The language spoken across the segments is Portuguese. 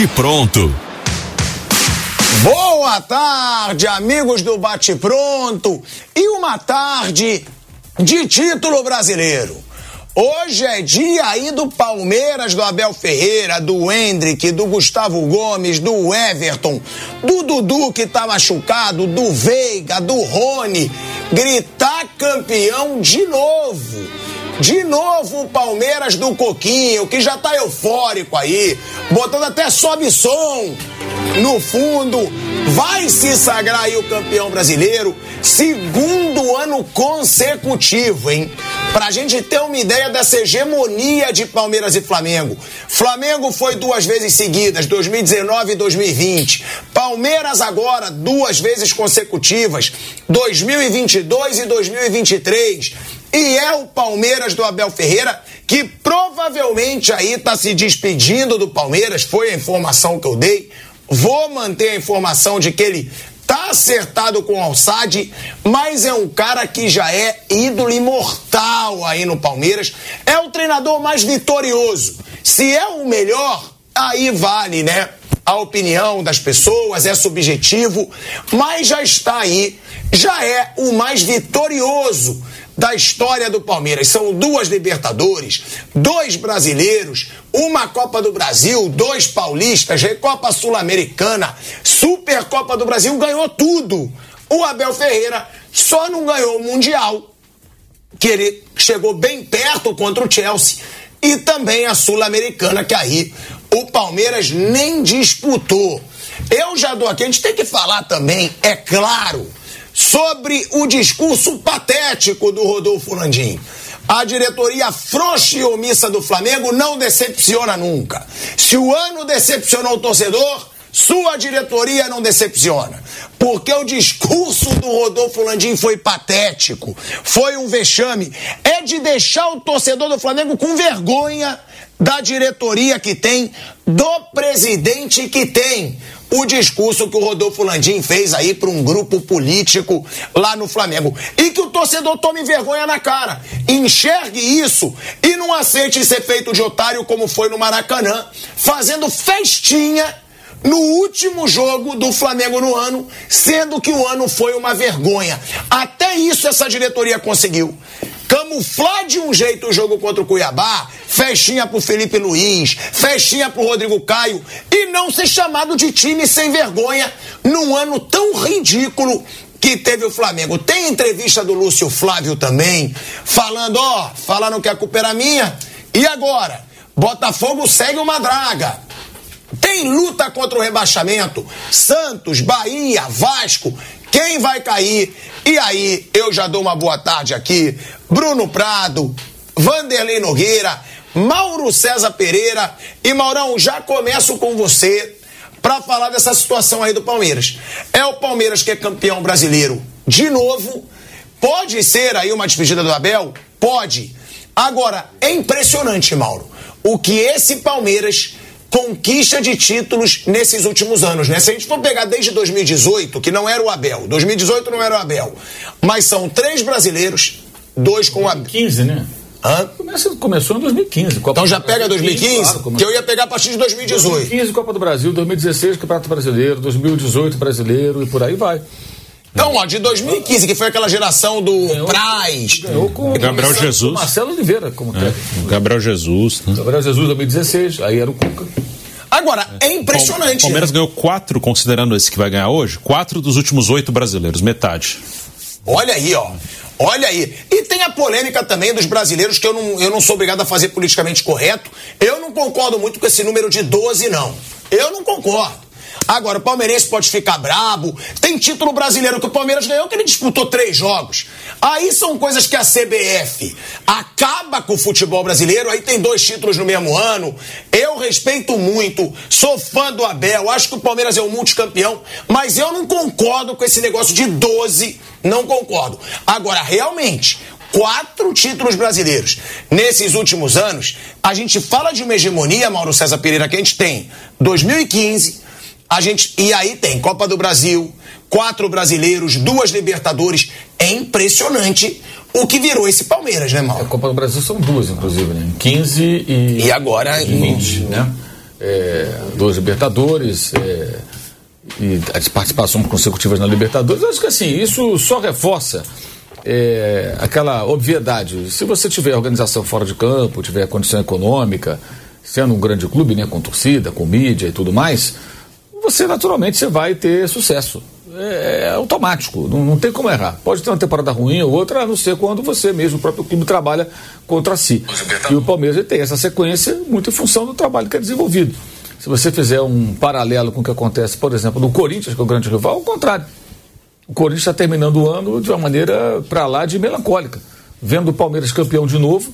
Bate Pronto. Boa tarde, amigos do Bate Pronto. E uma tarde de título brasileiro. Hoje é dia aí do Palmeiras, do Abel Ferreira, do Hendrick, do Gustavo Gomes, do Everton, do Dudu que tá machucado, do Veiga, do Rony. Gritar campeão de novo. De novo o Palmeiras do Coquinho, que já tá eufórico aí, botando até sobe som no fundo. Vai se sagrar aí o campeão brasileiro, segundo ano consecutivo, hein? Pra gente ter uma ideia dessa hegemonia de Palmeiras e Flamengo. Flamengo foi duas vezes seguidas, 2019 e 2020. Palmeiras agora, duas vezes consecutivas, 2022 e 2023. E é o Palmeiras do Abel Ferreira que provavelmente aí está se despedindo do Palmeiras, foi a informação que eu dei. Vou manter a informação de que ele tá acertado com o Alçade, mas é um cara que já é ídolo imortal aí no Palmeiras. É o treinador mais vitorioso. Se é o melhor, aí vale, né? A opinião das pessoas é subjetivo, mas já está aí, já é o mais vitorioso da história do Palmeiras. São duas Libertadores, dois brasileiros, uma Copa do Brasil, dois paulistas, Recopa Sul-Americana, Supercopa do Brasil, ganhou tudo. O Abel Ferreira só não ganhou o Mundial, que ele chegou bem perto contra o Chelsea, e também a Sul-Americana, que aí o Palmeiras nem disputou. Eu já dou aqui, a gente tem que falar também, é claro sobre o discurso patético do Rodolfo Landim. A diretoria frouxa e omissa do Flamengo não decepciona nunca. Se o ano decepcionou o torcedor, sua diretoria não decepciona. Porque o discurso do Rodolfo Landim foi patético, foi um vexame. É de deixar o torcedor do Flamengo com vergonha da diretoria que tem, do presidente que tem o discurso que o Rodolfo Landim fez aí para um grupo político lá no Flamengo. E que o torcedor tome vergonha na cara, enxergue isso e não aceite ser feito de otário como foi no Maracanã, fazendo festinha no último jogo do Flamengo no ano, sendo que o ano foi uma vergonha. Até isso essa diretoria conseguiu camuflar de um jeito o jogo contra o Cuiabá, festinha pro Felipe Luiz, festinha pro Rodrigo Caio, e não ser chamado de time sem vergonha num ano tão ridículo que teve o Flamengo. Tem entrevista do Lúcio Flávio também, falando, ó, falando que a culpa era minha, e agora? Botafogo segue uma draga. Tem luta contra o rebaixamento. Santos, Bahia, Vasco. Quem vai cair? E aí, eu já dou uma boa tarde aqui. Bruno Prado, Vanderlei Nogueira, Mauro César Pereira. E Maurão, já começo com você para falar dessa situação aí do Palmeiras. É o Palmeiras que é campeão brasileiro de novo. Pode ser aí uma despedida do Abel? Pode. Agora, é impressionante, Mauro, o que esse Palmeiras conquista de títulos nesses últimos anos, né? Se a gente for pegar desde 2018, que não era o Abel, 2018 não era o Abel, mas são três brasileiros, dois com o Abel. 15, né? Hã? Começa, começou em 2015. Copa então já pega 2015, claro, que eu ia pegar a partir de 2018. 2015 Copa do Brasil, 2016 Campeonato Brasileiro, 2018 Brasileiro e por aí vai. Então, ó, de 2015, que foi aquela geração do ganhou, Praz. Ganhou com Gabriel Jesus. Marcelo Oliveira como é, técnico. Gabriel Jesus. Né? Gabriel Jesus 2016, aí era o Cuca. Agora, é impressionante. O Palmeiras né? ganhou quatro, considerando esse que vai ganhar hoje, quatro dos últimos oito brasileiros, metade. Olha aí, ó. Olha aí. E tem a polêmica também dos brasileiros, que eu não, eu não sou obrigado a fazer politicamente correto. Eu não concordo muito com esse número de 12, não. Eu não concordo. Agora, o palmeirense pode ficar brabo. Tem título brasileiro que o Palmeiras ganhou, que ele disputou três jogos. Aí são coisas que a CBF acaba com o futebol brasileiro. Aí tem dois títulos no mesmo ano. Eu respeito muito, sou fã do Abel, acho que o Palmeiras é o multicampeão, mas eu não concordo com esse negócio de 12. Não concordo. Agora, realmente, quatro títulos brasileiros. Nesses últimos anos, a gente fala de uma hegemonia, Mauro César Pereira, que a gente tem 2015, a gente e aí tem Copa do Brasil, quatro brasileiros, duas Libertadores. É impressionante o que virou esse Palmeiras, né, Mauro? A Copa do Brasil são duas, inclusive, né? 15 e. E agora. 20, né? é, dos Libertadores é, e as participações consecutivas na Libertadores. Acho que assim, isso só reforça é, aquela obviedade. Se você tiver organização fora de campo, tiver condição econômica, sendo um grande clube, né, com torcida, com mídia e tudo mais, você naturalmente você vai ter sucesso. É, é automático, não, não, tem como errar. Pode ter uma temporada ruim ou outra, a não ser quando você mesmo, o próprio clube, trabalha contra si. E o Palmeiras tem essa sequência muito em função do trabalho que é desenvolvido. Se você fizer um paralelo com o que acontece, por exemplo, no Corinthians, que é o grande rival, ao contrário. O Corinthians está terminando o ano de uma maneira para lá de melancólica. Vendo o Palmeiras campeão de novo,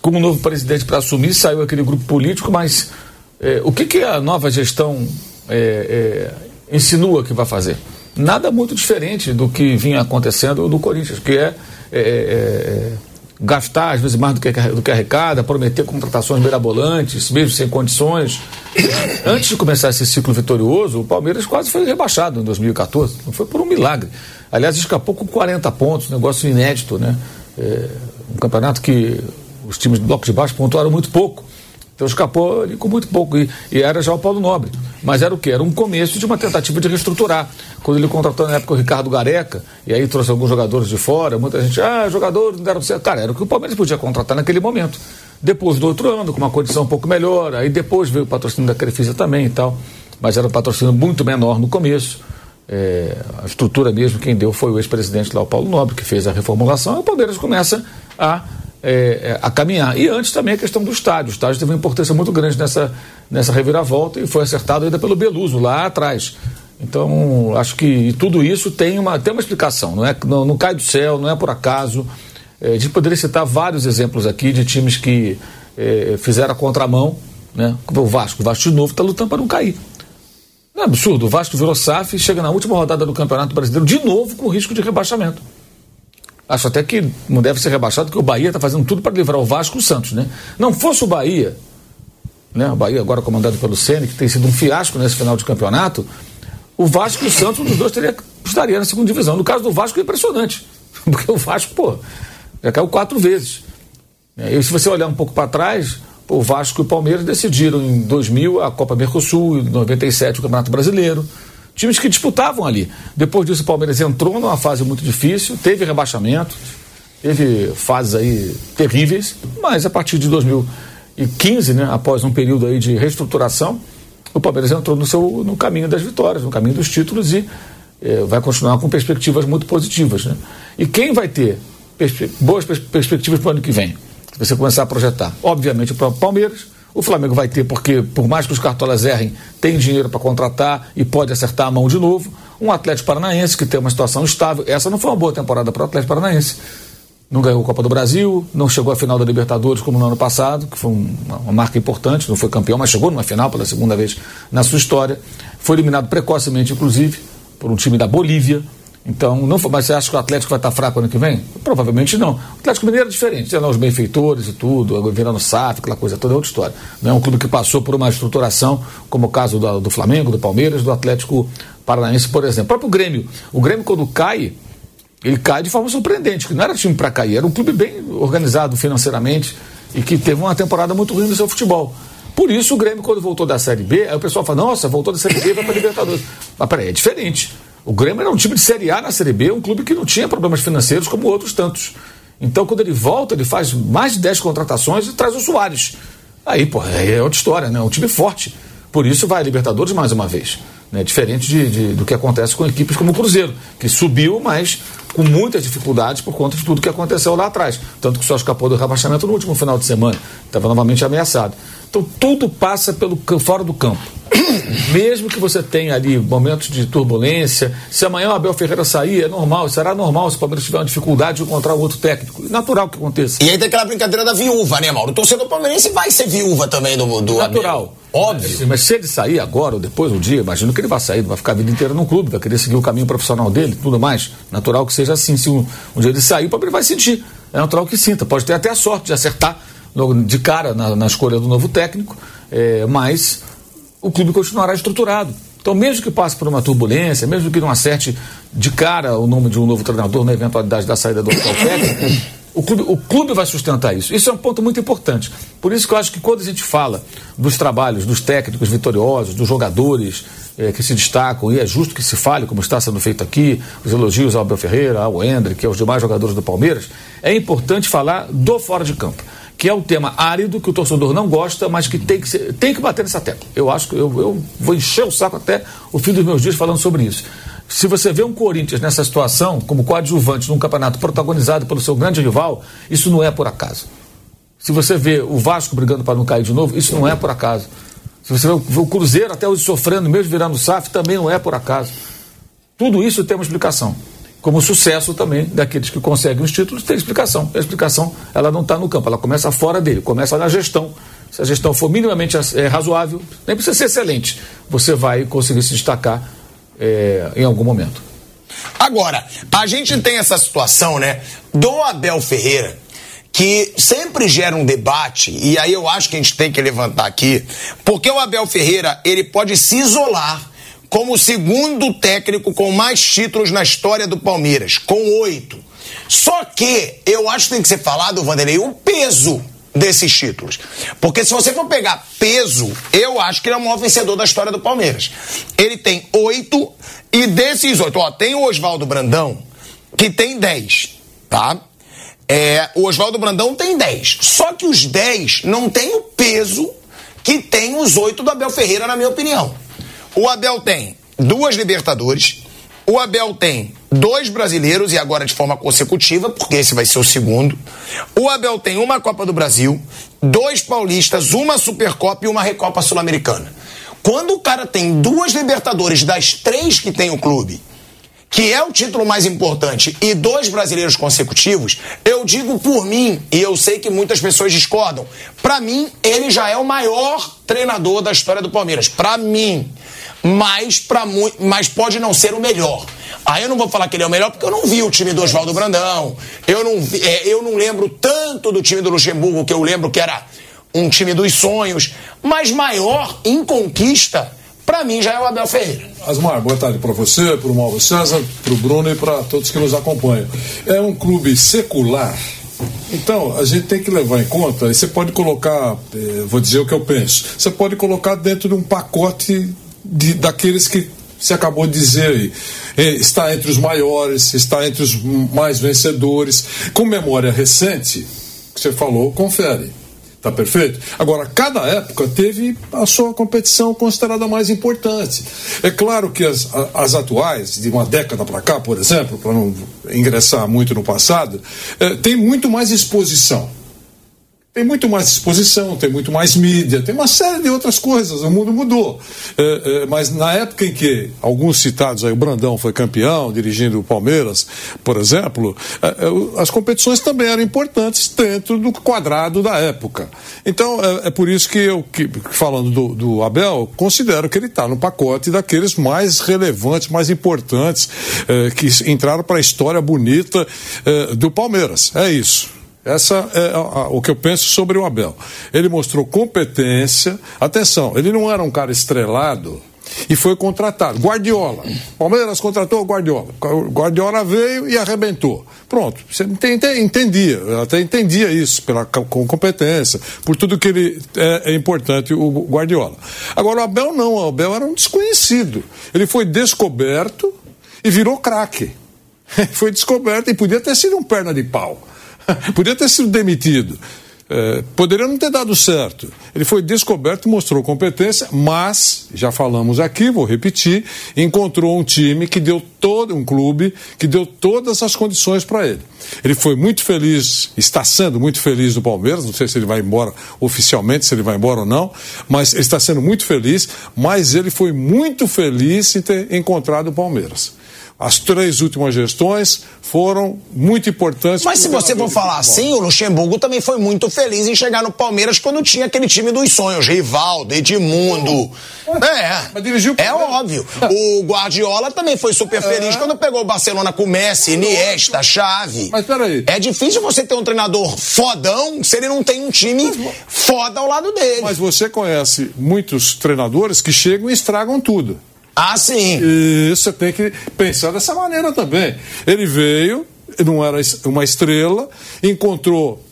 com um novo presidente para assumir, saiu aquele grupo político, mas é, o que, que a nova gestão é, é, insinua que vai fazer? Nada muito diferente do que vinha acontecendo no Corinthians, que é, é, é, é gastar às vezes mais do que, do que arrecada, prometer contratações mirabolantes, mesmo sem condições. Antes de começar esse ciclo vitorioso, o Palmeiras quase foi rebaixado em 2014. Não foi por um milagre. Aliás, escapou com 40 pontos, negócio inédito, né? É, um campeonato que os times do bloco de baixo pontuaram muito pouco. Então escapou ali com muito pouco. E, e, era já o Paulo Nobre. Mas era o quê? Era um começo de uma tentativa de reestruturar. Quando ele contratou na época o Ricardo Gareca, e aí trouxe alguns jogadores de fora, muita gente, ah, jogadores não deram certo. Cara, era o que o Palmeiras podia contratar naquele momento. Depois do outro ano, com uma condição um pouco melhor, aí depois veio o patrocínio da Crefisa também e tal. Mas era um patrocínio muito menor no começo. É, a estrutura mesmo, quem deu foi o ex-presidente lá, o Paulo Nobre, que fez a reformulação, e o Palmeiras começa a é, é, a caminhar. E antes também a questão do estádio. O estádio teve uma importância muito grande nessa, nessa reviravolta e foi acertado ainda pelo Beluso, lá atrás. Então, acho que tudo isso tem uma, tem uma explicação, não, é, não, não cai do céu, não é por acaso. É, a gente poderia citar vários exemplos aqui de times que é, fizeram a contramão, né? Como o Vasco. O Vasco de novo está lutando para não cair. É absurdo. O Vasco virou SAF e chega na última rodada do Campeonato Brasileiro de novo com risco de rebaixamento. Acho até que não deve ser rebaixado, porque o Bahia está fazendo tudo para livrar o Vasco e o Santos, né? Não fosse o Bahia, né? O Bahia agora comandado pelo Ceni, que tem sido um fiasco nesse final de campeonato, o Vasco e o Santos, um dos dois teria, estaria na segunda divisão. No caso do Vasco é impressionante, porque o Vasco, pô, já caiu quatro vezes. E se você olhar um pouco para trás, o Vasco e o Palmeiras decidiram em 2000 a Copa Mercosul, em 97 o Campeonato Brasileiro times que disputavam ali. Depois disso, o Palmeiras entrou numa fase muito difícil, teve rebaixamento, teve fases aí terríveis, mas a partir de 2015, né, após um período aí de reestruturação, o Palmeiras entrou no, seu, no caminho das vitórias, no caminho dos títulos e eh, vai continuar com perspectivas muito positivas. Né? E quem vai ter perspe boas pers perspectivas para o ano que vem? Se você começar a projetar, obviamente o próprio Palmeiras, o Flamengo vai ter, porque por mais que os cartolas errem, tem dinheiro para contratar e pode acertar a mão de novo. Um Atlético Paranaense que tem uma situação estável. Essa não foi uma boa temporada para o Atlético Paranaense. Não ganhou a Copa do Brasil, não chegou à final da Libertadores como no ano passado, que foi uma, marca importante, não foi campeão, mas chegou numa final pela segunda vez na sua história. Foi eliminado precocemente, inclusive, por um time da Bolívia, então, não, mas você acha que o Atlético vai estar fraco ano que vem? Provavelmente não. O Atlético Mineiro é diferente, lá os benfeitores e tudo, virando SAF, aquela coisa toda, é outra história. Não é um clube que passou por uma estruturação, como o caso do, do Flamengo, do Palmeiras, do Atlético Paranaense, por exemplo. O próprio Grêmio. O Grêmio, quando cai, ele cai de forma surpreendente, que não era time para cair, era um clube bem organizado financeiramente e que teve uma temporada muito ruim no seu futebol. Por isso, o Grêmio, quando voltou da Série B, aí o pessoal fala: nossa, voltou da Série B, vai para Libertadores. Mas peraí, é diferente. O Grêmio era um time de Série A na Série B, um clube que não tinha problemas financeiros como outros tantos. Então, quando ele volta, ele faz mais de 10 contratações e traz o Soares. Aí, pô, é outra história, né? É um time forte. Por isso vai a Libertadores mais uma vez. Né? Diferente de, de, do que acontece com equipes como o Cruzeiro, que subiu, mas com muitas dificuldades por conta de tudo que aconteceu lá atrás. Tanto que só escapou do rebaixamento no último final de semana. Estava novamente ameaçado. Então tudo passa pelo fora do campo. Mesmo que você tenha ali momentos de turbulência, se amanhã o Abel Ferreira sair, é normal, será normal se o Palmeiras tiver uma dificuldade de encontrar um outro técnico. Natural que aconteça. E aí tem aquela brincadeira da viúva, né, Mauro? O torcedor palmeirense vai ser viúva também do, do Natural. Abel. Óbvio. Mas, mas, se ele sair agora ou depois um dia, imagino que ele vai sair, vai ficar a vida inteira no clube, vai querer seguir o caminho profissional dele, tudo mais. Natural que seja assim. Se um, um dia ele sair, o Palmeiras vai sentir. É natural que sinta. Pode ter até a sorte de acertar de cara na, na escolha do novo técnico, é, mas o clube continuará estruturado. Então, mesmo que passe por uma turbulência, mesmo que não acerte de cara o nome de um novo treinador na eventualidade da saída do atual técnico, O clube, o clube vai sustentar isso. Isso é um ponto muito importante. Por isso que eu acho que quando a gente fala dos trabalhos dos técnicos vitoriosos, dos jogadores é, que se destacam, e é justo que se fale, como está sendo feito aqui, os elogios ao Abel Ferreira, ao Hendrick, aos demais jogadores do Palmeiras, é importante falar do fora de campo que é um tema árido, que o torcedor não gosta, mas que tem que, ser, tem que bater nessa tecla. Eu acho que eu, eu vou encher o saco até o fim dos meus dias falando sobre isso. Se você vê um Corinthians nessa situação, como coadjuvante num campeonato protagonizado pelo seu grande rival, isso não é por acaso. Se você vê o Vasco brigando para não cair de novo, isso não é por acaso. Se você vê o Cruzeiro até hoje sofrendo, mesmo virando SAF, também não é por acaso. Tudo isso tem uma explicação como sucesso também daqueles que conseguem os títulos tem explicação. A explicação ela não está no campo, ela começa fora dele, começa na gestão. Se a gestão for minimamente é, razoável, nem precisa ser excelente, você vai conseguir se destacar é, em algum momento. Agora, a gente tem essa situação, né, do Abel Ferreira, que sempre gera um debate, e aí eu acho que a gente tem que levantar aqui, porque o Abel Ferreira, ele pode se isolar como o segundo técnico com mais títulos na história do Palmeiras, com oito. Só que eu acho que tem que ser falado, Vanderlei, o peso desses títulos. Porque se você for pegar peso, eu acho que ele é o maior vencedor da história do Palmeiras. Ele tem oito, e desses oito, ó, tem o Oswaldo Brandão, que tem dez, tá? É, o Oswaldo Brandão tem dez. Só que os dez não tem o peso que tem os oito do Abel Ferreira, na minha opinião. O Abel tem duas Libertadores, o Abel tem dois brasileiros e agora de forma consecutiva, porque esse vai ser o segundo. O Abel tem uma Copa do Brasil, dois paulistas, uma Supercopa e uma Recopa Sul-Americana. Quando o cara tem duas Libertadores das três que tem o clube, que é o título mais importante, e dois brasileiros consecutivos, eu digo por mim, e eu sei que muitas pessoas discordam, para mim ele já é o maior treinador da história do Palmeiras. Para mim mas, pra, mas pode não ser o melhor. Aí eu não vou falar que ele é o melhor porque eu não vi o time do Oswaldo Brandão. Eu não, vi, é, eu não lembro tanto do time do Luxemburgo que eu lembro que era um time dos sonhos. Mas maior em conquista, para mim já é o Abel Ferreira. Asmar, boa tarde para você, para o Mauro César, para o Bruno e para todos que nos acompanham. É um clube secular. Então, a gente tem que levar em conta, e você pode colocar, eh, vou dizer o que eu penso, você pode colocar dentro de um pacote de, daqueles que você acabou de dizer aí. É, está entre os maiores, está entre os mais vencedores. Com memória recente, que você falou, confere. Tá perfeito? Agora, cada época teve a sua competição considerada mais importante. É claro que as, as atuais, de uma década para cá, por exemplo, para não ingressar muito no passado, é, tem muito mais exposição tem muito mais exposição, tem muito mais mídia, tem uma série de outras coisas. O mundo mudou. É, é, mas na época em que alguns citados aí, o Brandão foi campeão, dirigindo o Palmeiras, por exemplo, é, é as competições também eram importantes dentro do quadrado da época. Então é, é por isso que eu, que, falando do, do, Abel, considero que ele está no pacote daqueles mais relevantes, mais importantes, é, que entraram para a história bonita do Palmeiras. É isso. Essa é a, a, o que eu penso sobre o Abel. Ele mostrou competência. Atenção, ele não era um cara estrelado e foi contratado. Guardiola. Palmeiras contratou o Guardiola. Guardiola veio e arrebentou. Pronto. Você entendia, eu até entendia isso pela com competência, por tudo que ele é, é importante o Guardiola. Agora o Abel não, o Abel era um desconhecido. Ele foi descoberto e virou craque. foi descoberto e podia ter sido um perna de pau. Podia ter sido demitido. É, poderia não ter dado certo. Ele foi descoberto, mostrou competência, mas, já falamos aqui, vou repetir, encontrou um time que deu todo, um clube que deu todas as condições para ele. Ele foi muito feliz, está sendo muito feliz no Palmeiras, não sei se ele vai embora oficialmente, se ele vai embora ou não, mas ele está sendo muito feliz, mas ele foi muito feliz em ter encontrado o Palmeiras. As três últimas gestões foram muito importantes. Mas se você for falar assim, o Luxemburgo também foi muito feliz em chegar no Palmeiras quando tinha aquele time dos sonhos, Rivaldo, Edmundo. É, mas dirigiu é óbvio. O Guardiola também foi super feliz é. quando pegou o Barcelona com Messi, Iniesta, Xavi. Mas peraí. É difícil você ter um treinador fodão se ele não tem um time foda ao lado dele. Mas você conhece muitos treinadores que chegam e estragam tudo. Ah, sim. E você tem que pensar dessa maneira também. Ele veio, não era uma estrela, encontrou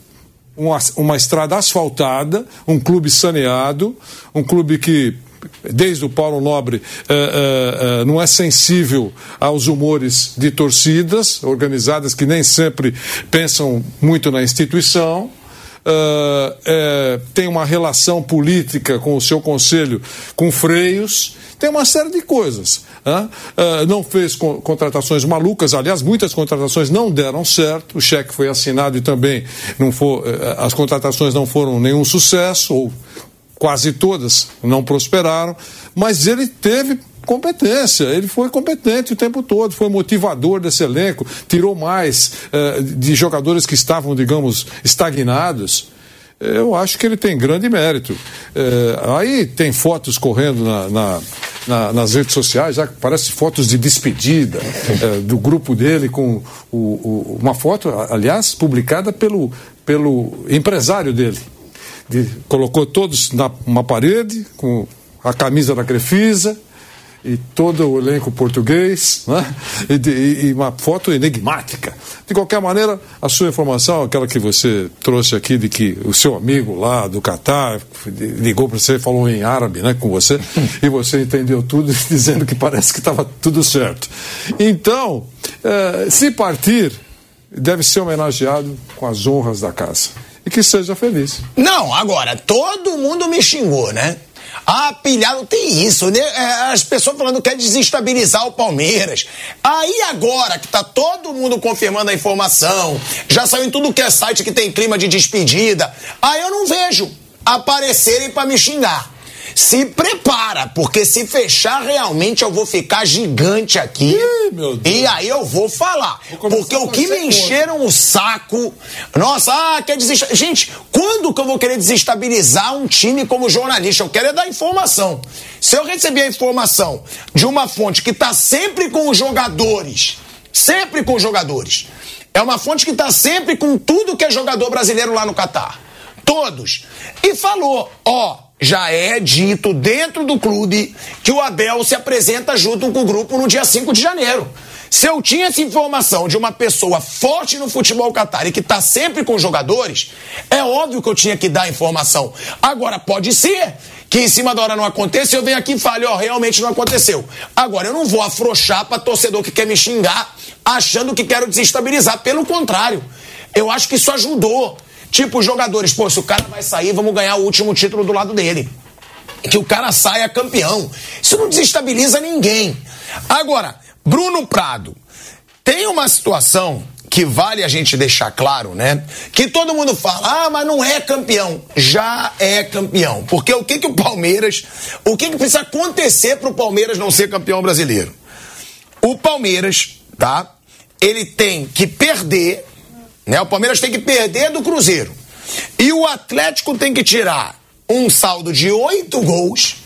uma, uma estrada asfaltada, um clube saneado, um clube que desde o Paulo Nobre, uh, uh, uh, não é sensível aos humores de torcidas organizadas que nem sempre pensam muito na instituição. Tem uma relação política com o seu conselho com freios, tem uma série de coisas. não fez contratações malucas, aliás, muitas contratações não deram certo, o cheque foi assinado e também não for, as contratações não foram nenhum sucesso, ou quase todas não prosperaram, mas ele teve competência, ele foi competente o tempo todo, foi motivador desse elenco, tirou mais eh, de jogadores que estavam, digamos, estagnados. Eu acho que ele tem grande mérito. Eh, aí tem fotos correndo na, na, na, nas redes sociais, já parece fotos de despedida eh, do grupo dele com o, o, uma foto, aliás, publicada pelo, pelo empresário dele de, colocou todos na uma parede com a camisa da Crefisa e todo o elenco português, né? e, de, e, uma foto enigmática. De qualquer maneira, a sua informação, aquela que você trouxe aqui de que o seu amigo lá do Catar ligou para você, falou em árabe, né, com você, e você entendeu tudo, dizendo que parece que estava tudo certo. Então, eh, se partir, deve ser homenageado com as honras da casa e que seja feliz. Não, agora, todo mundo me xingou, né? Ah, pilhado, tem isso, né? É, as pessoas falando que quer desestabilizar o Palmeiras. Aí agora que tá todo mundo confirmando a informação, já saiu em tudo que é site que tem clima de despedida, aí eu não vejo aparecerem para me xingar se prepara, porque se fechar realmente eu vou ficar gigante aqui. Ih, e aí eu vou falar. Vou porque o que me encheram o saco. Nossa, ah, quer desestabilizar. Gente, quando que eu vou querer desestabilizar um time como jornalista? Eu quero é dar informação. Se eu receber a informação de uma fonte que está sempre com os jogadores, sempre com os jogadores, é uma fonte que está sempre com tudo que é jogador brasileiro lá no Catar. Todos. E falou, ó, já é dito dentro do clube que o Abel se apresenta junto com o grupo no dia 5 de janeiro. Se eu tinha essa informação de uma pessoa forte no futebol catar e que está sempre com jogadores, é óbvio que eu tinha que dar a informação. Agora, pode ser que em cima da hora não aconteça, eu venho aqui e fale, ó, oh, realmente não aconteceu. Agora, eu não vou afrouxar para torcedor que quer me xingar, achando que quero desestabilizar. Pelo contrário, eu acho que isso ajudou. Tipo, os jogadores, pô, se o cara vai sair, vamos ganhar o último título do lado dele. Que o cara saia campeão. Isso não desestabiliza ninguém. Agora, Bruno Prado, tem uma situação que vale a gente deixar claro, né? Que todo mundo fala, ah, mas não é campeão. Já é campeão. Porque o que, que o Palmeiras, o que, que precisa acontecer para o Palmeiras não ser campeão brasileiro? O Palmeiras, tá? Ele tem que perder né? O Palmeiras tem que perder do Cruzeiro. E o Atlético tem que tirar um saldo de oito gols.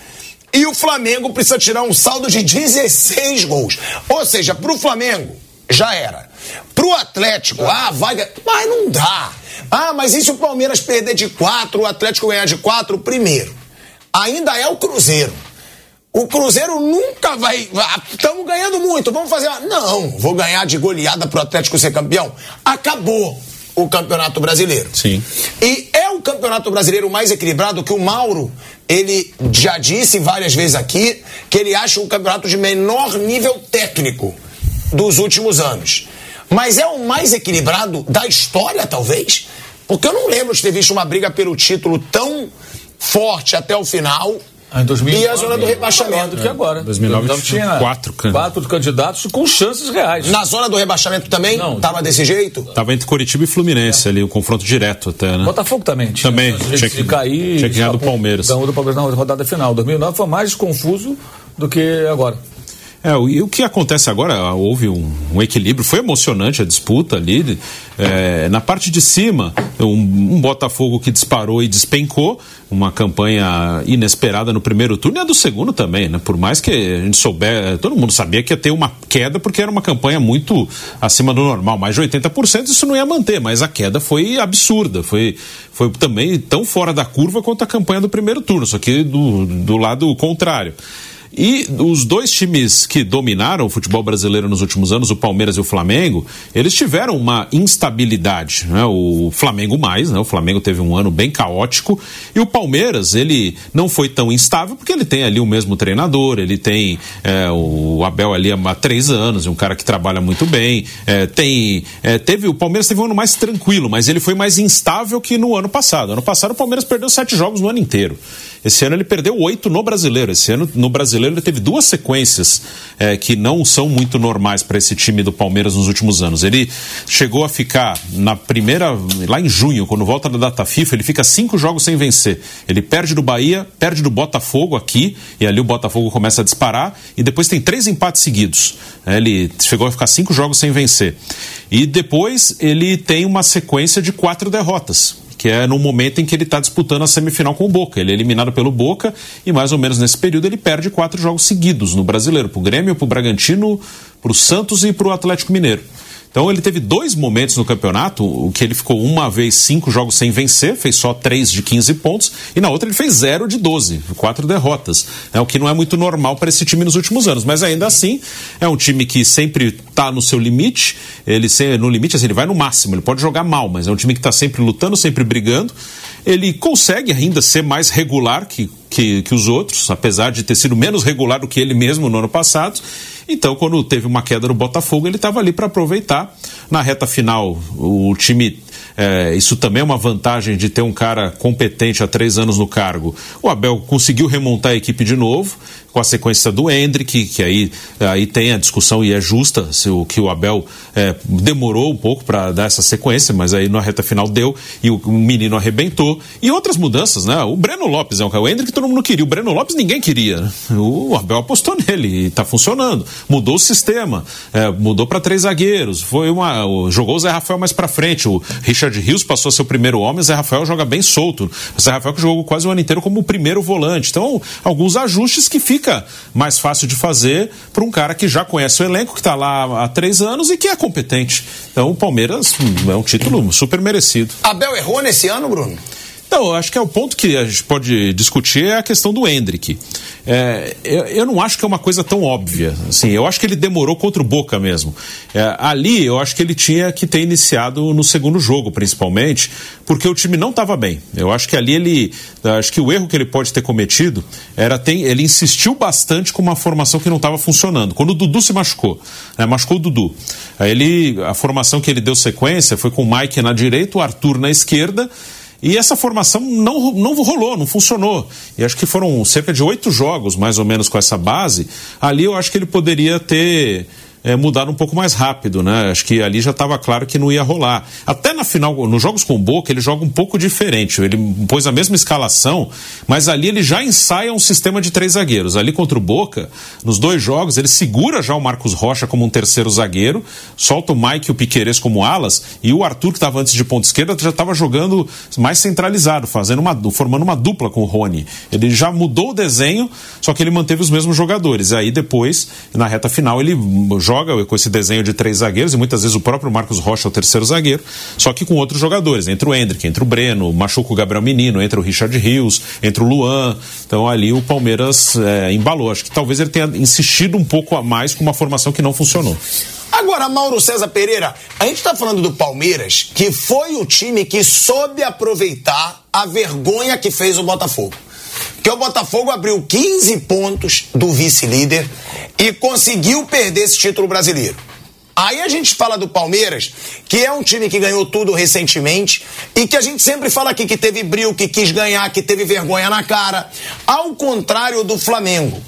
E o Flamengo precisa tirar um saldo de 16 gols. Ou seja, para o Flamengo, já era. Para o Atlético, ah, vai. Mas não dá. Ah, mas e se o Palmeiras perder de quatro, o Atlético ganhar de quatro? Primeiro, ainda é o Cruzeiro. O Cruzeiro nunca vai. Estamos ganhando muito, vamos fazer. Não, vou ganhar de goleada para o Atlético ser campeão. Acabou o Campeonato Brasileiro. Sim. E é o Campeonato Brasileiro mais equilibrado que o Mauro, ele já disse várias vezes aqui, que ele acha um campeonato de menor nível técnico dos últimos anos. Mas é o mais equilibrado da história, talvez? Porque eu não lembro de ter visto uma briga pelo título tão forte até o final ah, em 2009, e a zona do rebaixamento. que agora. 2009, 2009 tinha quatro, quatro candidatos com chances reais. Na zona do rebaixamento também? Não. Tava desse jeito? Tava entre Curitiba e Fluminense é. ali, o confronto direto até, né? Botafogo também. Tinha, também. Tinha que, cair. Tinha que ganhar do Palmeiras. Ganhou do Palmeiras na rodada final. 2009 foi mais confuso do que agora. É, e o que acontece agora, houve um, um equilíbrio, foi emocionante a disputa ali. É, na parte de cima, um, um, Botafogo que disparou e despencou, uma campanha inesperada no primeiro turno e a do segundo também, né? Por mais que a gente souber, todo mundo sabia que ia ter uma queda, porque era uma campanha muito acima do normal, mais de 80%, isso não ia manter, mas a queda foi absurda, foi, foi também tão fora da curva quanto a campanha do primeiro turno, só que do, do lado contrário. E os dois times que dominaram o futebol brasileiro nos últimos anos, o Palmeiras e o Flamengo, eles tiveram uma instabilidade. Né? O Flamengo mais, né? o Flamengo teve um ano bem caótico. E o Palmeiras, ele não foi tão instável porque ele tem ali o mesmo treinador, ele tem é, o Abel ali há três anos, um cara que trabalha muito bem. É, tem, é, teve O Palmeiras teve um ano mais tranquilo, mas ele foi mais instável que no ano passado. Ano passado o Palmeiras perdeu sete jogos no ano inteiro. Esse ano ele perdeu oito no brasileiro. Esse ano no brasileiro ele teve duas sequências é, que não são muito normais para esse time do Palmeiras nos últimos anos. Ele chegou a ficar na primeira, lá em junho, quando volta da data FIFA, ele fica cinco jogos sem vencer. Ele perde do Bahia, perde do Botafogo aqui, e ali o Botafogo começa a disparar, e depois tem três empates seguidos. É, ele chegou a ficar cinco jogos sem vencer. E depois ele tem uma sequência de quatro derrotas que é no momento em que ele está disputando a semifinal com o Boca. Ele é eliminado pelo Boca e mais ou menos nesse período ele perde quatro jogos seguidos no Brasileiro, para o Grêmio, para o Bragantino, para o Santos e para o Atlético Mineiro. Então ele teve dois momentos no campeonato, o que ele ficou uma vez cinco jogos sem vencer, fez só três de 15 pontos, e na outra ele fez zero de 12, quatro derrotas. É o que não é muito normal para esse time nos últimos anos. Mas ainda assim, é um time que sempre está no seu limite, ele no limite, assim, ele vai no máximo, ele pode jogar mal, mas é um time que está sempre lutando, sempre brigando. Ele consegue ainda ser mais regular que, que, que os outros, apesar de ter sido menos regular do que ele mesmo no ano passado. Então, quando teve uma queda no Botafogo, ele estava ali para aproveitar. Na reta final, o time é, isso também é uma vantagem de ter um cara competente há três anos no cargo. O Abel conseguiu remontar a equipe de novo, com a sequência do Hendrick, que aí, aí tem a discussão e é justa, se o que o Abel é, demorou um pouco para dar essa sequência, mas aí na reta final deu e o, o, menino arrebentou. E outras mudanças, né? O Breno Lopes é cara, o Hendrick todo mundo queria, o Breno Lopes ninguém queria. Né? O Abel apostou nele e está funcionando. Mudou o sistema, é, mudou para três zagueiros, foi uma, jogou o Zé Rafael mais para frente, o Richard Rios passou a ser o primeiro homem, o Zé Rafael joga bem solto. O Zé Rafael que jogou quase o ano inteiro como o primeiro volante. Então, alguns ajustes que ficam fica mais fácil de fazer para um cara que já conhece o elenco, que está lá há três anos e que é competente. Então o Palmeiras hum, é um título super merecido. Abel errou nesse ano, Bruno? Não, acho que é o ponto que a gente pode discutir é a questão do Hendrick. É, eu, eu, não acho que é uma coisa tão óbvia. Assim, eu acho que ele demorou contra o Boca mesmo. É, ali, eu acho que ele tinha que ter iniciado no segundo jogo, principalmente, porque o time não estava bem. Eu acho que ali ele. Acho que o erro que ele pode ter cometido era ter, ele insistiu bastante com uma formação que não estava funcionando. Quando o Dudu se machucou, né, machucou o Dudu. Aí ele, a formação que ele deu sequência foi com o Mike na direita, o Arthur na esquerda e essa formação não, não rolou, não funcionou. E acho que foram cerca de oito jogos, mais ou menos, com essa base. Ali eu acho que ele poderia ter é, mudar um pouco mais rápido, né? Acho que ali já estava claro que não ia rolar. Até na final, nos jogos com o Boca, ele joga um pouco diferente. Ele pôs a mesma escalação, mas ali ele já ensaia um sistema de três zagueiros. Ali contra o Boca, nos dois jogos, ele segura já o Marcos Rocha como um terceiro zagueiro, solta o Mike e o Piqueires como alas, e o Arthur, que estava antes de ponta esquerda, já estava jogando mais centralizado, fazendo uma, formando uma dupla com o Rony. Ele já mudou o desenho, só que ele manteve os mesmos jogadores. Aí depois, na reta final, ele joga com esse desenho de três zagueiros, e muitas vezes o próprio Marcos Rocha é o terceiro zagueiro, só que com outros jogadores, entre o Hendrick, entre o Breno, machuca o Gabriel Menino, entre o Richard Rios, entre o Luan. Então ali o Palmeiras é, embalou. Acho que talvez ele tenha insistido um pouco a mais com uma formação que não funcionou. Agora, Mauro César Pereira, a gente está falando do Palmeiras, que foi o time que soube aproveitar a vergonha que fez o Botafogo que o Botafogo abriu 15 pontos do vice-líder e conseguiu perder esse título brasileiro. Aí a gente fala do Palmeiras, que é um time que ganhou tudo recentemente e que a gente sempre fala aqui que teve brilho, que quis ganhar, que teve vergonha na cara. Ao contrário do Flamengo.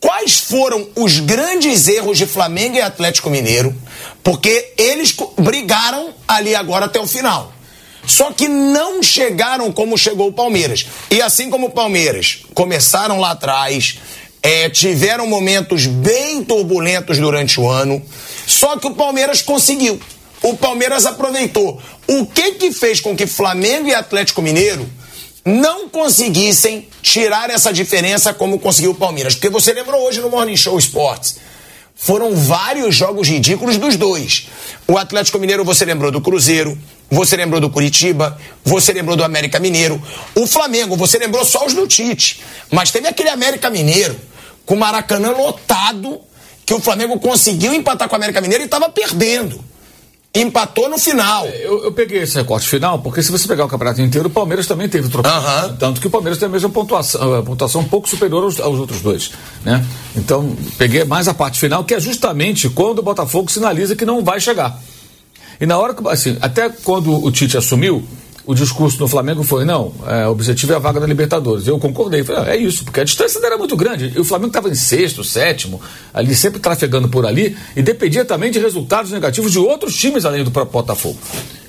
Quais foram os grandes erros de Flamengo e Atlético Mineiro? Porque eles brigaram ali agora até o final. Só que não chegaram como chegou o Palmeiras. E assim como o Palmeiras começaram lá atrás, é, tiveram momentos bem turbulentos durante o ano, só que o Palmeiras conseguiu. O Palmeiras aproveitou. O que que fez com que Flamengo e Atlético Mineiro não conseguissem tirar essa diferença como conseguiu o Palmeiras? Porque você lembrou hoje no Morning Show Sports. Foram vários jogos ridículos dos dois. O Atlético Mineiro, você lembrou do Cruzeiro, você lembrou do Curitiba, você lembrou do América Mineiro. O Flamengo, você lembrou só os do Tite. Mas teve aquele América Mineiro com o Maracanã lotado, que o Flamengo conseguiu empatar com o América Mineiro e estava perdendo. Empatou no final. Eu, eu, peguei esse recorte final, porque se você pegar o campeonato inteiro, o Palmeiras também teve tropeço. Uhum. Tanto que o Palmeiras tem a mesma pontuação, a pontuação um pouco superior aos, aos, outros dois. Né? Então, peguei mais a parte final, que é justamente quando o Botafogo sinaliza que não vai chegar. E na hora que, assim, até quando o Tite assumiu, o discurso no Flamengo foi: não, é, o objetivo é a vaga na Libertadores. Eu concordei, falei: ah, é isso, porque a distância era muito grande. E o Flamengo estava em sexto, sétimo, ali sempre trafegando por ali, e dependia também de resultados negativos de outros times além do próprio Botafogo.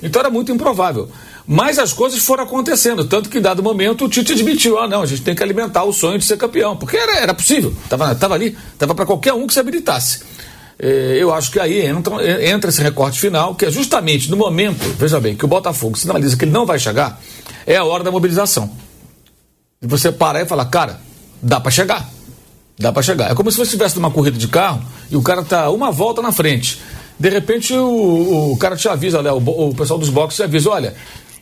Então era muito improvável. Mas as coisas foram acontecendo, tanto que em dado momento o Tite admitiu: ah, não, a gente tem que alimentar o sonho de ser campeão, porque era, era possível, estava tava ali, estava para qualquer um que se habilitasse. É, eu acho que aí entra, entra esse recorte final, que é justamente no momento, veja bem, que o Botafogo sinaliza que ele não vai chegar, é a hora da mobilização. E você parar e falar, cara, dá para chegar. Dá para chegar. É como se você estivesse numa corrida de carro e o cara tá uma volta na frente. De repente o, o cara te avisa, né, o, o pessoal dos boxes te avisa, olha,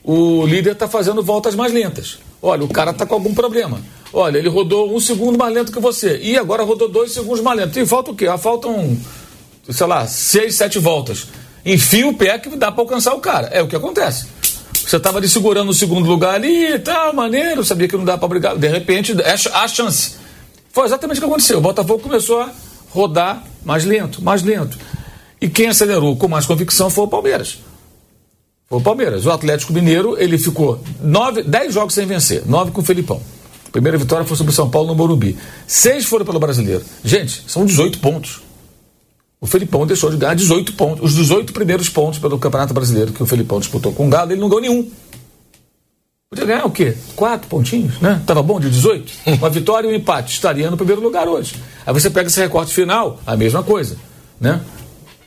o líder está fazendo voltas mais lentas. Olha, o cara está com algum problema. Olha, ele rodou um segundo mais lento que você. E agora rodou dois segundos mais lento. E falta o quê? Ah, faltam sei lá, seis, sete voltas. Enfia o pé que dá para alcançar o cara. É o que acontece. Você estava ali segurando no segundo lugar ali, tal, maneiro, sabia que não dá para brigar. De repente, é a chance. Foi exatamente o que aconteceu. O Botafogo começou a rodar mais lento, mais lento. E quem acelerou com mais convicção foi o Palmeiras. Foi o Palmeiras. O Atlético Mineiro, ele ficou nove, dez jogos sem vencer, nove com o Felipão. Primeira vitória foi sobre o São Paulo no Morumbi. Seis foram pelo brasileiro. Gente, são 18 pontos o Felipão deixou de ganhar 18 pontos. Os 18 primeiros pontos pelo Campeonato Brasileiro que o Felipão disputou com o Galo, ele não ganhou nenhum. Podia ganhar o quê? Quatro pontinhos, né? Tava bom de 18? Uma vitória e um empate. Estaria no primeiro lugar hoje. Aí você pega esse recorte final, a mesma coisa, né?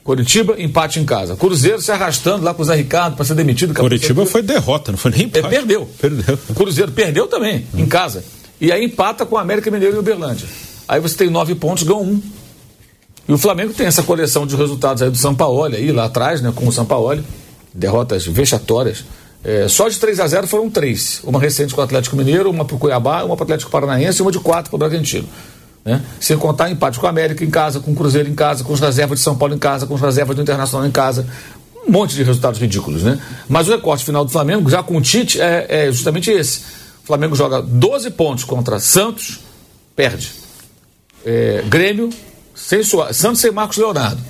Curitiba, empate em casa. Cruzeiro se arrastando lá com o Zé Ricardo para ser demitido. Curitiba foi derrota, não foi nem empate. É, perdeu. Perdeu. O Cruzeiro perdeu também, hum. em casa. E aí empata com o América Mineiro e Uberlândia. Aí você tem nove pontos, ganhou um. E o Flamengo tem essa coleção de resultados aí do São Paulo, aí lá atrás, né, com o São Paulo, derrotas vexatórias. É, só de 3 a 0 foram três. Uma recente com o Atlético Mineiro, uma para o Cuiabá, uma para o Atlético Paranaense e uma de quatro para o Bragantino. Né? Sem contar empate com o América em casa, com o Cruzeiro em casa, com os reservas de São Paulo em casa, com os reservas do Internacional em casa. Um monte de resultados ridículos, né? Mas o recorte final do Flamengo, já com o Tite, é, é justamente esse. O Flamengo joga 12 pontos contra Santos, perde. É, Grêmio, sem Soares, Santos sem Marcos Leonardo.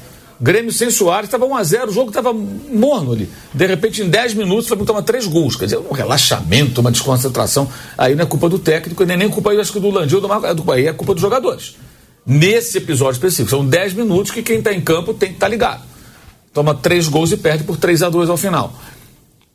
Grêmio sem Soares, estava 1x0, o jogo estava morno ali. De repente, em 10 minutos, o Flamengo toma três gols. Quer dizer, um relaxamento, uma desconcentração. Aí não é culpa do técnico, nem nem culpa acho que do Landim ou do Marcos, é aí é culpa dos jogadores. Nesse episódio específico, são 10 minutos que quem está em campo tem que estar tá ligado. Toma três gols e perde por 3 a 2 ao final.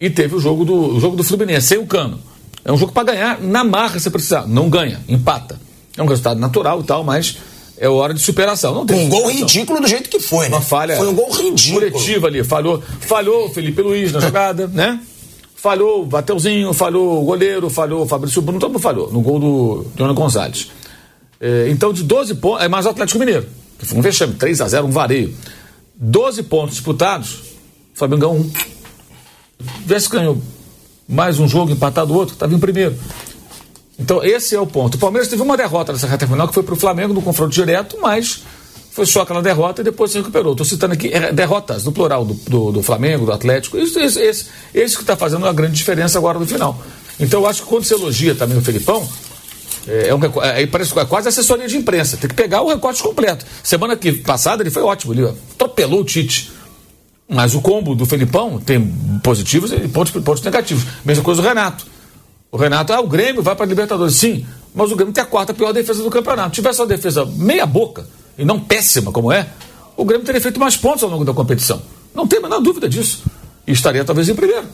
E teve o jogo do, o jogo do Fluminense, sem o cano. É um jogo para ganhar na marra se precisar. Não ganha, empata. É um resultado natural e tal, mas é hora de superação. Não tem um gol ridículo do jeito que foi, né? Uma falha. Foi um gol ridículo. Coletiva ali. Falhou, falhou o Felipe Luiz na jogada, né? Falhou o Bateuzinho, falhou o goleiro, falhou o Fabrício Bruno, todo mundo falhou no gol do Leandro Gonzalez. É, então, de 12 pontos, é mais o Atlético Mineiro, que foi um vexame, 3 a 0 um vareio. 12 pontos disputados, o Flamengo ganhou um. Tivesse ganhou mais um jogo, empatado o outro, estava em primeiro. Então, esse é o ponto. O Palmeiras teve uma derrota nessa reta final, que foi para o Flamengo no confronto direto, mas foi só aquela derrota e depois se recuperou. Estou citando aqui é, derrotas, no plural, do, do, do, Flamengo, do Atlético. Isso, esse, esse, que está fazendo uma grande diferença agora no final. Então, eu acho que quando você elogia também o Felipão, é, é, um, é, parece é quase assessoria de imprensa. Tem que pegar o recorte completo. Semana que passada ele foi ótimo, ele atropelou o Tite. Mas o combo do Felipão tem positivos e pontos, pontos negativos. Mesma coisa do Renato. O Renato, ah, o Grêmio vai para a Libertadores. Sim, mas o Grêmio tem a quarta pior defesa do campeonato. Se tivesse uma defesa meia boca, e não péssima como é, o Grêmio teria feito mais pontos ao longo da competição. Não tem a menor dúvida disso. E estaria talvez em primeiro.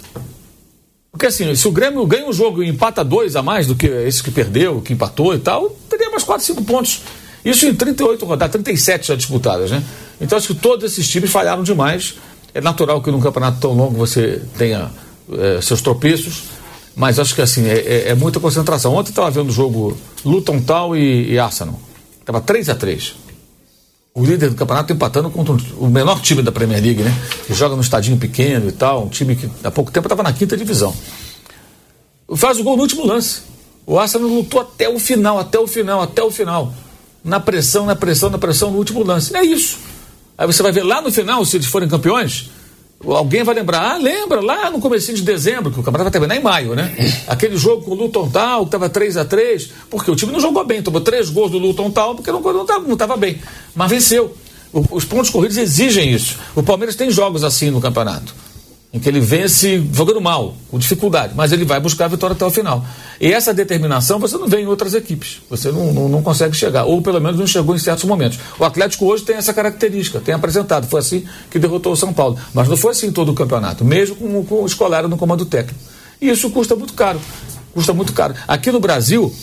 Porque assim, se o Grêmio ganha um jogo e empata dois a mais do que esse que perdeu, que empatou e tal, teria mais 4, 5 pontos. Isso em 38 rodadas, 37 já disputadas, né? Então acho que todos esses times falharam demais. É natural que num campeonato tão longo você tenha é, seus tropeços. Mas acho que assim, é, é, é muita concentração. Ontem estava vendo o jogo Luton Tal e, e Arsenal. Estava 3 a 3 O líder do campeonato empatando contra o menor time da Premier League, né? Que joga no estadinho pequeno e tal. Um time que há pouco tempo estava na quinta divisão. Faz o gol no último lance. O Arsenal lutou até o final, até o final, até o final. na pressão, na pressão, na pressão no último lance. É isso. Aí você vai ver lá no final, se eles forem campeões, alguém vai lembrar, ah, lembra lá no começo de dezembro, que o campeonato vai terminar em maio, né? Aquele jogo com o Luton Tal, que estava 3 a 3 porque o time não jogou bem, tomou três gols do Luton Tal, porque não estava bem. Mas venceu. O, os pontos corridos exigem isso. O Palmeiras tem jogos assim no campeonato em que ele vence jogando mal, com dificuldade, mas ele vai buscar a vitória até o final. E essa determinação você não vê em outras equipes, você não, não, não, consegue chegar, ou pelo menos não chegou em certos momentos. O Atlético hoje tem essa característica, tem apresentado, foi assim que derrotou o São Paulo, mas não foi assim todo o campeonato, mesmo com, com o escolar no comando técnico. E isso custa muito caro, custa muito caro. Aqui no Brasil,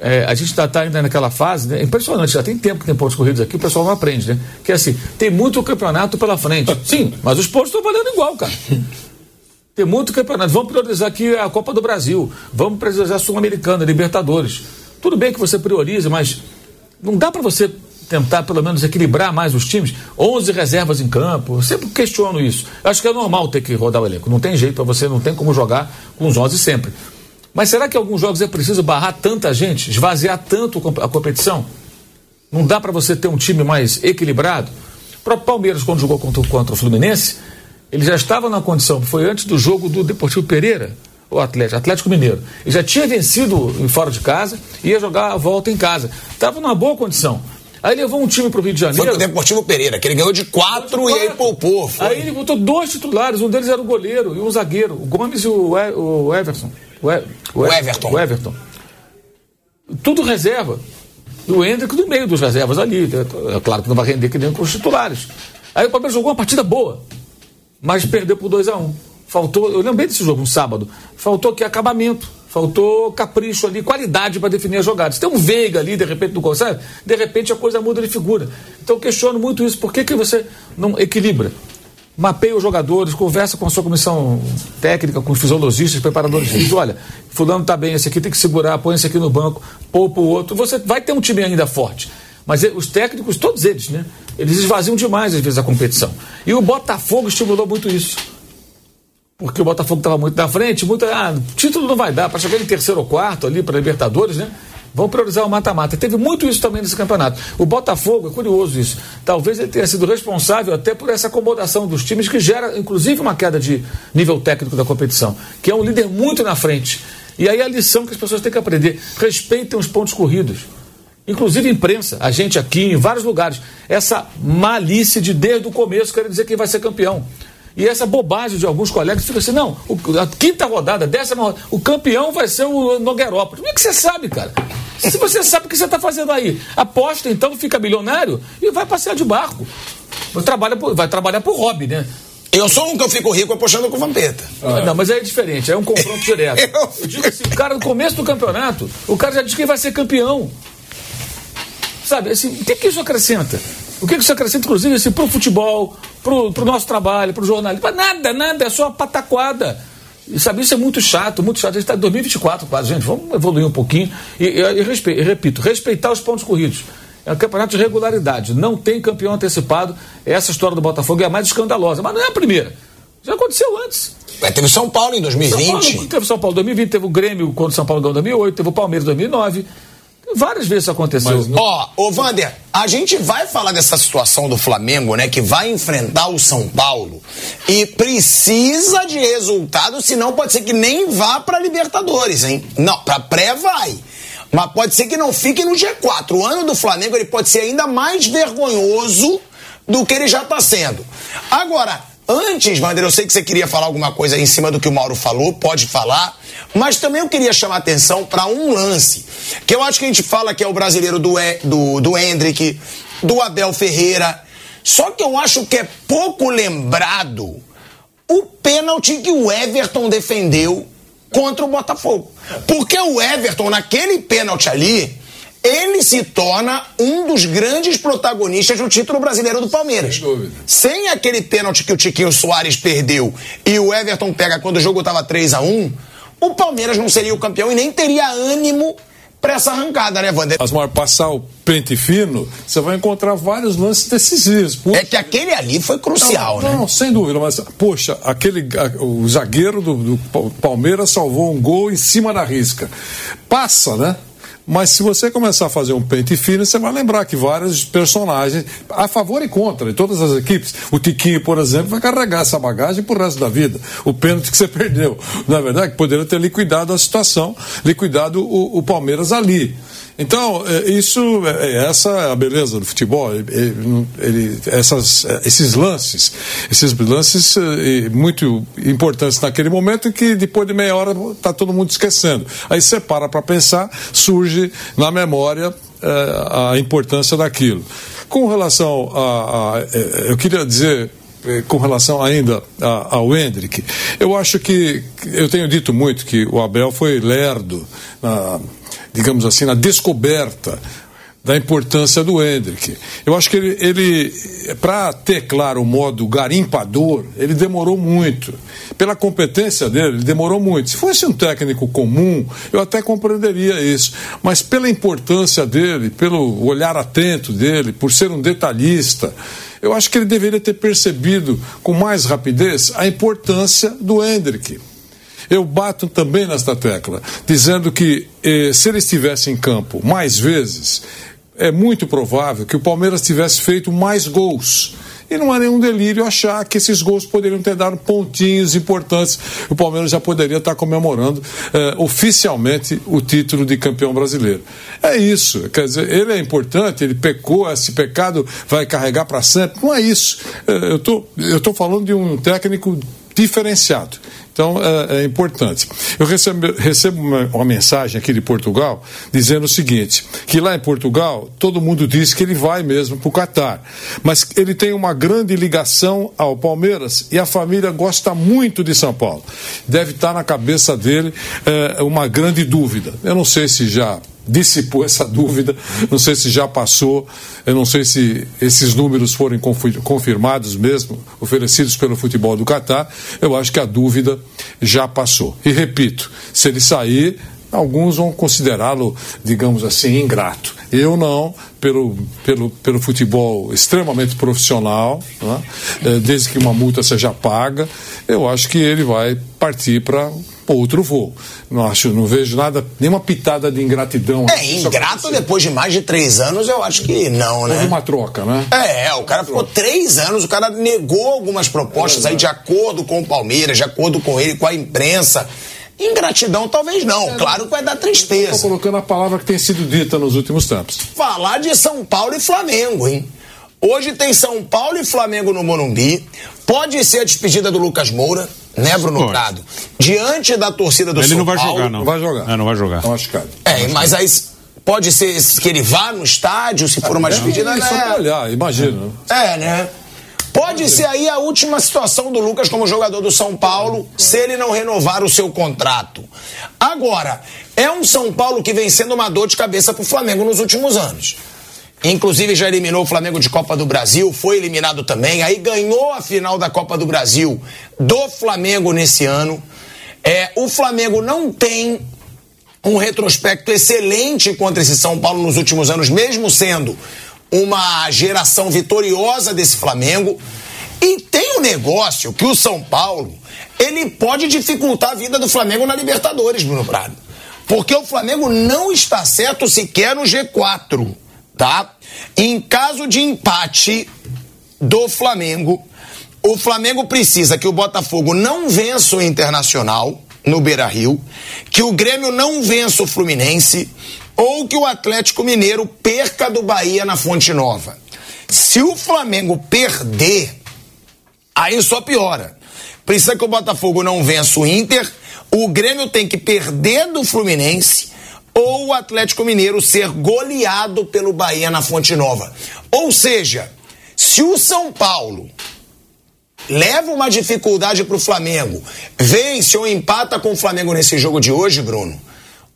é, a gente está tá ainda naquela fase, né? É impressionante, já tem tempo que tem pontos corridos aqui, o pessoal não aprende, né? Que é assim, tem muito campeonato pela frente. Sim, mas os pontos estão valendo igual, cara. Tem muito campeonato. Vamos priorizar aqui a Copa do Brasil, vamos priorizar a Sul-Americana, Libertadores. Tudo bem que você prioriza, mas não dá para você tentar pelo menos equilibrar mais os times. 11 reservas em campo, eu sempre questiono isso. Eu acho que é normal ter que rodar o elenco, não tem jeito para você, não tem como jogar com os 11 sempre. Mas será que alguns jogos é preciso barrar tanta gente, esvaziar tanto a competição? Não dá para você ter um time mais equilibrado? O próprio Palmeiras, quando jogou contra, contra o Fluminense, ele já estava na condição, foi antes do jogo do Deportivo Pereira, o Atlético, Atlético Mineiro. Ele já tinha vencido fora de casa, ia jogar a volta em casa. Estava numa boa condição. Aí levou um time para o Rio de Janeiro. Foi o Deportivo Pereira, que ele ganhou de quatro, e aí poupou. Foi. Aí ele botou dois titulares, um deles era o goleiro e um zagueiro, o Gomes e o, o Everson. O, e, o, Everton. O Everton. Tudo reserva. E o Hendrick no meio dos reservas ali. É claro que não vai render que nem com os titulares. Aí o Palmeiras jogou uma partida boa, mas perdeu por 2 a 1 um. Faltou, eu lembrei desse jogo, um sábado. Faltou que acabamento, faltou capricho ali, qualidade para definir as jogadas. Tem um Veiga ali, de repente não consegue, de repente a coisa muda de figura. Então eu questiono muito isso. Por que, que você não equilibra? Mapeia os jogadores, conversa com a sua comissão técnica, com os fisiologistas, preparadores físicos, olha, fulano está bem, esse aqui tem que segurar, põe esse aqui no banco, poupa o outro. Você vai ter um time ainda forte. Mas os técnicos, todos eles, né? Eles esvaziam demais, às vezes, a competição. E o Botafogo estimulou muito isso. Porque o Botafogo estava muito na frente, muito. Ah, título não vai dar, para chegar em terceiro ou quarto ali para Libertadores, né? Vão priorizar o mata-mata. Teve muito isso também nesse campeonato. O Botafogo, é curioso isso. Talvez ele tenha sido responsável até por essa acomodação dos times, que gera, inclusive, uma queda de nível técnico da competição, que é um líder muito na frente. E aí a lição que as pessoas têm que aprender: respeitem os pontos corridos. Inclusive imprensa, a gente aqui em vários lugares. Essa malícia de desde o começo querer dizer quem vai ser campeão. E essa bobagem de alguns colegas fica assim, não, o, a quinta rodada, décima rodada, o campeão vai ser o Nogueirópolis. Como é que você sabe, cara? Se você sabe o que você está fazendo aí, aposta então, fica milionário e vai passear de barco. Vai trabalhar por, vai trabalhar por hobby, né? Eu sou um que eu fico rico apostando com o Vampeta. Ah, não, mas aí é diferente, é um confronto direto. eu... eu digo assim, o cara no começo do campeonato, o cara já diz que vai ser campeão. Sabe, assim, o que, que isso acrescenta? O que, que isso acrescenta, inclusive, assim, pro futebol, pro, pro nosso trabalho, pro jornalismo? Nada, nada, é só uma pataquada. E sabe, isso é muito chato, muito chato. A gente está em 2024 quase, gente. Vamos evoluir um pouquinho. E, e, e, respe, repito, respeitar os pontos corridos. É um campeonato de regularidade. Não tem campeão antecipado. Essa história do Botafogo é a mais escandalosa. Mas não é a primeira. Já aconteceu antes. Mas teve São Paulo em 2020. São Paulo, teve São Paulo em 2020, teve o Grêmio quando São Paulo ganhou em 2008, teve o Palmeiras em 2009. Várias vezes isso aconteceu. Ó, ô Vander, a gente vai falar dessa situação do Flamengo, né? Que vai enfrentar o São Paulo e precisa de resultado, senão pode ser que nem vá pra Libertadores, hein? Não, pra pré vai. Mas pode ser que não fique no G4. O ano do Flamengo ele pode ser ainda mais vergonhoso do que ele já está sendo. Agora, antes, Vander, eu sei que você queria falar alguma coisa aí em cima do que o Mauro falou, pode falar. Mas também eu queria chamar atenção para um lance, que eu acho que a gente fala que é o brasileiro do, e, do, do Hendrick, do Abel Ferreira. Só que eu acho que é pouco lembrado o pênalti que o Everton defendeu contra o Botafogo. Porque o Everton, naquele pênalti ali, ele se torna um dos grandes protagonistas do título brasileiro do Palmeiras. Sem dúvida. Sem aquele pênalti que o Tiquinho Soares perdeu e o Everton pega quando o jogo estava 3 a 1 o Palmeiras não seria o campeão e nem teria ânimo para essa arrancada, né, Wander? Mas, Mário, passar o pente fino, você vai encontrar vários lances decisivos. Puxa. É que aquele ali foi crucial, não, né? Não, sem dúvida, mas, poxa, aquele, o zagueiro do, do Palmeiras salvou um gol em cima da risca. Passa, né? Mas se você começar a fazer um pente fino, você vai lembrar que vários personagens, a favor e contra, em todas as equipes, o Tiquinho, por exemplo, vai carregar essa bagagem pro resto da vida. O pênalti que você perdeu. Na verdade, poderia ter liquidado a situação, liquidado o, o Palmeiras ali. Então, é, isso, é, é, essa é a beleza do futebol. Ele, ele, essas, esses lances, esses lances muito importantes naquele momento que depois de meia hora está todo mundo esquecendo. Aí você para para pensar, surge na memória a importância daquilo. Com relação a, a eu queria dizer com relação ainda ao Hendrick, eu acho que eu tenho dito muito que o Abel foi lerdo na digamos assim, na descoberta da importância do Hendrick. Eu acho que ele, ele para ter claro o modo garimpador, ele demorou muito. Pela competência dele, ele demorou muito. Se fosse um técnico comum, eu até compreenderia isso. Mas pela importância dele, pelo olhar atento dele, por ser um detalhista, eu acho que ele deveria ter percebido com mais rapidez a importância do Hendrick. Eu bato também nesta tecla, dizendo que eh, se ele estivesse em campo mais vezes, é muito provável que o Palmeiras tivesse feito mais gols. E não há nenhum delírio achar que esses gols poderiam ter dado pontinhos importantes. O Palmeiras já poderia estar comemorando eh, oficialmente o título de campeão brasileiro. É isso. Quer dizer, ele é importante, ele pecou, esse pecado vai carregar para sempre. Não é isso. Eh, eu tô, estou falando de um técnico diferenciado. Então é, é importante. Eu recebo, recebo uma, uma, mensagem aqui de Portugal dizendo o seguinte: que lá em Portugal todo mundo diz que ele vai mesmo para o Catar, mas ele tem uma grande ligação ao Palmeiras e a família gosta muito de São Paulo. Deve estar na cabeça dele é, uma grande dúvida. Eu não sei se já dissipou essa dúvida. Não sei se já passou, eu não sei se esses números foram confirmados mesmo, oferecidos pelo futebol do Catar. Eu acho que a dúvida já passou. E repito, se ele sair, alguns vão considerá-lo, digamos assim, ingrato. Eu não, pelo, pelo, pelo futebol extremamente profissional, né? desde que uma multa seja paga, eu acho que ele vai partir para outro voo. Não acho, não vejo nada, nenhuma pitada de ingratidão. É, ingrato depois de mais de três anos, eu acho que não, né? Houve uma troca, né? É, o cara ficou três anos, o cara negou algumas propostas é aí de acordo com o Palmeiras, de acordo com ele, com a imprensa. Ingratidão talvez não, é, claro que vai dar tristeza. Estou colocando a palavra que tem sido dita nos últimos tempos. Falar de São Paulo e Flamengo, hein? Hoje tem São Paulo e Flamengo no Morumbi. Pode ser a despedida do Lucas Moura, né, Bruno Pode. Prado? Diante da torcida do ele São Paulo. Ele não vai jogar, não. Vai jogar. É, não vai jogar. Não machucado. É, mas aí pode ser que ele vá no estádio, se for uma despedida, né? Só pra olhar, imagina. É, né? Pode ser aí a última situação do Lucas como jogador do São Paulo, se ele não renovar o seu contrato. Agora, é um São Paulo que vem sendo uma dor de cabeça pro Flamengo nos últimos anos. Inclusive já eliminou o Flamengo de Copa do Brasil, foi eliminado também, aí ganhou a final da Copa do Brasil do Flamengo nesse ano. É, o Flamengo não tem um retrospecto excelente contra esse São Paulo nos últimos anos, mesmo sendo uma geração vitoriosa desse Flamengo. E tem um negócio que o São Paulo, ele pode dificultar a vida do Flamengo na Libertadores, Bruno Prado. Porque o Flamengo não está certo sequer no G4 tá? Em caso de empate do Flamengo, o Flamengo precisa que o Botafogo não vença o Internacional no Beira-Rio, que o Grêmio não vença o Fluminense ou que o Atlético Mineiro perca do Bahia na Fonte Nova. Se o Flamengo perder, aí só piora. Precisa que o Botafogo não vença o Inter, o Grêmio tem que perder do Fluminense ou o Atlético Mineiro ser goleado pelo Bahia na Fonte Nova. Ou seja, se o São Paulo leva uma dificuldade para o Flamengo, vence ou empata com o Flamengo nesse jogo de hoje, Bruno,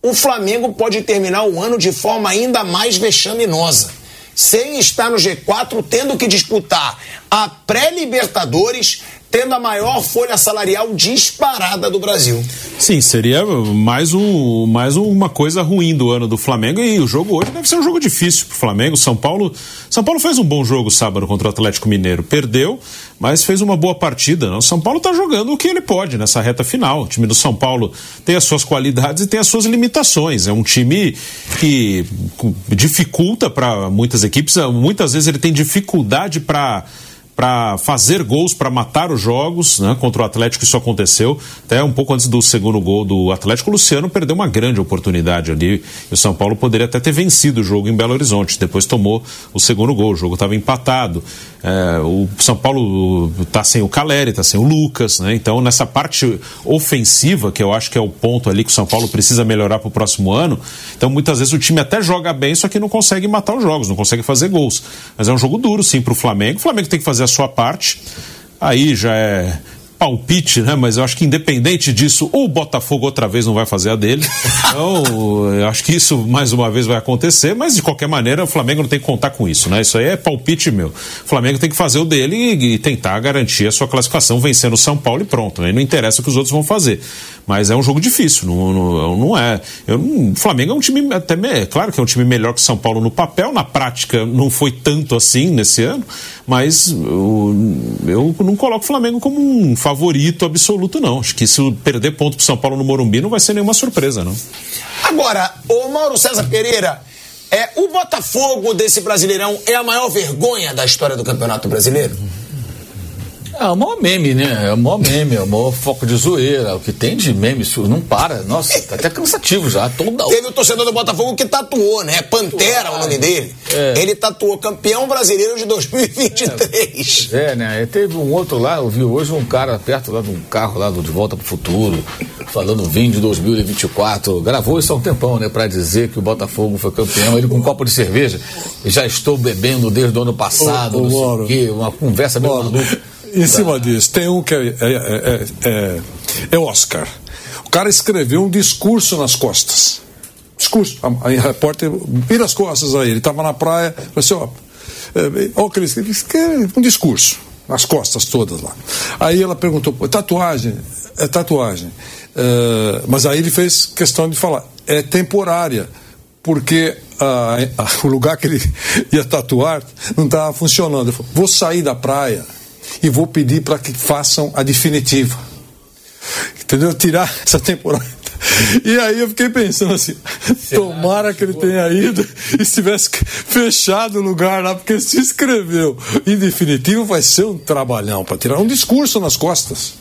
o Flamengo pode terminar o ano de forma ainda mais vexaminosa. Sem estar no G4, tendo que disputar a pré-Libertadores tendo a maior folha salarial disparada do Brasil. Sim, seria mais, um, mais uma coisa ruim do ano do Flamengo e o jogo hoje deve ser um jogo difícil para o Flamengo. São Paulo, São Paulo fez um bom jogo sábado contra o Atlético Mineiro, perdeu, mas fez uma boa partida. Né? O São Paulo está jogando o que ele pode nessa reta final. O time do São Paulo tem as suas qualidades e tem as suas limitações. É um time que dificulta para muitas equipes, muitas vezes ele tem dificuldade para para fazer gols, para matar os jogos, né? Contra o Atlético isso aconteceu. Até um pouco antes do segundo gol do Atlético, o Luciano perdeu uma grande oportunidade ali. E o São Paulo poderia até ter vencido o jogo em Belo Horizonte. Depois tomou o segundo gol. O jogo estava empatado. É, o São Paulo está sem o Caleri, está sem o Lucas, né? Então, nessa parte ofensiva, que eu acho que é o ponto ali que o São Paulo precisa melhorar para o próximo ano. Então, muitas vezes o time até joga bem, só que não consegue matar os jogos, não consegue fazer gols. Mas é um jogo duro, sim, para o Flamengo. O Flamengo tem que fazer a sua parte. Aí já é palpite, né? Mas eu acho que independente disso, o Botafogo outra vez não vai fazer a dele. Então, eu acho que isso mais uma vez vai acontecer, mas de qualquer maneira o Flamengo não tem que contar com isso, né? Isso aí é palpite meu. O Flamengo tem que fazer o dele e, e tentar garantir a sua classificação vencendo o São Paulo e pronto, né? Não interessa o que os outros vão fazer. Mas é um jogo difícil, não, não, não é. Eu, o Flamengo é um time até é claro que é um time melhor que o São Paulo no papel, na prática não foi tanto assim nesse ano, mas eu, eu não coloco o Flamengo como um favorito absoluto, não. Acho que se perder ponto pro São Paulo no Morumbi não vai ser nenhuma surpresa, não. Agora, o Mauro César Pereira, é, o Botafogo desse Brasileirão é a maior vergonha da história do Campeonato Brasileiro? É o maior meme, né? É o maior meme, é o maior foco de zoeira. O que tem de meme, isso não para. Nossa, tá até cansativo já. Toda... Teve o torcedor do Botafogo que tatuou, né? Pantera o nome dele. É. Ele tatuou campeão brasileiro de 2023. É, é né? E teve um outro lá, eu vi hoje um cara perto lá de um carro lá do De Volta pro Futuro, falando vinho de 2024. Gravou isso há um tempão, né? Pra dizer que o Botafogo foi campeão. Ele com um copo de cerveja. Já estou bebendo desde o ano passado, ô, ô, não sei o quê. Uma conversa meio maluca em cima disso, tem um que é, é, é, é, é Oscar. O cara escreveu um discurso nas costas. Discurso. A, a repórter vira as costas aí. Ele estava na praia, falou assim: ó, ó, Cris, um discurso nas costas todas lá. Aí ela perguntou: tatuagem? É tatuagem. Uh, mas aí ele fez questão de falar: é temporária porque o lugar que ele ia tatuar não estava funcionando. Ele falou, vou sair da praia e vou pedir para que façam a definitiva. Entendeu? Tirar essa temporada. E aí eu fiquei pensando assim, tomara que ele tenha ido e estivesse fechado o lugar lá, porque se inscreveu. Em definitivo, vai ser um trabalhão para tirar um discurso nas costas.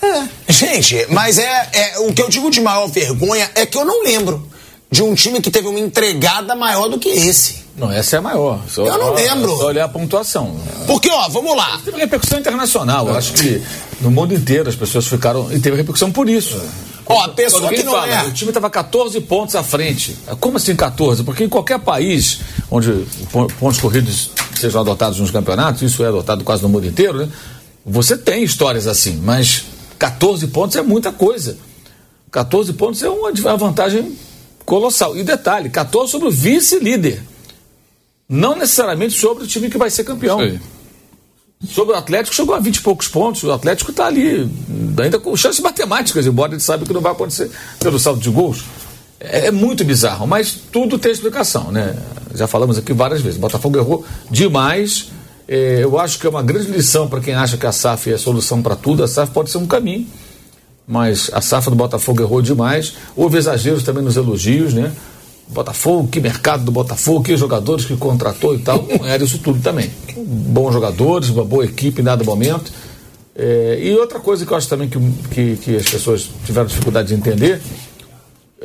É. Gente, mas é, é o que eu digo de maior vergonha é que eu não lembro de um time que teve uma entregada maior do que esse. Não, essa é a maior. Só, eu não lembro. Só olhar a pontuação. Porque, ó, vamos lá. Teve repercussão internacional. Eu acho que no mundo inteiro as pessoas ficaram. E teve repercussão por isso. Ó, a pessoa que não fala, é. O time estava 14 pontos à frente. Como assim 14? Porque em qualquer país onde pontos corridos sejam adotados nos campeonatos, isso é adotado quase no mundo inteiro, né? Você tem histórias assim, mas 14 pontos é muita coisa. 14 pontos é uma vantagem colossal. E detalhe, 14 sobre o vice-líder. Não necessariamente sobre o time que vai ser campeão. Sobre o Atlético, chegou a 20 e poucos pontos. O Atlético está ali, ainda com chances matemáticas, embora ele saiba que não vai acontecer pelo saldo de gols. É, é, muito bizarro, mas tudo tem explicação, né? Já falamos aqui várias vezes. O Botafogo errou demais. É, eu acho que é uma grande lição para quem acha que a SAF é a solução para tudo. A SAF pode ser um caminho, mas a SAF do Botafogo errou demais. Houve exageros também nos elogios, né? Botafogo, que mercado do Botafogo, que jogadores que contratou e tal. Era isso tudo também. Bons jogadores, uma boa equipe em dado momento. É, e outra coisa que eu acho também que, que, que, as pessoas tiveram dificuldade de entender,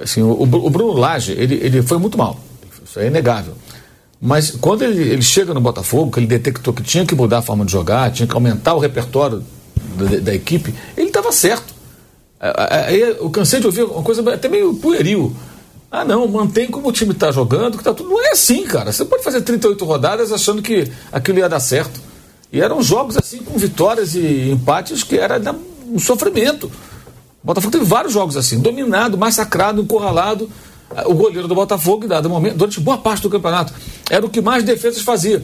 assim, o, o Bruno Lage, ele, ele foi muito mal. Isso é inegável. Mas quando ele, ele chega no Botafogo, que ele detectou que tinha que mudar a forma de jogar, tinha que aumentar o repertório da, da equipe, ele estava certo. Aí eu cansei de ouvir uma coisa até meio pueril. Ah, não, mantém como o time está jogando, que tá tudo. Não é assim, cara. Você pode fazer 38 rodadas achando que aquilo ia dar certo. E eram jogos assim, com vitórias e empates que era um sofrimento. O Botafogo teve vários jogos assim, dominado, massacrado, encurralado. O goleiro do Botafogo, dado momento, durante boa parte do campeonato, era o que mais defesas fazia.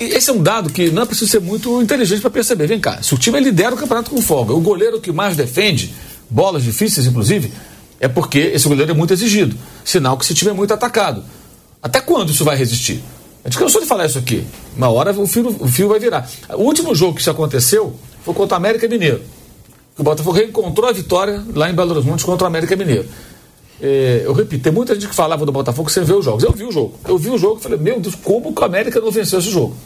esse é um dado que não é preciso ser muito inteligente para perceber. Vem cá, se o time lidera o campeonato com folga, o goleiro que mais defende, bolas difíceis inclusive, é porque esse goleiro é muito exigido. Sinal que se tiver muito atacado. Até quando isso vai resistir? A gente cansou de falar isso aqui. Uma hora o fio, o fio vai virar. O último jogo que isso aconteceu foi contra o América Mineiro. O Botafogo reencontrou a vitória lá em Belo Horizonte contra o América Mineiro. É, eu repito, tem muita gente que falava do Botafogo sem ver os jogos. Eu vi o jogo. Eu vi o jogo e falei, meu Deus, como que o América não venceu esse jogo?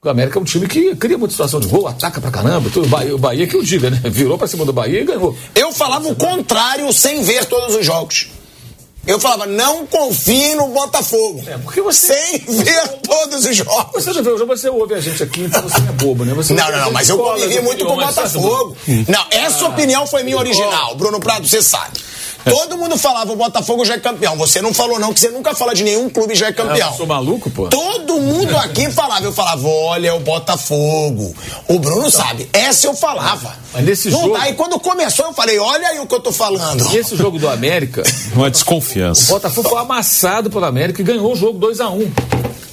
O América é um time que cria muita situação de gol, ataca pra caramba. Tudo, o, Bahia, o Bahia que eu diga, né? Virou pra cima do Bahia e ganhou. Eu falava o contrário sem ver todos os jogos. Eu falava, não confie no Botafogo. É, porque você. Sem ver todos os jogos. Você não vê o jogo, você ouve a gente aqui, então você é bobo, né? Você não, não, não, mas eu convivi muito com o Botafogo. Não, essa ah, opinião foi minha original. Bruno Prado, você sabe. Todo mundo falava o Botafogo já é campeão. Você não falou não, que você nunca fala de nenhum clube já é campeão. eu sou maluco, pô. Todo mundo aqui falava. Eu falava, olha, é o Botafogo. O Bruno sabe. Essa eu falava. Mas nesse não jogo... dá. E quando começou, eu falei, olha aí o que eu tô falando. Nesse jogo do América... Uma desconfiança. O Botafogo foi amassado pelo América e ganhou o jogo 2 a 1 um.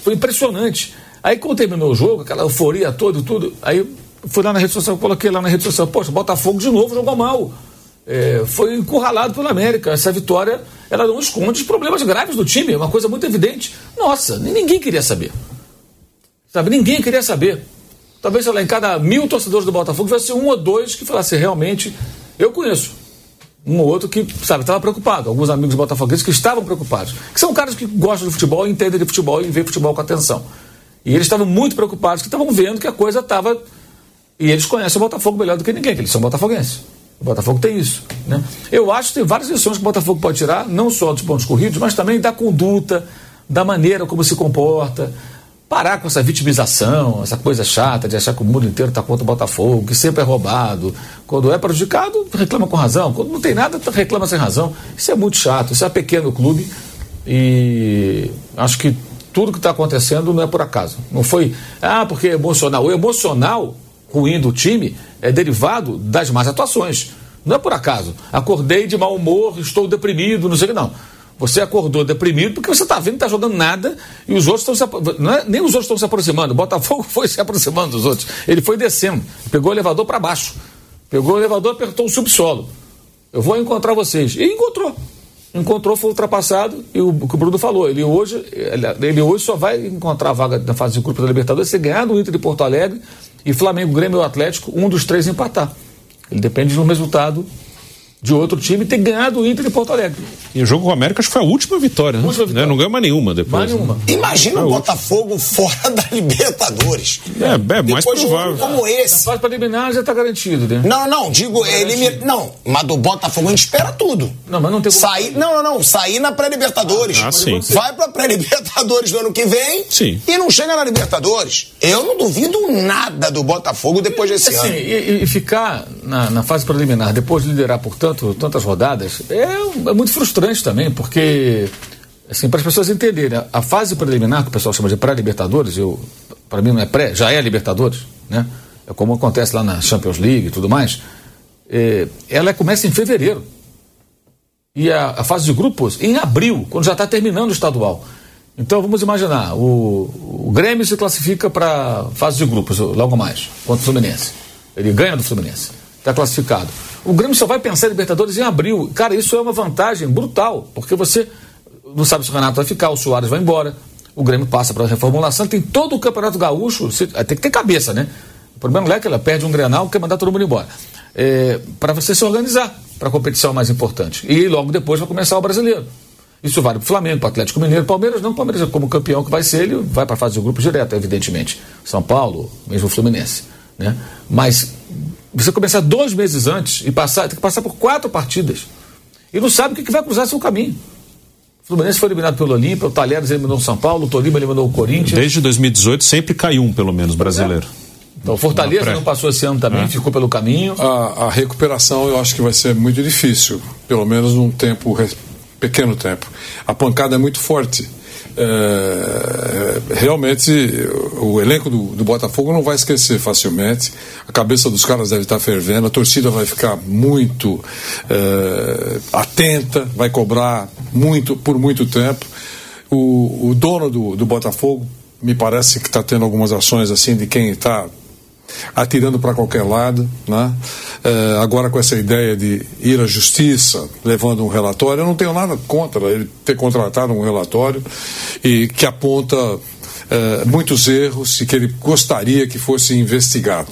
Foi impressionante. Aí quando terminou o jogo, aquela euforia toda tudo, aí fui lá na rede social, coloquei lá na rede social, poxa, Botafogo de novo jogou mal é, foi encurralado pela América. Essa vitória ela não esconde os problemas graves do time, é uma coisa muito evidente. Nossa, ninguém queria saber. Sabe, ninguém queria saber. Talvez, sei lá, em cada mil torcedores do Botafogo tivesse um ou dois que falasse realmente. Eu conheço um ou outro que, sabe, estava preocupado. Alguns amigos botafoguenses que estavam preocupados. Que são caras que gostam de futebol, entendem de futebol e veem futebol com atenção. E eles estavam muito preocupados, que estavam vendo que a coisa estava. E eles conhecem o Botafogo melhor do que ninguém, que eles são botafoguenses. O Botafogo tem isso. Né? Eu acho que tem várias lições que o Botafogo pode tirar, não só dos pontos corridos, mas também da conduta, da maneira como se comporta. Parar com essa vitimização, essa coisa chata de achar que o mundo inteiro está contra o Botafogo, que sempre é roubado. Quando é prejudicado, reclama com razão. Quando não tem nada, reclama sem razão. Isso é muito chato. Isso é pequeno clube e acho que tudo que está acontecendo não é por acaso. Não foi, ah, porque é emocional. O emocional ruim do time é derivado das más atuações. Não é por acaso. Acordei de mau humor, estou deprimido, não sei o que, não. Você acordou deprimido porque você está vendo que está jogando nada e os outros estão se é, nem os outros estão se aproximando. O Botafogo foi se aproximando dos outros. Ele foi descendo, pegou o elevador para baixo. Pegou o elevador, apertou o subsolo. Eu vou encontrar vocês. E encontrou. Encontrou, foi ultrapassado, e o, que o Bruno falou, ele hoje, ele, hoje só vai encontrar a vaga na fase de grupo da Libertadores se ganhar do Inter de Porto Alegre e Flamengo, Grêmio ou Atlético, um dos três empatar. Ele depende de um resultado de outro time ter ganhado o Inter de Porto Alegre. E o jogo com o América acho que foi a última vitória, né? Última vitória. Né? Não ganhou mais nenhuma depois. Mais nenhuma. Né? Imagina o Botafogo fora da Libertadores. É, é mais provável. como esse. Na fase preliminar já está garantido, né? Não, não, digo, ele não, mas do Botafogo a gente espera tudo. Não, mas não tem como... Sair, não, não, não, sair na pré-Libertadores. Ah, sim. Vai pra pré-Libertadores do ano que vem sim. e não chega na Libertadores. Eu não duvido nada do Botafogo depois desse assim, ano. E, e ficar na, na fase preliminar, depois de liderar por tanto, tantas rodadas, é, é muito frustrante também, porque, assim, para as pessoas entenderem, a fase preliminar, que o pessoal chama de pré-Libertadores, para mim não é pré, já é Libertadores, né? É como acontece lá na Champions League e tudo mais. É, ela começa em fevereiro. E a, a, fase de grupos em abril, quando já está terminando o estadual. Então vamos imaginar, o, o Grêmio se classifica para fase de grupos logo mais, contra o Fluminense. Ele ganha do Fluminense está classificado. O Grêmio só vai pensar em Libertadores em abril. Cara, isso é uma vantagem brutal, porque você não sabe se o Renato vai ficar, o Soares vai embora, o Grêmio passa para a reformulação, tem todo o Campeonato Gaúcho, tem que ter cabeça, né? O problema não é que ela perde um Grenal, quer mandar todo mundo embora. É, para você se organizar para a competição mais importante. E logo depois vai começar o brasileiro. Isso vale para o Flamengo, para o Atlético Mineiro, Palmeiras não, Palmeiras como campeão que vai ser, ele vai para a fase de grupo direto, evidentemente. São Paulo, mesmo o Fluminense. Né? Mas você começar dois meses antes e passar, tem que passar por quatro partidas. E não sabe o que, que vai cruzar seu caminho. O Fluminense foi eliminado pelo Olímpia, o Talheres eliminou o São Paulo, o Tolima eliminou o Corinthians. Desde 2018 sempre caiu um, pelo menos, brasileiro. É. Então, o Fortaleza não passou esse ano também, é. ficou pelo caminho. A, a, recuperação eu acho que vai ser muito difícil, pelo menos num tempo, pequeno tempo. A pancada é muito forte é, realmente o elenco do, do, Botafogo não vai esquecer facilmente. A cabeça dos caras deve estar fervendo, a torcida vai ficar muito é, atenta, vai cobrar muito por muito tempo. O, o dono do, do Botafogo me parece que está tendo algumas ações assim de quem está atirando para qualquer lado, né? É, agora com essa ideia de ir à justiça levando um relatório, eu não tenho nada contra ele ter contratado um relatório e que aponta é, muitos erros e que ele gostaria que fosse investigado.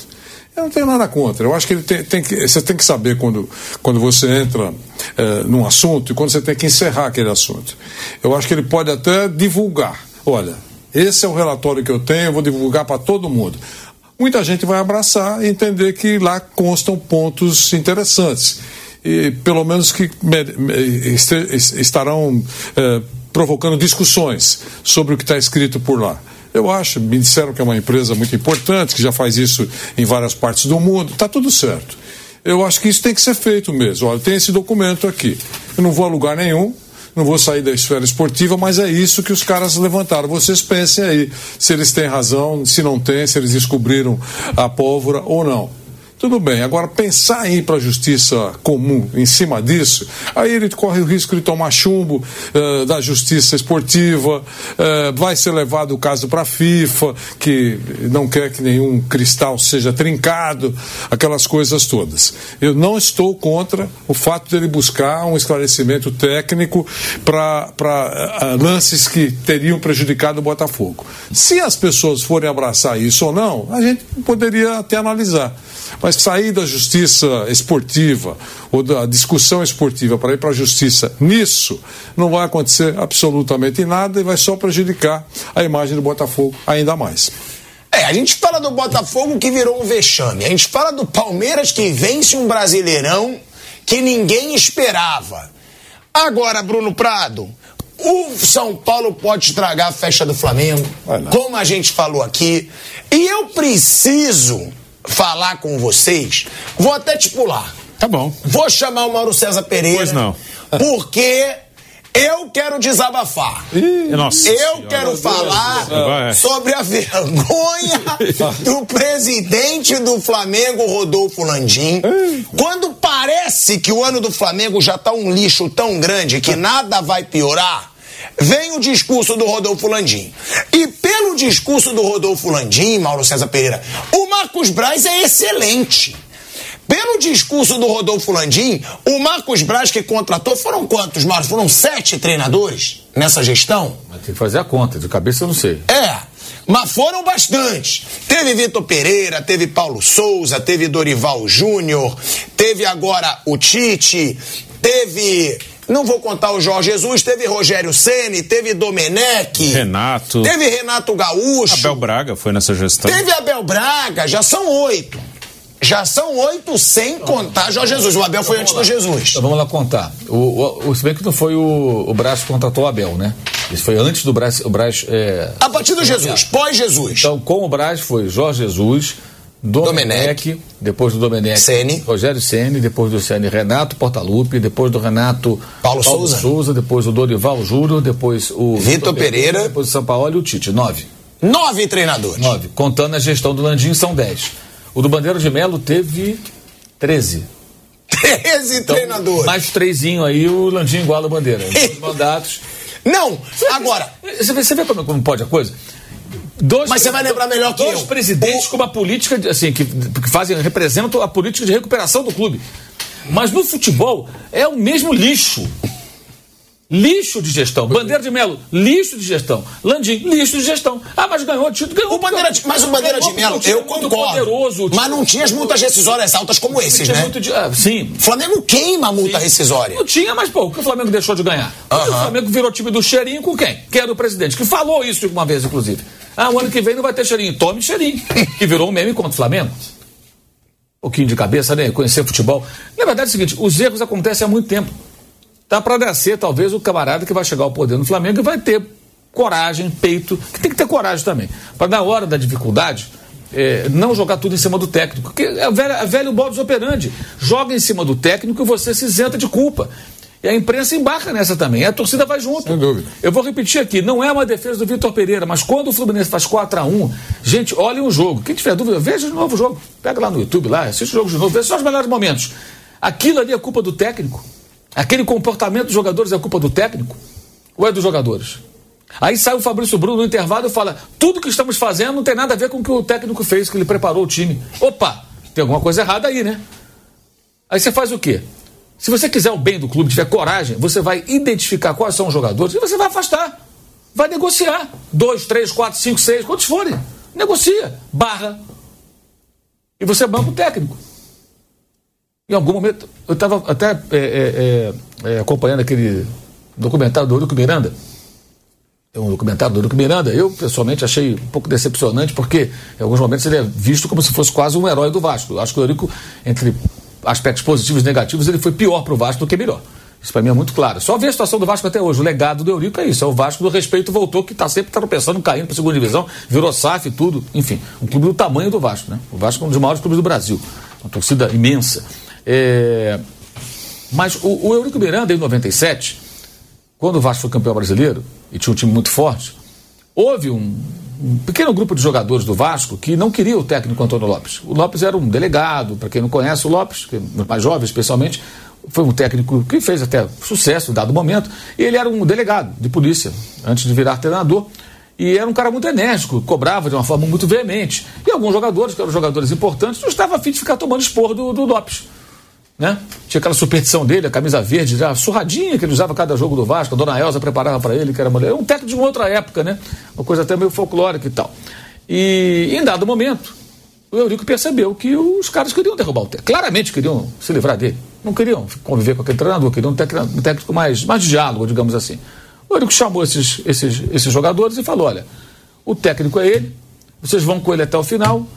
Eu não tenho nada contra. Eu acho que ele tem, tem que, você tem que saber quando, quando você entra é, num assunto e quando você tem que encerrar aquele assunto. Eu acho que ele pode até divulgar. Olha, esse é o relatório que eu tenho, eu vou divulgar para todo mundo muita gente vai abraçar e entender que lá constam pontos interessantes. E pelo menos que estarão é, provocando discussões sobre o que está escrito por lá. Eu acho, me disseram que é uma empresa muito importante, que já faz isso em várias partes do mundo, está tudo certo. Eu acho que isso tem que ser feito mesmo. Olha, tem esse documento aqui. Eu não vou a lugar nenhum, não vou sair da esfera esportiva, mas é isso que os caras levantaram. Vocês pensem aí se eles têm razão, se não têm, se eles descobriram a pólvora ou não. Tudo bem, agora pensar em ir para a justiça comum em cima disso, aí ele corre o risco de tomar chumbo uh, da justiça esportiva, uh, vai ser levado o caso para a FIFA, que não quer que nenhum cristal seja trincado, aquelas coisas todas. Eu não estou contra o fato dele buscar um esclarecimento técnico para uh, lances que teriam prejudicado o Botafogo. Se as pessoas forem abraçar isso ou não, a gente poderia até analisar. Mas sair da justiça esportiva ou da discussão esportiva para ir para a justiça nisso não vai acontecer absolutamente nada e vai só prejudicar a imagem do Botafogo ainda mais. É, a gente fala do Botafogo que virou um vexame. A gente fala do Palmeiras que vence um brasileirão que ninguém esperava. Agora, Bruno Prado, o São Paulo pode estragar a festa do Flamengo, como a gente falou aqui. E eu preciso falar com vocês, vou até te pular. Tá bom. Vou chamar o Mauro César Pereira. Pois não. Porque eu quero desabafar. Ih, nossa eu senhora. quero falar sobre a vergonha do presidente do Flamengo, Rodolfo Landim. Quando parece que o ano do Flamengo já tá um lixo tão grande que nada vai piorar, vem o discurso do Rodolfo Landim. E pelo discurso do Rodolfo Landim, Mauro César Pereira, o Marcos Braz é excelente. Pelo discurso do Rodolfo Landim, o Marcos Braz que contratou foram quantos, Marcos? Foram sete treinadores nessa gestão? Mas tem que fazer a conta, de cabeça eu não sei. É, mas foram bastantes. Teve Vitor Pereira, teve Paulo Souza, teve Dorival Júnior, teve agora o Tite, teve não vou contar o Jorge Jesus, teve Rogério Ceni, teve Domenech, Renato, teve Renato Gaúcho, Abel Braga foi nessa gestão. teve Abel Braga, já são oito. Já são oito sem contar Jorge Jesus. O Abel foi antes do Jesus. Então vamos lá contar. O, o, o, se bem que não foi o, o Braz que contratou o Abel, né? Isso foi antes do Braz. O Braz é... A partir do Jesus, pós-Jesus. Então, com o Braz foi Jorge Jesus, Domenech, depois do Domenech, Ceni. Rogério Ceni, depois do Ceni, Renato Portaluppi, depois do Renato Paulo Souza. depois o Dorival Júnior, depois o Vitor Pereira. depois o São Paulo e o Tite, nove. Nove treinadores. Nove. Contando a gestão do Landim, são dez. O do Bandeira de Melo teve 13. Treze Então, treinadores. mais trezinho aí, o Landim iguala o Bandeira. Dois mandatos. Não, agora, Você vê, você vê como, como pode a coisa? Dois, Mas você vai lembrar melhor que dois eu. presidentes O- com uma política de- assim que, que fazem representam a política de recuperação do clube. Mas no futebol é o mesmo lixo. Lixo de gestão. Bandeira de Melo, lixo de gestão. Landim, lixo de gestão. Ah, mas ganhou o título. Ganhou o Bandeira de, mas o Bandeira de Melo, o eu é concordo. poderoso, o mas não tinha as multas rescisórias altas como esses, tinha né? muito de- ah, sim, O Flamengo queima a multa rescisória. não tinha, mas pô, o que o Flamengo deixou de ganhar? Porque O Aham. Flamengo virou time do cheirinho com quem? Que era o presidente, que falou isso uma vez, inclusive. Ah, o ano que vem não vai ter cheirinho. Tome cheirinho. que virou um meme contra o Flamengo. Um pouquinho de cabeça, né? Conhecer futebol. Na verdade é o seguinte, os erros acontecem há muito tempo. Tá para nascer, talvez, o camarada que vai chegar ao poder no Flamengo e vai ter coragem, peito, que tem que ter coragem também. Para na hora da dificuldade, é, não jogar tudo em cima do técnico. Porque é velho, é velho modus operandi. Joga em cima do técnico e você se isenta de culpa. E a imprensa embarca nessa também. A torcida vai junto. Sem dúvida. Eu vou repetir aqui, não é uma defesa do Vitor Pereira, mas quando o Fluminense faz 4 a 1 gente, olhem o jogo. Quem tiver dúvida, veja de novo o jogo. Pega lá no YouTube, lá, assiste o jogo de novo, veja só os melhores momentos. Aquilo ali é culpa do técnico. Aquele comportamento dos jogadores é culpa do técnico ou é dos jogadores? Aí sai o Fabrício Bruno no intervalo e fala: tudo que estamos fazendo não tem nada a ver com o que o técnico fez, que ele preparou o time. Opa, tem alguma coisa errada aí, né? Aí você faz o quê? Se você quiser o bem do clube, tiver coragem, você vai identificar quais são os jogadores e você vai afastar. Vai negociar. Dois, três, quatro, cinco, seis, quantos forem. Negocia. Barra. E você banca o técnico. Em algum momento, eu estava até é, é, é, acompanhando aquele documentário do Eurico Miranda. É um documentário do Eurico Miranda. Eu, pessoalmente, achei um pouco decepcionante, porque em alguns momentos ele é visto como se fosse quase um herói do Vasco. Eu acho que o Eurico, entre aspectos positivos e negativos, ele foi pior para o Vasco do que melhor. Isso para mim é muito claro. Só ver a situação do Vasco até hoje. O legado do Eurico é isso. É o Vasco do respeito voltou, que está sempre tropeçando, caindo para a segunda divisão, virou SAF e tudo. Enfim, um clube do tamanho do Vasco. Né? O Vasco é um dos maiores clubes do Brasil. Uma torcida imensa. É... Mas o, o Eurico Miranda, em 97, quando o Vasco foi campeão brasileiro, e tinha um time muito forte, houve um, um pequeno grupo de jogadores do Vasco que não queria o técnico Antônio Lopes. O Lopes era um delegado, para quem não conhece o Lopes, é mais jovem especialmente, foi um técnico que fez até sucesso em dado momento, ele era um delegado de polícia, antes de virar treinador, e era um cara muito enérgico, cobrava de uma forma muito veemente. E alguns jogadores, que eram jogadores importantes, não estavam afim de ficar tomando esporro do, do Lopes. Né? Tinha aquela superstição dele, a camisa verde, já surradinha que ele usava cada jogo do Vasco, a dona Elza preparava para ele, que era mulher. Um técnico de uma outra época, né? Uma coisa até meio folclórica e tal. E em dado momento, o Eurico percebeu que os caras queriam derrubar o técnico. Claramente queriam se livrar dele. Não queriam conviver com aquele treinador, queriam um técnico, um técnico mais, mais de diálogo, digamos assim. O Eurico chamou esses, esses, esses jogadores e falou: olha, o técnico é ele, vocês vão com ele até o final,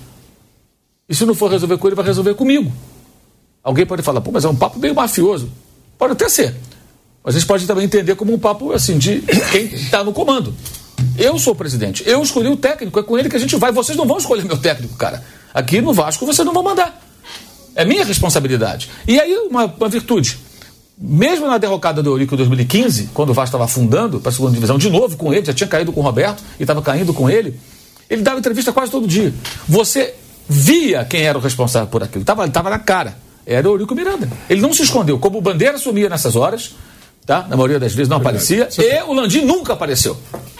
e se não for resolver com ele, vai resolver comigo. Alguém pode falar, pô, mas é um papo meio mafioso. Pode até ser. Mas a gente pode também entender como um papo assim de quem está no comando. Eu sou o presidente, eu escolhi o técnico, é com ele que a gente vai. Vocês não vão escolher meu técnico, cara. Aqui no Vasco vocês não vão mandar. É minha responsabilidade. E aí, uma, uma virtude. Mesmo na derrocada do Eurico em 2015, quando o Vasco estava afundando para a segunda divisão, de novo com ele, já tinha caído com o Roberto e estava caindo com ele, ele dava entrevista quase todo dia. Você via quem era o responsável por aquilo, estava tava na cara era o Eurico Miranda. Ele não se escondeu. Como o Bandeira sumia nessas horas, tá? na maioria das vezes não aparecia, e o Landim nunca apareceu.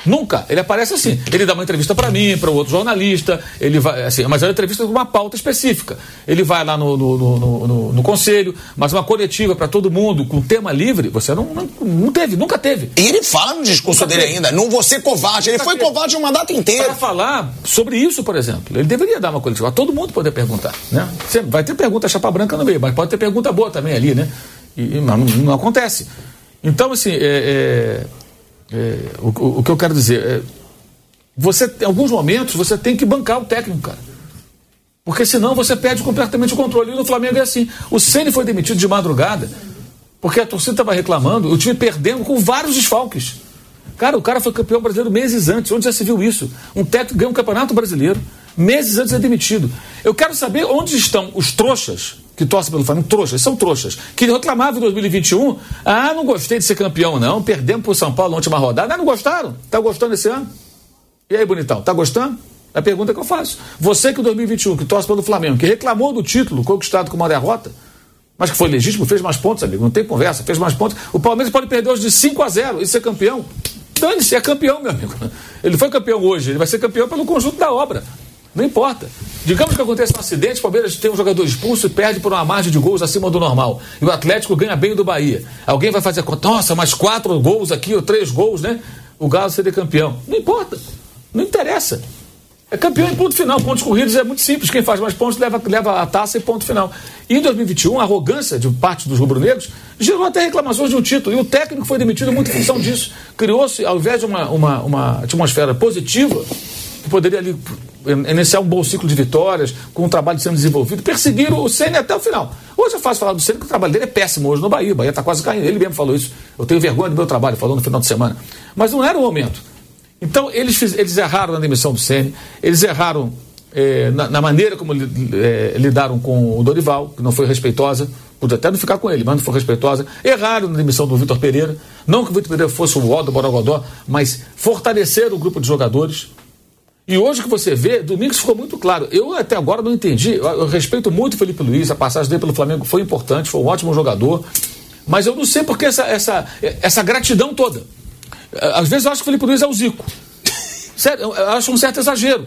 Nunca. Ele aparece assim. Ele dá uma entrevista para mim, para o outro jornalista, ele vai, assim, mas é uma entrevista com uma pauta específica. Ele vai lá no, no, no, no, no conselho, mas uma coletiva para todo mundo, com tema livre, você não, não, não, teve, nunca teve. E ele fala no discurso nunca dele teve. ainda, não vou ser covarde. Ele nunca foi teve. covarde uma data inteira. Para falar sobre isso, por exemplo, ele deveria dar uma coletiva, todo mundo poder perguntar. Né? Você vai ter pergunta chapa branca no meio, mas pode ter pergunta boa também ali, né? E, mas não, não acontece. Então, assim, é, é é, o, o, que eu quero dizer é, você, em alguns momentos, você tem que bancar o técnico, cara. Porque senão você perde completamente o controle. E no Flamengo é assim. O Ceni foi demitido de madrugada porque a torcida estava reclamando, o time perdendo com vários desfalques. Cara, o cara foi campeão brasileiro meses antes. Onde já se viu isso? Um técnico ganha um campeonato brasileiro. Meses antes de ser demitido. Eu quero saber onde estão os trouxas que torcem pelo Flamengo, trouxas, são trouxas, que reclamavam em 2021, ah, não gostei de ser campeão não, perdemos para o São Paulo na última rodada, ah, não gostaram? Tá gostando esse ano? E aí, bonitão, tá gostando? É a pergunta que eu faço. Você que em 2021, que torce pelo Flamengo, que reclamou do título conquistado com uma derrota, mas que foi legítimo, fez mais pontos, amigo, não tem conversa, fez mais pontos. O Palmeiras pode perder hoje de 5 a 0 e ser campeão. Dane-se, é campeão, meu amigo. Ele foi campeão hoje, ele vai ser campeão pelo conjunto da obra. Não importa. Digamos que acontece um acidente, o Palmeiras tem um jogador expulso e perde por uma margem de gols acima do normal. E o Atlético ganha bem do Bahia. Alguém vai fazer a conta, nossa, mais quatro gols aqui, ou três gols, né? O Galo seria campeão. Não importa. Não interessa. É campeão em ponto final. Pontos corridos é muito simples. Quem faz mais pontos leva, leva a taça e ponto final. E em 2021, a arrogância de parte dos rubro-negros gerou até reclamações de um título. E o técnico foi demitido muito em função disso. Criou-se, ao invés de uma, uma, uma atmosfera positiva, que poderia ali iniciar um bom ciclo de vitórias, com o trabalho sendo desenvolvido, perseguiram o Senna até o final. Hoje é fácil falar do Senna, que o trabalho dele é péssimo hoje no Bahia. O Bahia está quase caindo. Ele mesmo falou isso. Eu tenho vergonha do meu trabalho, falou no final de semana. Mas não era o momento. Então, eles, fiz, eles erraram na demissão do Senna, eles erraram eh, na, na, maneira como eh, lidaram com o Dorival, que não foi respeitosa. Pude até não ficar com ele, mas não foi respeitosa. Erraram na demissão do Vitor Pereira. Não que o Vitor Pereira fosse o ó do Borogodó, mas fortaleceram o grupo de jogadores e hoje que você vê, Domingos ficou muito claro. Eu até agora não entendi. Eu, eu respeito muito o Felipe Luiz, a passagem dele pelo Flamengo foi importante, foi um ótimo jogador. Mas eu não sei porque essa, essa, essa gratidão toda. Às vezes eu acho que o Felipe Luiz é o Zico. Sério, eu acho um certo exagero.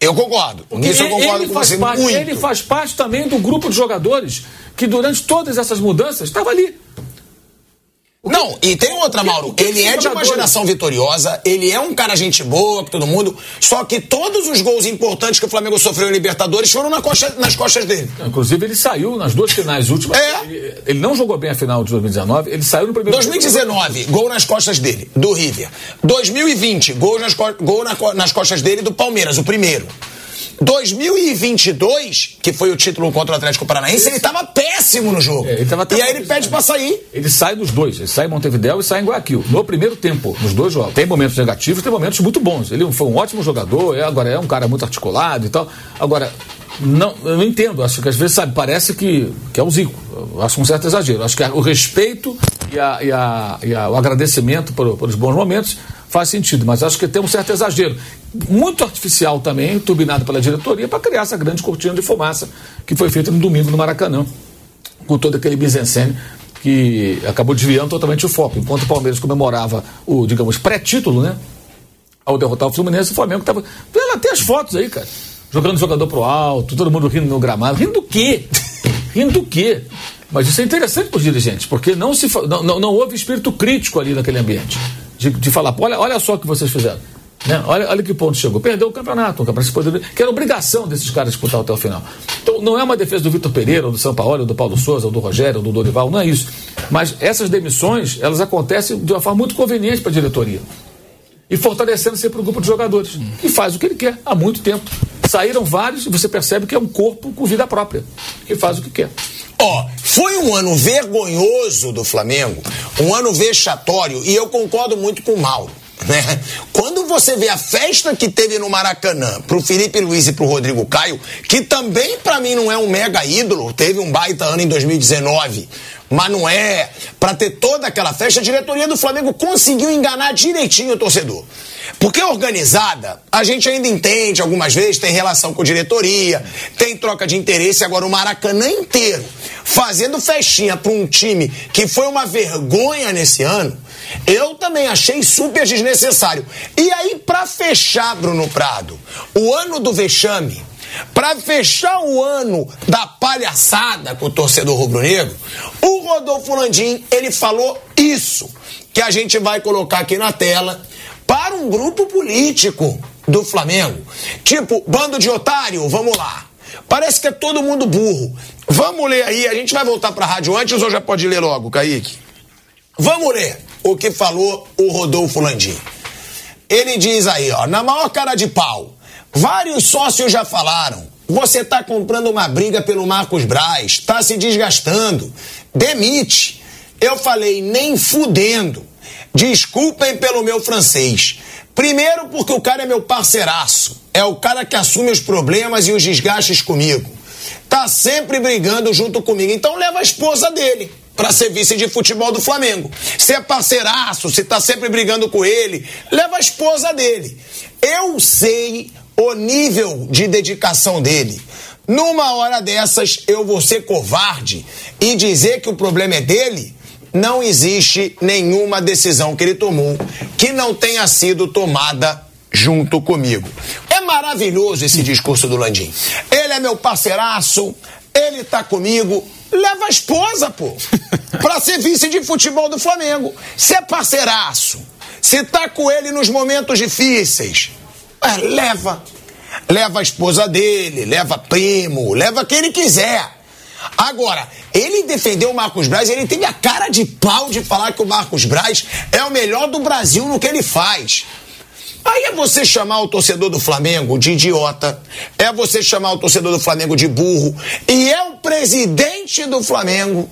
Eu concordo. Nisso eu concordo ele com faz você parte, muito. Ele faz parte também do grupo de jogadores que durante todas essas mudanças estava ali. Não, e tem outra, Mauro. Ele é de uma geração vitoriosa, ele é um cara gente boa, que todo mundo. Só que todos os gols importantes que o Flamengo sofreu em Libertadores foram na costa, nas costas dele. Inclusive, ele saiu nas duas finais últimas. É. Ele, ele não jogou bem a final de 2019, ele saiu no primeiro 2019, gol nas costas dele, do River. 2020, gol nas, gol na nas costas dele do Palmeiras, o primeiro. 2022, que foi o título contra o Atlético Paranaense, ele tava péssimo no jogo. É, ele tava e aí ele pede pra sair. Ele sai dos dois, ele sai em Montevideo e sai em Guayaquil, no primeiro tempo, nos dois jogos. Tem momentos negativos, tem momentos muito bons. Ele foi um ótimo jogador, é, agora é um cara muito articulado e tal. Agora, não, eu não entendo, acho que às vezes, sabe, parece que, que é o Zico. Eu acho um certo exagero. Acho que o respeito e, a, e, a, e a- o agradecimento por, pelos bons momentos faz sentido, mas acho que tem um certo exagero. Muito artificial também, turbinado pela diretoria, para criar essa grande cortina de fumaça que foi feita no domingo no Maracanã com todo aquele mise-en-scène que acabou desviando totalmente o foco. Enquanto o Palmeiras comemorava o, digamos, pré-título, né? Ao derrotar o Fluminense, o Flamengo estava. Ela tem as fotos aí, cara. Jogando o jogador pro alto, todo mundo rindo no gramado. Rindo do quê? rindo do quê? Mas isso é interessante para os dirigentes, porque não, se, não, não, não houve espírito crítico ali naquele ambiente. De, de falar, "Pô, olha, olha só o que vocês fizeram. Né? Olha, olha que ponto chegou. Perdeu o campeonato, o campeonato que era obrigação desses caras disputar até o final. Então, não é uma defesa do Vitor Pereira, ou do São Paulo, ou do Paulo Souza, ou do Rogério, ou do Dorival, não é isso. Mas essas demissões, elas acontecem de uma forma muito conveniente para a diretoria. E fortalecendo sempre o grupo de jogadores, que faz o que ele quer há muito tempo. Saíram vários e você percebe que é um corpo com vida própria, que faz o que quer. Ó, foi um ano vergonhoso do Flamengo, um ano vexatório, e eu concordo muito com o Mauro. Né? Quando você vê a festa que teve no Maracanã pro Felipe Luiz e pro Rodrigo Caio, que também pra mim não é um mega ídolo, teve um baita ano em 2019, mas não é. Pra ter toda aquela festa, a diretoria do Flamengo conseguiu enganar direitinho o torcedor. Porque organizada, a gente ainda entende algumas vezes, tem relação com diretoria, tem troca de interesse. Agora, o Maracanã inteiro fazendo festinha para um time que foi uma vergonha nesse ano, eu também achei super desnecessário. E aí, para fechar, Bruno Prado, o ano do vexame, para fechar o ano da palhaçada com o torcedor rubro-negro, o Rodolfo Landim, ele falou isso que a gente vai colocar aqui na tela para um grupo político do Flamengo. Tipo, bando de otário, vamos lá. Parece que é todo mundo burro. Vamos ler aí, a gente vai voltar para a rádio antes ou já pode ler logo, Kaique? Vamos ler o que falou o Rodolfo Landim. Ele diz aí, ó, na maior cara de pau, vários sócios já falaram. Você tá comprando uma briga pelo Marcos Braz, tá se desgastando. Demite. Eu falei, nem fudendo. Desculpem pelo meu francês. Primeiro, porque o cara é meu parceiraço. É o cara que assume os problemas e os desgastes comigo. Tá sempre brigando junto comigo. Então leva a esposa dele para ser vice de futebol do Flamengo. Se é parceiraço, se tá sempre brigando com ele, leva a esposa dele. Eu sei o nível de dedicação dele. Numa hora dessas, eu vou ser covarde e dizer que o problema é dele? Não existe nenhuma decisão que ele tomou que não tenha sido tomada junto comigo. É maravilhoso esse discurso do Landim. Ele é meu parceiraço, ele tá comigo. Leva a esposa, pô, pra ser vice de futebol do Flamengo. Se é parceiraço, se tá com ele nos momentos difíceis, leva. Leva a esposa dele, leva primo, leva quem ele quiser. Agora, ele defendeu o Marcos Braz, ele teve a cara de pau de falar que o Marcos Braz é o melhor do Brasil no que ele faz. Aí é você chamar o torcedor do Flamengo de idiota, é você chamar o torcedor do Flamengo de burro, e é o presidente do Flamengo,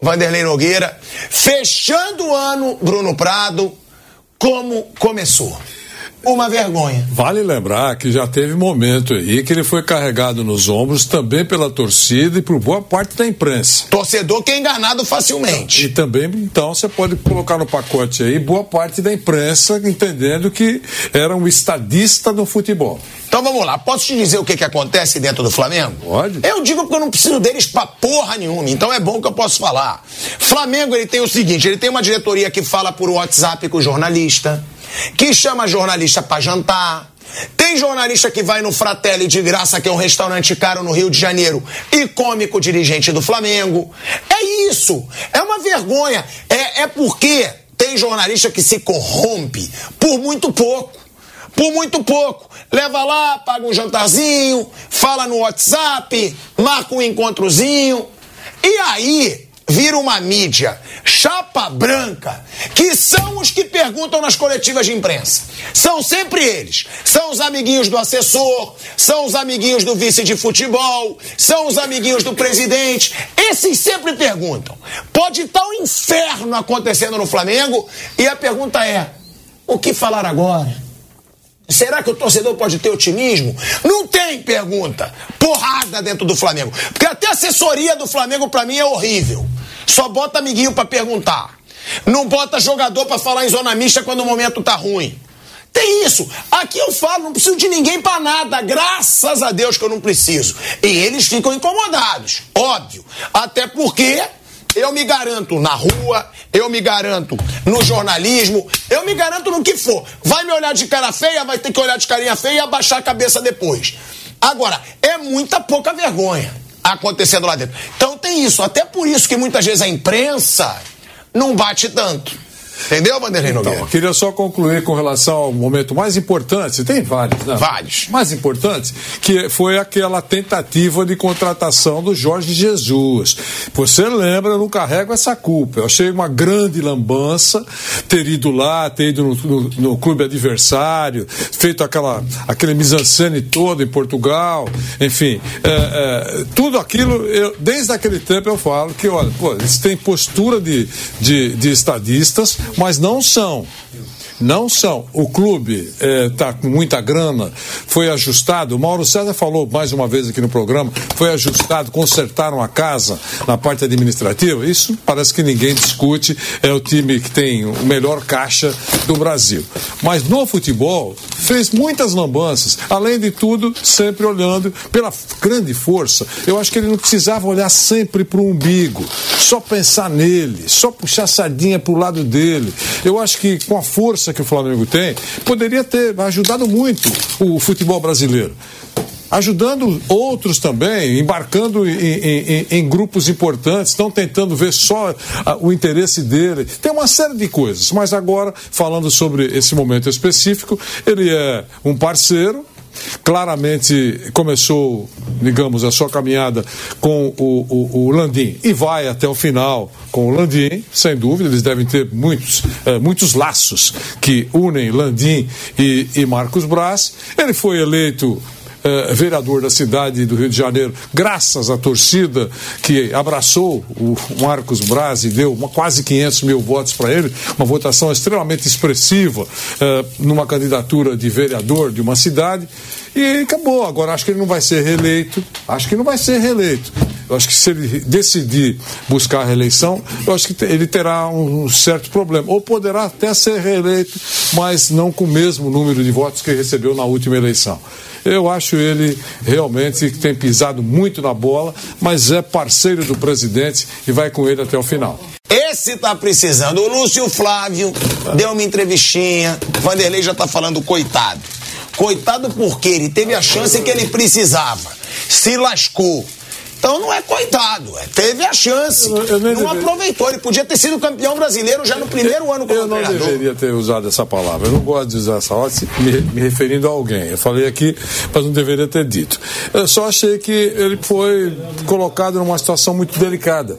Vanderlei Nogueira, fechando o ano, Bruno Prado, como começou. Uma vergonha. Vale lembrar que já teve momento aí que ele foi carregado nos ombros também pela torcida e por boa parte da imprensa. Torcedor que é enganado facilmente. E também, então, você pode colocar no pacote aí boa parte da imprensa entendendo que era um estadista do futebol. Então vamos lá, posso te dizer o que, que acontece dentro do Flamengo? Pode. Eu digo porque eu não preciso deles pra porra nenhuma, então é bom que eu posso falar. Flamengo, ele tem o seguinte, ele tem uma diretoria que fala por WhatsApp com o jornalista, que chama jornalista pra jantar, tem jornalista que vai no Fratelli de graça, que é um restaurante caro no Rio de Janeiro, e come com o dirigente do Flamengo. É isso. É uma vergonha. É, é porque tem jornalista que se corrompe por muito pouco. Por muito pouco. Leva lá, paga um jantarzinho, fala no WhatsApp, marca um encontrozinho. E aí, vira uma mídia chapa branca, que são os que perguntam nas coletivas de imprensa. São sempre eles. São os amiguinhos do assessor, são os amiguinhos do vice de futebol, são os amiguinhos do presidente. Esses sempre perguntam. Pode estar um inferno acontecendo no Flamengo e a pergunta é: o que falar agora? Será que o torcedor pode ter otimismo? Não tem pergunta. Porrada dentro do Flamengo. Porque até a assessoria do Flamengo para mim é horrível. Só bota amiguinho para perguntar. Não bota jogador para falar em zona mista quando o momento tá ruim. Tem isso. Aqui eu falo, não preciso de ninguém para nada. Graças a Deus que eu não preciso. E eles ficam incomodados, óbvio. Até porque eu me garanto na rua, eu me garanto no jornalismo, eu me garanto no que for. Vai me olhar de cara feia, vai ter que olhar de carinha feia e abaixar a cabeça depois. Agora, é muita pouca vergonha acontecendo lá dentro. Então tem isso. Até por isso que muitas vezes a imprensa não bate tanto. Entendeu, Vanderlei Nogueira? Então, eu queria só concluir com relação ao momento mais importante, tem vários, né? Vários. Mais importante, que foi aquela tentativa de contratação do Jorge Jesus. Você lembra, eu não carrego essa culpa. Eu achei uma grande lambança ter ido lá, ter ido no, no, no clube adversário, feito aquela, aquele mise-en-scène todo em Portugal, enfim, é, é, tudo aquilo, eu, desde aquele tempo eu falo que, olha, pô, eles têm postura de, de, de estadistas, mas não são. Não são. O clube está com muita grana, foi ajustado. O Mauro César falou mais uma vez aqui no programa: foi ajustado, consertaram a casa na parte administrativa. Isso parece que ninguém discute. É o time que tem o melhor caixa do Brasil. Mas no futebol, fez muitas lambanças. Além de tudo, sempre olhando pela grande força. Eu acho que ele não precisava olhar sempre para o umbigo, só pensar nele, só puxar sardinha para o lado dele. Eu acho que com a força que o Flamengo tem, poderia ter ajudado muito o futebol brasileiro ajudando outros também, embarcando em, em, em, grupos importantes, estão tentando ver só o interesse dele. Tem uma série de coisas, mas agora, falando sobre esse momento específico, ele é um parceiro, claramente começou, digamos, a sua caminhada com o, o, o, Landim e vai até o final com o Landim, sem dúvida, eles devem ter muitos, eh, muitos laços que unem Landim e, e Marcos Braz. Ele foi eleito eh, vereador da cidade do Rio de Janeiro, graças à torcida que abraçou o Marcos Braz e deu uma, quase 500 mil votos para ele, uma votação extremamente expressiva eh, numa candidatura de vereador de uma cidade. E acabou. Agora acho que ele não vai ser reeleito. Acho que não vai ser reeleito. Eu acho que se ele decidir buscar a reeleição, eu acho que ele terá um certo problema. Ou poderá até ser reeleito, mas não com o mesmo número de votos que recebeu na última eleição. Eu acho ele realmente que tem pisado muito na bola, mas é parceiro do presidente e vai com ele até o final. Esse tá precisando. O Lúcio Flávio deu uma entrevistinha. Vanderlei já tá falando coitado. Coitado porque ele teve a chance que ele precisava. Se lascou então não é coitado, é, teve a chance. Eu, eu não deveria... aproveitou. Ele podia ter sido campeão brasileiro já no primeiro eu, ano como Eu não treinador. deveria ter usado essa palavra. Eu não gosto de usar essa palavra me, me, referindo a alguém. Eu falei aqui, mas não deveria ter dito. Eu só achei que ele foi colocado numa situação muito delicada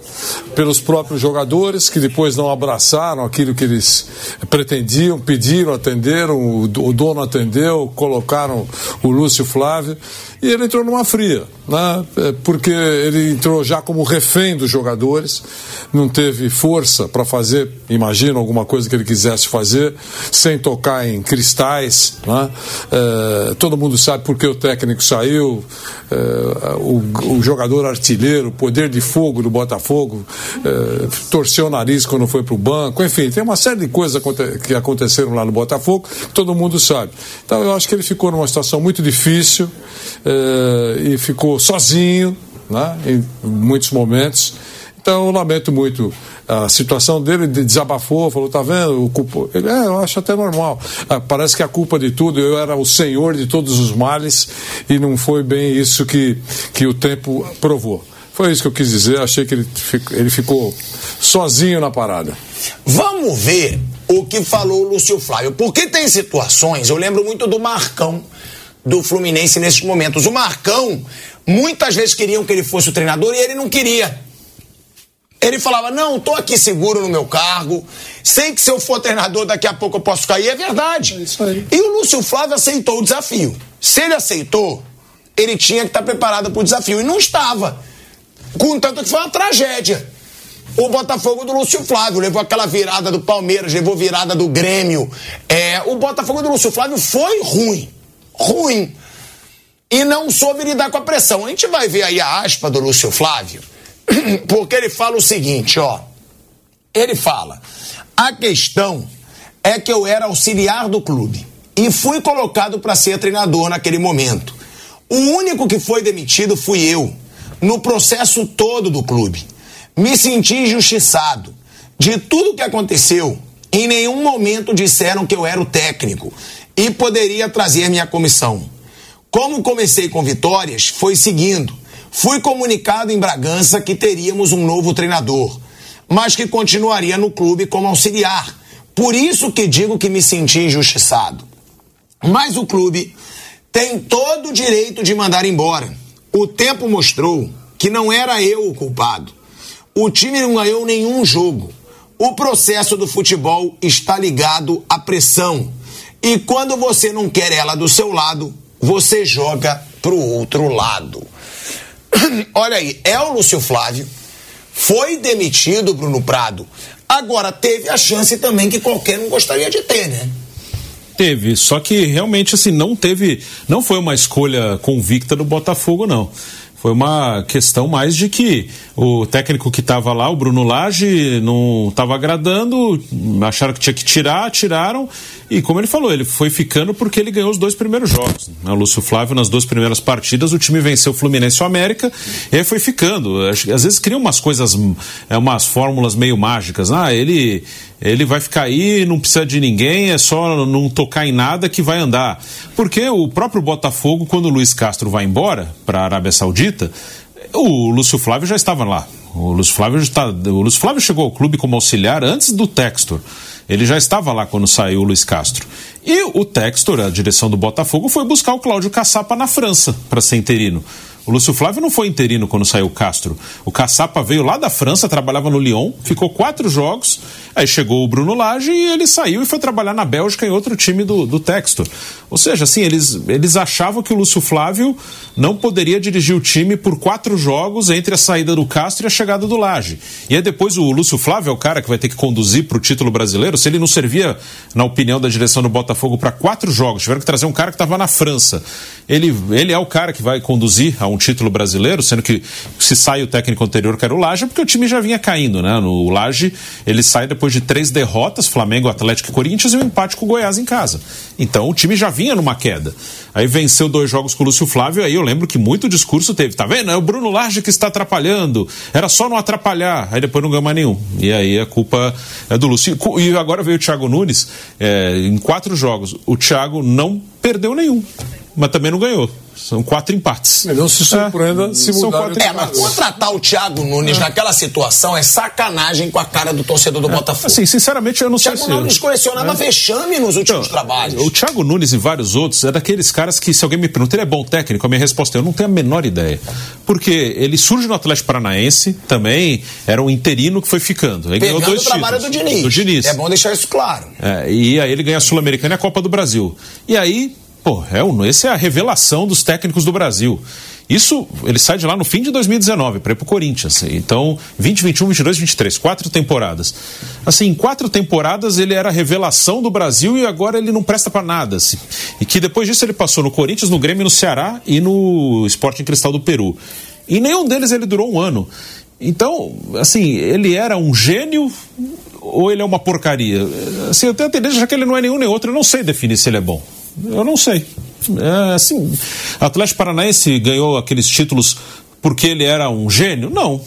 pelos próprios jogadores, que depois não abraçaram aquilo que eles pretendiam, pediram, atenderam, o, o dono atendeu, colocaram o Lúcio Flávio. E ele entrou numa fria, né? É, porque ele entrou já como refém dos jogadores, não teve força para fazer, imagina, alguma coisa que ele quisesse fazer, sem tocar em cristais. Né? É, todo mundo sabe por que o técnico saiu, é, o, o, jogador artilheiro, poder de fogo do Botafogo, é, torceu o nariz quando foi para o banco, enfim, tem uma série de coisas que aconteceram lá no Botafogo, todo mundo sabe. Então eu acho que ele ficou numa situação muito difícil eh, e ficou sozinho né, em muitos momentos. Então eu lamento muito a situação dele, desabafou, falou, tá vendo, o culpa... ele, é, eu acho até normal. Ah, parece que a culpa de tudo, eu era o senhor de todos os males e não foi bem isso que, que o tempo provou. Foi isso que eu quis dizer, achei que ele, ele ficou sozinho na parada. Vamos ver o que falou o Lúcio Flávio, porque tem situações, eu lembro muito do Marcão, do Fluminense nesses momentos. O Marcão, muitas vezes queriam que ele fosse o treinador e ele não queria. Ele falava: Não, tô aqui seguro no meu cargo, sei que se eu for treinador daqui a pouco eu posso cair. É verdade. É. E o Lúcio Flávio aceitou o desafio. Se ele aceitou, ele tinha que estar preparado para o desafio. E não estava. Contanto que foi uma tragédia. O Botafogo do Lúcio Flávio levou aquela virada do Palmeiras, levou virada do Grêmio. É, o Botafogo do Lúcio Flávio foi ruim ruim. E não soube lidar com a pressão. A gente vai ver aí a aspa do Lúcio Flávio, porque ele fala o seguinte, ó. Ele fala: a questão é que eu era auxiliar do clube e fui colocado para ser treinador naquele momento. O único que foi demitido fui eu, no processo todo do clube. Me senti injustiçado. De tudo que aconteceu, em nenhum momento disseram que eu era o técnico e poderia trazer minha comissão. Como comecei com vitórias, foi seguindo. Fui comunicado em Bragança que teríamos um novo treinador, mas que continuaria no clube como auxiliar. Por isso que digo que me senti injustiçado. Mas o clube tem todo o direito de mandar embora. O tempo mostrou que não era eu o culpado. O time não ganhou nenhum jogo. O processo do futebol está ligado à pressão e quando você não quer ela do seu lado, você joga pro outro lado. Olha aí, é o Lúcio Flávio, foi demitido Bruno Prado. Agora teve a chance também que qualquer um gostaria de ter, né? Teve, só que realmente assim não teve, não foi uma escolha convicta do Botafogo não. Foi uma questão mais de que o técnico que estava lá, o Bruno Lage, não estava agradando, acharam que tinha que tirar, tiraram. E como ele falou, ele foi ficando porque ele ganhou os dois primeiros jogos. Né? O Lúcio Flávio, nas duas primeiras partidas, o time venceu o Fluminense e o América, e aí foi ficando. Às vezes cria umas coisas, é, umas fórmulas meio mágicas. Ah, ele ele vai ficar aí, não precisa de ninguém, é só não tocar em nada que vai andar. Porque o próprio Botafogo, quando o Luiz Castro vai embora para a Arábia Saudita, o Lúcio Flávio já estava lá. O Lúcio Flávio, está, o Lúcio Flávio chegou ao clube como auxiliar antes do Textor. Ele já estava lá quando saiu o Luiz Castro. E o Textor, a direção do Botafogo, foi buscar o Cláudio Caçapa na França para ser interino. O Lúcio Flávio não foi interino quando saiu o Castro. O Caçapa veio lá da França, trabalhava no Lyon, ficou quatro jogos, aí chegou o Bruno Lage e ele saiu e foi trabalhar na Bélgica em outro time do, do Textor. Ou seja, assim, eles, eles achavam que o Lúcio Flávio não poderia dirigir o time por quatro jogos entre a saída do Castro e a chegada do Lage. E aí depois o Lúcio Flávio é o cara que vai ter que conduzir para o título brasileiro. Se ele não servia, na opinião da direção do Botafogo, para quatro jogos, tiveram que trazer um cara que estava na França. Ele, ele é o cara que vai conduzir a um título brasileiro, sendo que se sai o técnico anterior, que era o Laje, porque o time já vinha caindo, né? No Laje, ele sai depois de três derrotas, Flamengo, Atlético e Corinthians, e um empate com o Goiás em casa. Então o time já vinha numa queda. Aí venceu dois jogos com o Lúcio Flávio, aí eu lembro que muito discurso teve, tá vendo? É o Bruno Laje que está atrapalhando, era só não atrapalhar, aí depois não ganhou mais nenhum. E aí a culpa é do Lúcio. E agora veio o Thiago Nunes, é, em quatro jogos, o Thiago não perdeu nenhum, mas também não ganhou. São quatro empates. Não se surpreenda é, se mudar. É, mas contratar o Thiago Nunes é. naquela situação é sacanagem com a cara do torcedor do é. Botafogo. Assim, sinceramente, eu não sei se... O Thiago Nunes colecionava é. vexame nos últimos então, trabalhos. O Thiago Nunes e vários outros é daqueles caras que, se alguém me pergunta, ele é bom técnico? A minha resposta é, eu não tenho a menor ideia. Porque ele surge no Atlético Paranaense, também era um interino que foi ficando. Ele Pegando ganhou dois o trabalho títulos, do Diniz. do Diniz. É bom deixar isso claro. É, e aí ele ganha a Sul-Americana e a Copa do Brasil. E aí Pô, é esse é a revelação dos técnicos do Brasil. Isso, ele sai de lá no fim de 2019 para ir pro Corinthians. Então, 20, 21, 22, 23, quatro temporadas. Assim, em quatro temporadas ele era a revelação do Brasil e agora ele não presta para nada. Assim. E que depois disso ele passou no Corinthians, no Grêmio, no Ceará e no Sporting Cristal do Peru. E nenhum deles ele durou um ano. Então, assim, ele era um gênio ou ele é uma porcaria? Assim, eu tenho a tendência já que ele não é nenhum nem outro, eu não sei definir se ele é bom. Eu não sei. É, assim, Atlético Paranaense ganhou aqueles títulos porque ele era um gênio? Não.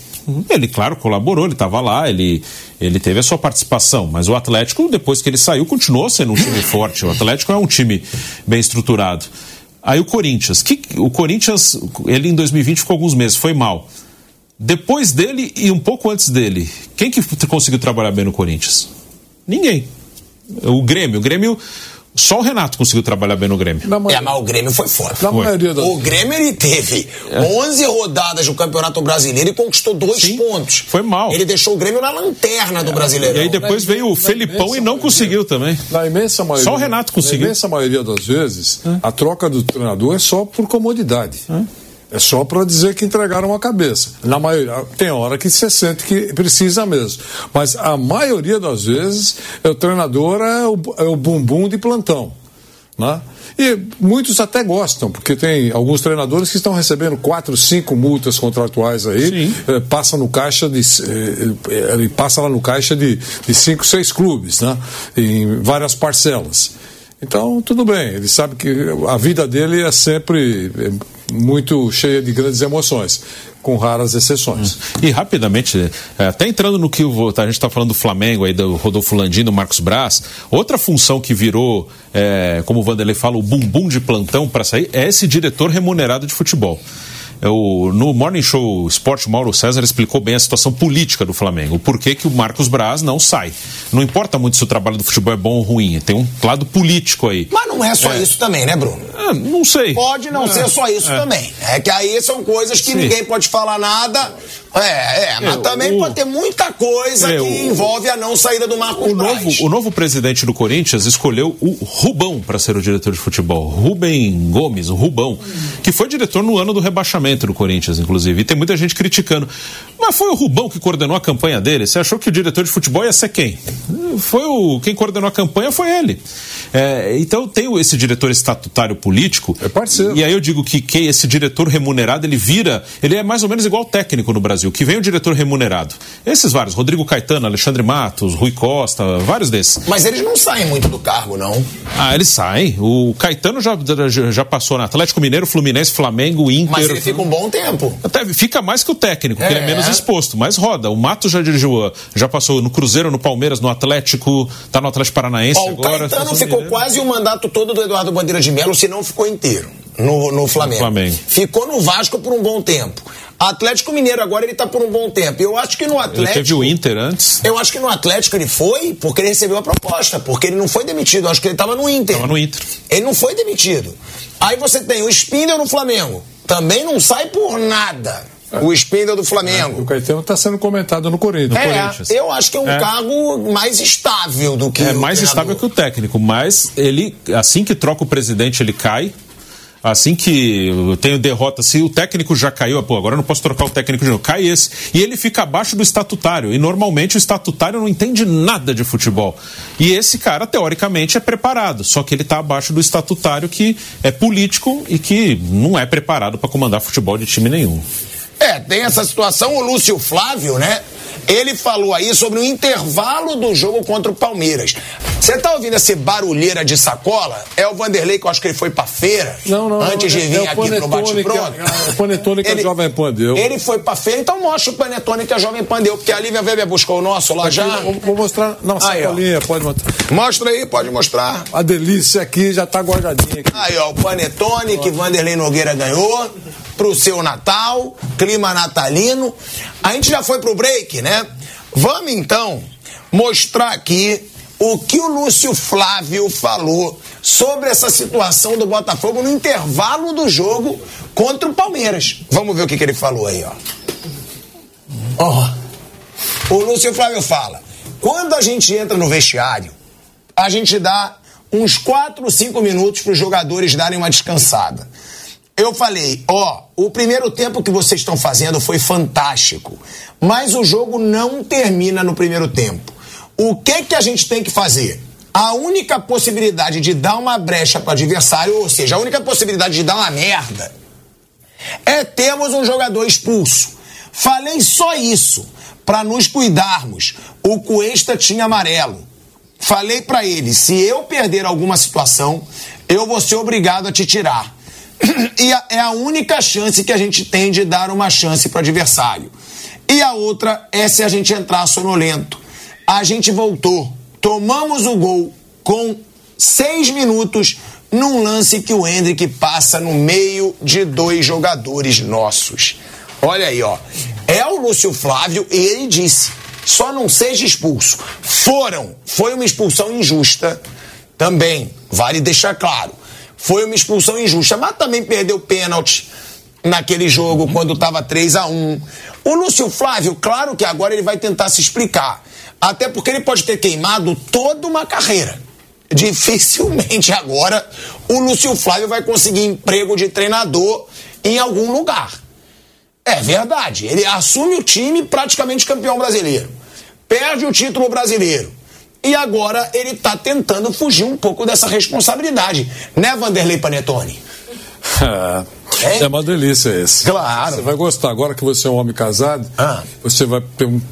Ele, claro, colaborou, ele estava lá, ele, ele teve a sua participação, mas o Atlético, depois que ele saiu, continuou sendo um time forte. O Atlético é um time bem estruturado. Aí o Corinthians. Que, o Corinthians, ele em 2020 ficou alguns meses, foi mal. Depois dele e um pouco antes dele, quem que conseguiu trabalhar bem no Corinthians? Ninguém. O Grêmio. O Grêmio só o Renato conseguiu trabalhar bem no Grêmio. É, mas o Grêmio foi forte. Na maioria das... O Grêmio ele teve é. 11 rodadas no Campeonato Brasileiro e conquistou dois Sim, pontos. Foi mal. Ele deixou o Grêmio na lanterna do Brasileiro. E aí depois veio o Felipão e não conseguiu também. Na imensa maioria. Só o Renato conseguiu. Na imensa maioria das vezes, a troca do treinador é só por comodidade. É só para dizer que entregaram a cabeça. Na maioria, tem hora que você sente que precisa mesmo. Mas a maioria das vezes, o treinador é o, é o bumbum de plantão. Né? E muitos até gostam, porque tem alguns treinadores que estão recebendo quatro, cinco multas contratuais aí, eh, passa no caixa de eh, ele passa lá no caixa de, de cinco, seis clubes, né? Em várias parcelas. Então, tudo bem, ele sabe que a vida dele é sempre muito cheia de grandes emoções, com raras exceções. E rapidamente, é, até entrando no que a gente está falando do Flamengo, aí do Rodolfo Landim, do Marcos Braz, outra função que virou, é, como o Vanderlei fala, o bumbum de plantão para sair, é esse diretor remunerado de futebol. Eu, no Morning Show Esporte, Mauro César explicou bem a situação política do Flamengo. O porquê que o Marcos Braz não sai. Não importa muito se o trabalho do futebol é bom ou ruim, tem um lado político aí. Mas não é só é. isso também, né, Bruno? É, não sei. Pode não é. ser só isso é. também. É que aí são coisas que Sim. ninguém pode falar nada. É, é, mas é, também o... pode ter muita coisa que o... envolve a não saída do Marcos o Braz. Novo, o novo presidente do Corinthians escolheu o Rubão para ser o diretor de futebol. Rubem Gomes, o Rubão, que foi diretor no ano do rebaixamento do Corinthians, inclusive inclusive. E tem muita gente criticando. Mas foi o Rubão que coordenou a campanha dele. Você achou que o diretor de futebol ia ser quem? Foi o quem coordenou a campanha foi ele. É, então tem esse diretor estatutário político. É parceiro. E aí eu digo que, que esse diretor remunerado ele vira, ele é mais ou menos igual técnico no Brasil, que vem o diretor remunerado. Esses vários, Rodrigo Caetano, Alexandre Matos, Rui Costa, vários desses. Mas eles não saem muito do cargo, não. Ah, eles saem. O Caetano já, já passou na Atlético Mineiro, Fluminense, Flamengo, Inter. Mas ele fica um bom tempo. Até fica mais que o técnico, é. que ele é menos exposto, mas roda. O Mato já dirigiu, já passou no Cruzeiro, no Palmeiras, no Atlético, tá no Atlético Paranaense Ó, agora. O Caetano ficou quase o mandato todo do Eduardo Bandeira de Melo, se não ficou inteiro. No, no, Flamengo. Flamengo. Ficou no Vasco por um bom tempo. Atlético Mineiro agora ele tá por um bom tempo. Eu acho que no Atlético. Ele teve o Inter antes. Eu acho que no Atlético ele foi porque ele recebeu a proposta, porque ele não foi demitido. Eu acho que ele tava no Inter. Tava no Inter. Ele não foi demitido. Aí você tem o Spindle no Flamengo. Também não sai por nada. O Spindle do Flamengo. É, o Caetano está sendo comentado no Corinthians. É, Corinthians. eu acho que é um é. cargo mais estável do que É mais treinador. estável que o técnico, mas ele, assim que troca o presidente, ele cai. Assim que eu tenho derrota, se o técnico já caiu, pô, agora eu não posso trocar o técnico de novo, cai esse. E ele fica abaixo do estatutário. E normalmente o estatutário não entende nada de futebol. E esse cara, teoricamente, é preparado. Só que ele está abaixo do estatutário que é político e que não é preparado para comandar futebol de time nenhum. É, tem essa situação. O Lúcio Flávio, né? Ele falou aí sobre o intervalo do jogo contra o Palmeiras. Você tá ouvindo essa barulheira de sacola? É o Vanderlei que eu acho que ele foi pra feira. Não, não. Antes não, de vir é aqui pro bate-pronto. É, o panetone que ele, a Jovem Pan deu. Ele foi pra feira, então mostra o panetone que a Jovem Pan deu. Porque a Lívia Weber buscou o nosso lá aqui, já. Vou, vou mostrar. Não, sacolinha, pode mostrar. Mostra aí, pode mostrar. A delícia aqui já tá guardadinha aqui. Aí, ó, o panetone que Vanderlei Nogueira ganhou pro seu Natal, clima natalino. A gente já foi pro break, né? Vamos então mostrar aqui o que o Lúcio Flávio falou sobre essa situação do Botafogo no intervalo do jogo contra o Palmeiras. Vamos ver o que, que ele falou aí, ó. Ó. O Lúcio Flávio fala: quando a gente entra no vestiário, a gente dá uns 4 ou 5 minutos para os jogadores darem uma descansada. Eu falei, ó, o primeiro tempo que vocês estão fazendo foi fantástico, mas o jogo não termina no primeiro tempo. O que que a gente tem que fazer? A única possibilidade de dar uma brecha para o adversário, ou seja, a única possibilidade de dar uma merda, é termos um jogador expulso. Falei só isso, para nos cuidarmos. O Cuesta tinha amarelo. Falei para ele: se eu perder alguma situação, eu vou ser obrigado a te tirar. E é a única chance que a gente tem de dar uma chance para o adversário. E a outra é se a gente entrar sonolento. A gente voltou, tomamos o gol com seis minutos num lance que o Hendrick passa no meio de dois jogadores nossos. Olha aí, ó. É o Lúcio Flávio e ele disse: só não seja expulso. Foram. Foi uma expulsão injusta também, vale deixar claro. Foi uma expulsão injusta, mas também perdeu pênalti naquele jogo quando estava 3 a 1 O Lúcio Flávio, claro que agora ele vai tentar se explicar. Até porque ele pode ter queimado toda uma carreira. Dificilmente agora o Lúcio Flávio vai conseguir emprego de treinador em algum lugar. É verdade. Ele assume o time praticamente campeão brasileiro. Perde o título brasileiro. E agora ele está tentando fugir um pouco dessa responsabilidade. Né, Vanderlei Panetone? É, é uma delícia esse. Claro. Você vai gostar. Agora que você é um homem casado, Ah. você vai.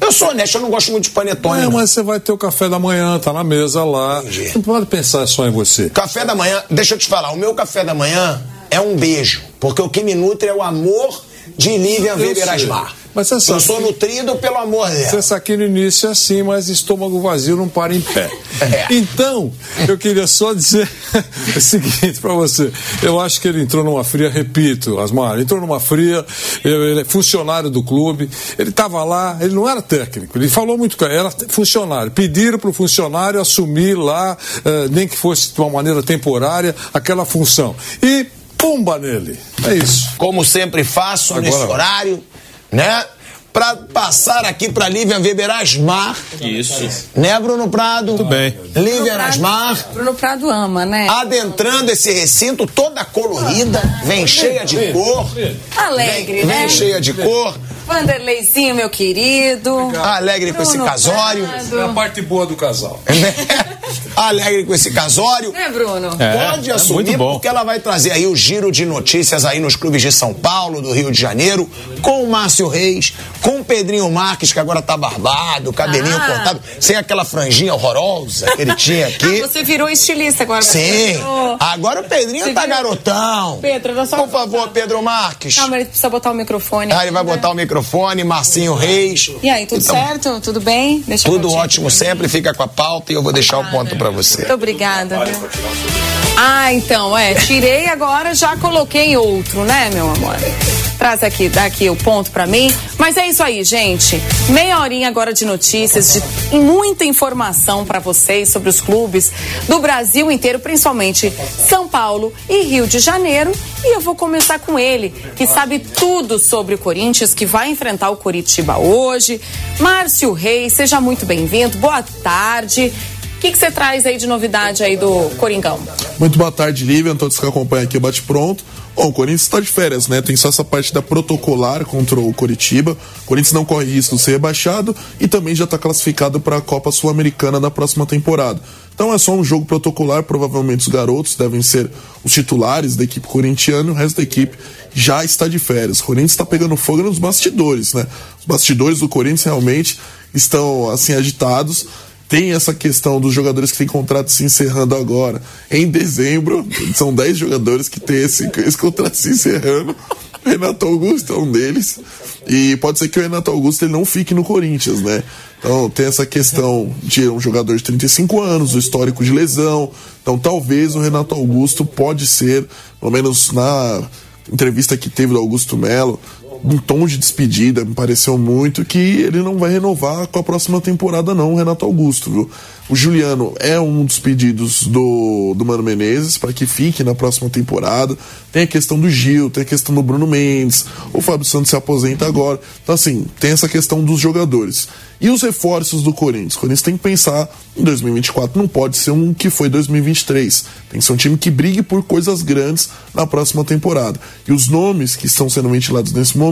Eu sou honesto, eu não gosto muito de panetone. É, não. mas você vai ter o café da manhã, tá na mesa lá. Entendi. Não pode pensar só em você. Café da manhã, deixa eu te falar, o meu café da manhã é um beijo. Porque o que me nutre é o amor de Lívia Weber. Asmar. Mas você eu sou nutrido pelo amor dela. Você aqui no início é assim, mas estômago vazio não para em pé. É. Então, eu queria só dizer o seguinte para você. Eu acho que ele entrou numa fria, repito, Asmar, entrou numa fria, ele é funcionário do clube, ele estava lá, ele não era técnico, ele falou muito claro, era funcionário. Pediram para o funcionário assumir lá, eh, nem que fosse de uma maneira temporária, aquela função. E pumba nele. É isso. Como sempre faço Agora nesse horário, né? Pra passar aqui pra Lívia Weber Asmar. Isso. Né, Bruno Prado? Tudo bem. Lívia Asmar. Bruno Prado ama, né? Adentrando esse recinto toda colorida, vem cheia de cor. Alegre, Vem né? cheia de cor, Vanderleizinho, meu querido. alegre com esse Bruno casório. Prado. É a parte boa do casal. né? Alegre com esse casório. Né, Bruno? É, Pode é assumir, bom. porque ela vai trazer aí o giro de notícias aí nos clubes de São Paulo, do Rio de Janeiro, com o Márcio Reis, com o Pedrinho Marques, que agora tá barbado, cabelinho Ah. cortado, sem aquela franjinha horrorosa que ele tinha aqui. Ah, você virou estilista agora. Sim, virou- agora o Pedrinho Você tá viu? garotão. Pedro, Por favor, Pedro Marques. Calma, ele precisa botar o microfone. Ah, ele vai né? botar o microfone, Marcinho Reis. E aí, tudo Então, certo? Tudo bem? Deixa Tudo ótimo aqui. sempre, fica com a pauta e eu vou deixar o ponto pra você. Muito obrigada. Ah, então, é. Tirei agora, já coloquei outro, né, meu amor? Traz aqui, dá aqui o ponto pra mim. Mas é isso aí, gente. Meia horinha agora de notícias, de muita informação pra vocês sobre os clubes do Brasil inteiro, principalmente São Paulo e Rio de Janeiro. E eu vou começar com ele, que sabe tudo sobre o Corinthians, que vai enfrentar o Coritiba hoje. Márcio Reis, seja muito bem-vindo. Boa tarde. Que que você traz aí de novidade aí do Coringão? Muito boa tarde, Lívia, todos que acompanham aqui o Bate Pronto. Bom, o Corinthians está de férias, né? Tem só essa parte da protocolar contra o Coritiba. O Corinthians não corre risco de ser rebaixado e também já está classificado para a Copa Sul-Americana da próxima temporada. Então é só um jogo protocolar, provavelmente os garotos devem ser os titulares da equipe corintiana o resto da equipe já está de férias. O Corinthians está pegando fogo nos bastidores, né? Os bastidores do Corinthians realmente estão assim agitados tem essa questão dos jogadores que têm contrato se encerrando agora. Em dezembro, são 10 jogadores que têm esse, esse contrato se encerrando. Renato Augusto é um deles. E pode ser que o Renato Augusto ele não fique no Corinthians, né? Então tem essa questão de um jogador de 35 anos, o histórico de lesão. Então talvez o Renato Augusto pode ser, pelo menos na entrevista que teve do Augusto Melo, um tom de despedida, me pareceu muito que ele não vai renovar com a próxima temporada, não, o Renato Augusto, viu? O Juliano é um dos pedidos do, do Mano Menezes para que fique na próxima temporada. Tem a questão do Gil, tem a questão do Bruno Mendes, o Fábio Santos se aposenta agora. Então, assim, tem essa questão dos jogadores. E os reforços do Corinthians? O Corinthians tem que pensar em 2024, não pode ser um que foi 2023. Tem que ser um time que brigue por coisas grandes na próxima temporada. E os nomes que estão sendo ventilados nesse momento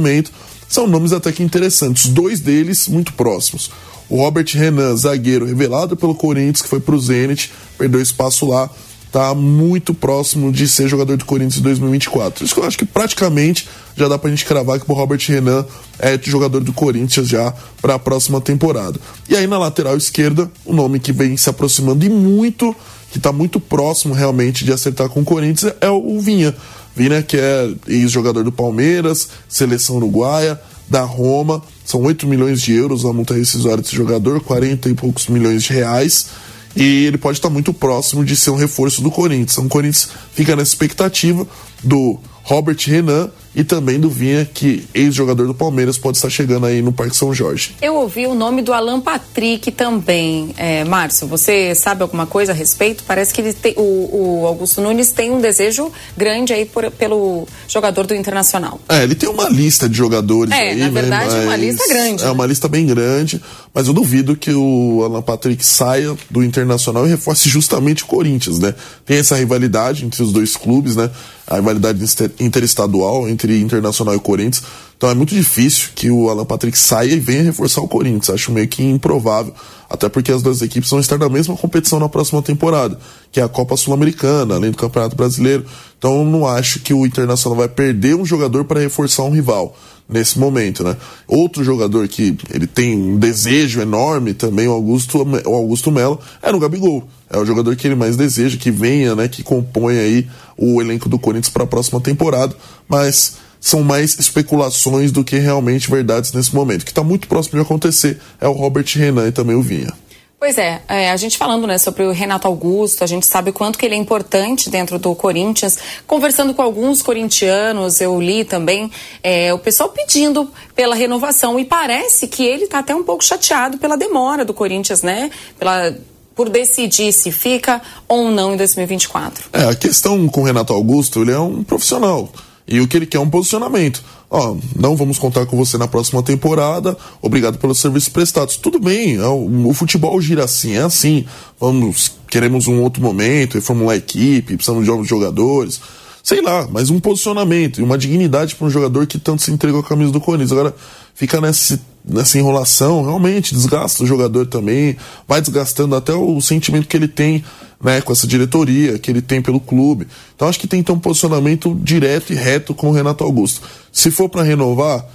são nomes até que interessantes, dois deles muito próximos. O Robert Renan, zagueiro revelado pelo Corinthians, que foi pro Zenit, perdeu espaço lá, tá muito próximo de ser jogador do Corinthians em 2024. Isso que eu acho que praticamente já dá pra gente cravar que o Robert Renan é jogador do Corinthians já para a próxima temporada. E aí na lateral esquerda, o nome que vem se aproximando e muito, que tá muito próximo realmente de acertar com o Corinthians é o Vinha. Vinha que é ex-jogador do Palmeiras, seleção uruguaia, da Roma, são 8 milhões de euros a multa rescisória desse jogador, 40 e poucos milhões de reais e ele pode estar muito próximo de ser um reforço do Corinthians. Então, o Corinthians fica nessa expectativa do Robert Renan e também do Vinha, que ex-jogador do Palmeiras, pode estar chegando aí no Parque São Jorge. Eu ouvi o nome do Alan Patrick também. É, Márcio, você sabe alguma coisa a respeito? Parece que ele tem, o, o, Augusto Nunes tem um desejo grande aí por, pelo jogador do Internacional. É, ele tem uma lista de jogadores é, aí, na né, verdade, é uma lista grande. É né? uma lista bem grande, mas eu duvido que o Alan Patrick saia do Internacional e reforce justamente o Corinthians, né? Tem essa rivalidade entre os dois clubes, né? A rivalidade interestadual entre Internacional e Corinthians. Então é muito difícil que o Alan Patrick saia e venha reforçar o Corinthians. Acho meio que improvável. Até porque as duas equipes vão estar na mesma competição na próxima temporada, que é a Copa Sul-Americana, além do Campeonato Brasileiro. Então não acho que o Internacional vai perder um jogador para reforçar um rival nesse momento, né? Outro jogador que ele tem um desejo enorme também, o Augusto, o Augusto Melo, é no Gabigol. É o jogador que ele mais deseja, que venha, né, que compõe aí o elenco do Corinthians para a próxima temporada, mas são mais especulações do que realmente verdades nesse momento. O que está muito próximo de acontecer é o Robert Renan e também o Vinha. Pois é, é, a gente falando né, sobre o Renato Augusto, a gente sabe o quanto que ele é importante dentro do Corinthians. Conversando com alguns corintianos, eu li também é, o pessoal pedindo pela renovação e parece que ele está até um pouco chateado pela demora do Corinthians, né? Pela por decidir se fica ou não em 2024. É, a questão com o Renato Augusto, ele é um profissional. E o que ele quer é um posicionamento. Ó, não vamos contar com você na próxima temporada, obrigado pelos serviços prestados. Tudo bem, é o, o, futebol gira assim, é assim. Vamos, queremos um outro momento, reformular a equipe, precisamos de novos jogadores. Sei lá, mas um posicionamento e uma dignidade para um jogador que tanto se entregou a camisa do Corinthians. Agora, fica nessa, nessa enrolação, realmente desgasta o jogador também, vai desgastando até o sentimento que ele tem né, com essa diretoria que ele tem pelo clube. Então acho que tem que ter um posicionamento direto e reto com o Renato Augusto. Se for para renovar,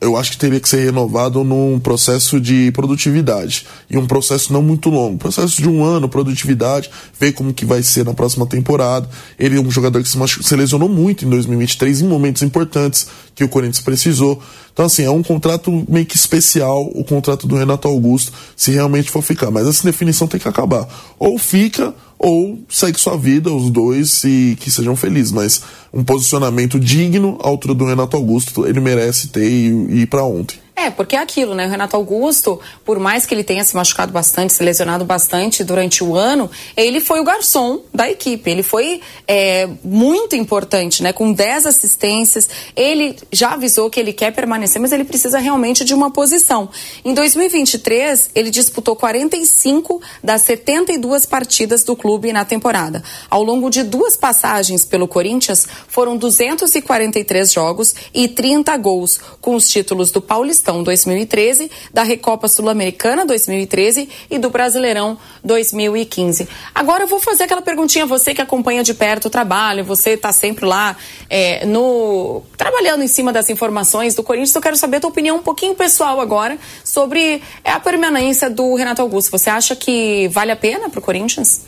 eu acho que teria que ser renovado num processo de produtividade e um processo não muito longo, processo de um ano, produtividade, ver como que vai ser na próxima temporada. Ele é um jogador que se, se lesionou muito em 2023 em momentos importantes que o Corinthians precisou. Então assim, é um contrato meio que especial o contrato do Renato Augusto, se realmente for ficar, mas essa definição tem que acabar. Ou fica ou segue sua vida, os dois, e que sejam felizes. Mas um posicionamento digno à altura do Renato Augusto, ele merece ter e, ir para ontem. É, porque é aquilo, né? O Renato Augusto, por mais que ele tenha se machucado bastante, se lesionado bastante durante o ano, ele foi o garçom da equipe. Ele foi é, muito importante, né? Com 10 assistências. Ele já avisou que ele quer permanecer, mas ele precisa realmente de uma posição. Em 2023, ele disputou 45 das 72 partidas do clube na temporada. Ao longo de duas passagens pelo Corinthians, foram 243 jogos e 30 gols, com os títulos do Paulistão Paulistão 2013, da Recopa Sul-Americana 2013 e do Brasileirão 2015. Agora eu vou fazer aquela perguntinha, você que acompanha de perto o trabalho, você está sempre lá é, no trabalhando em cima das informações do Corinthians, eu quero saber a tua opinião um pouquinho pessoal agora sobre é, a permanência do Renato Augusto. Você acha que vale a pena para o Corinthians?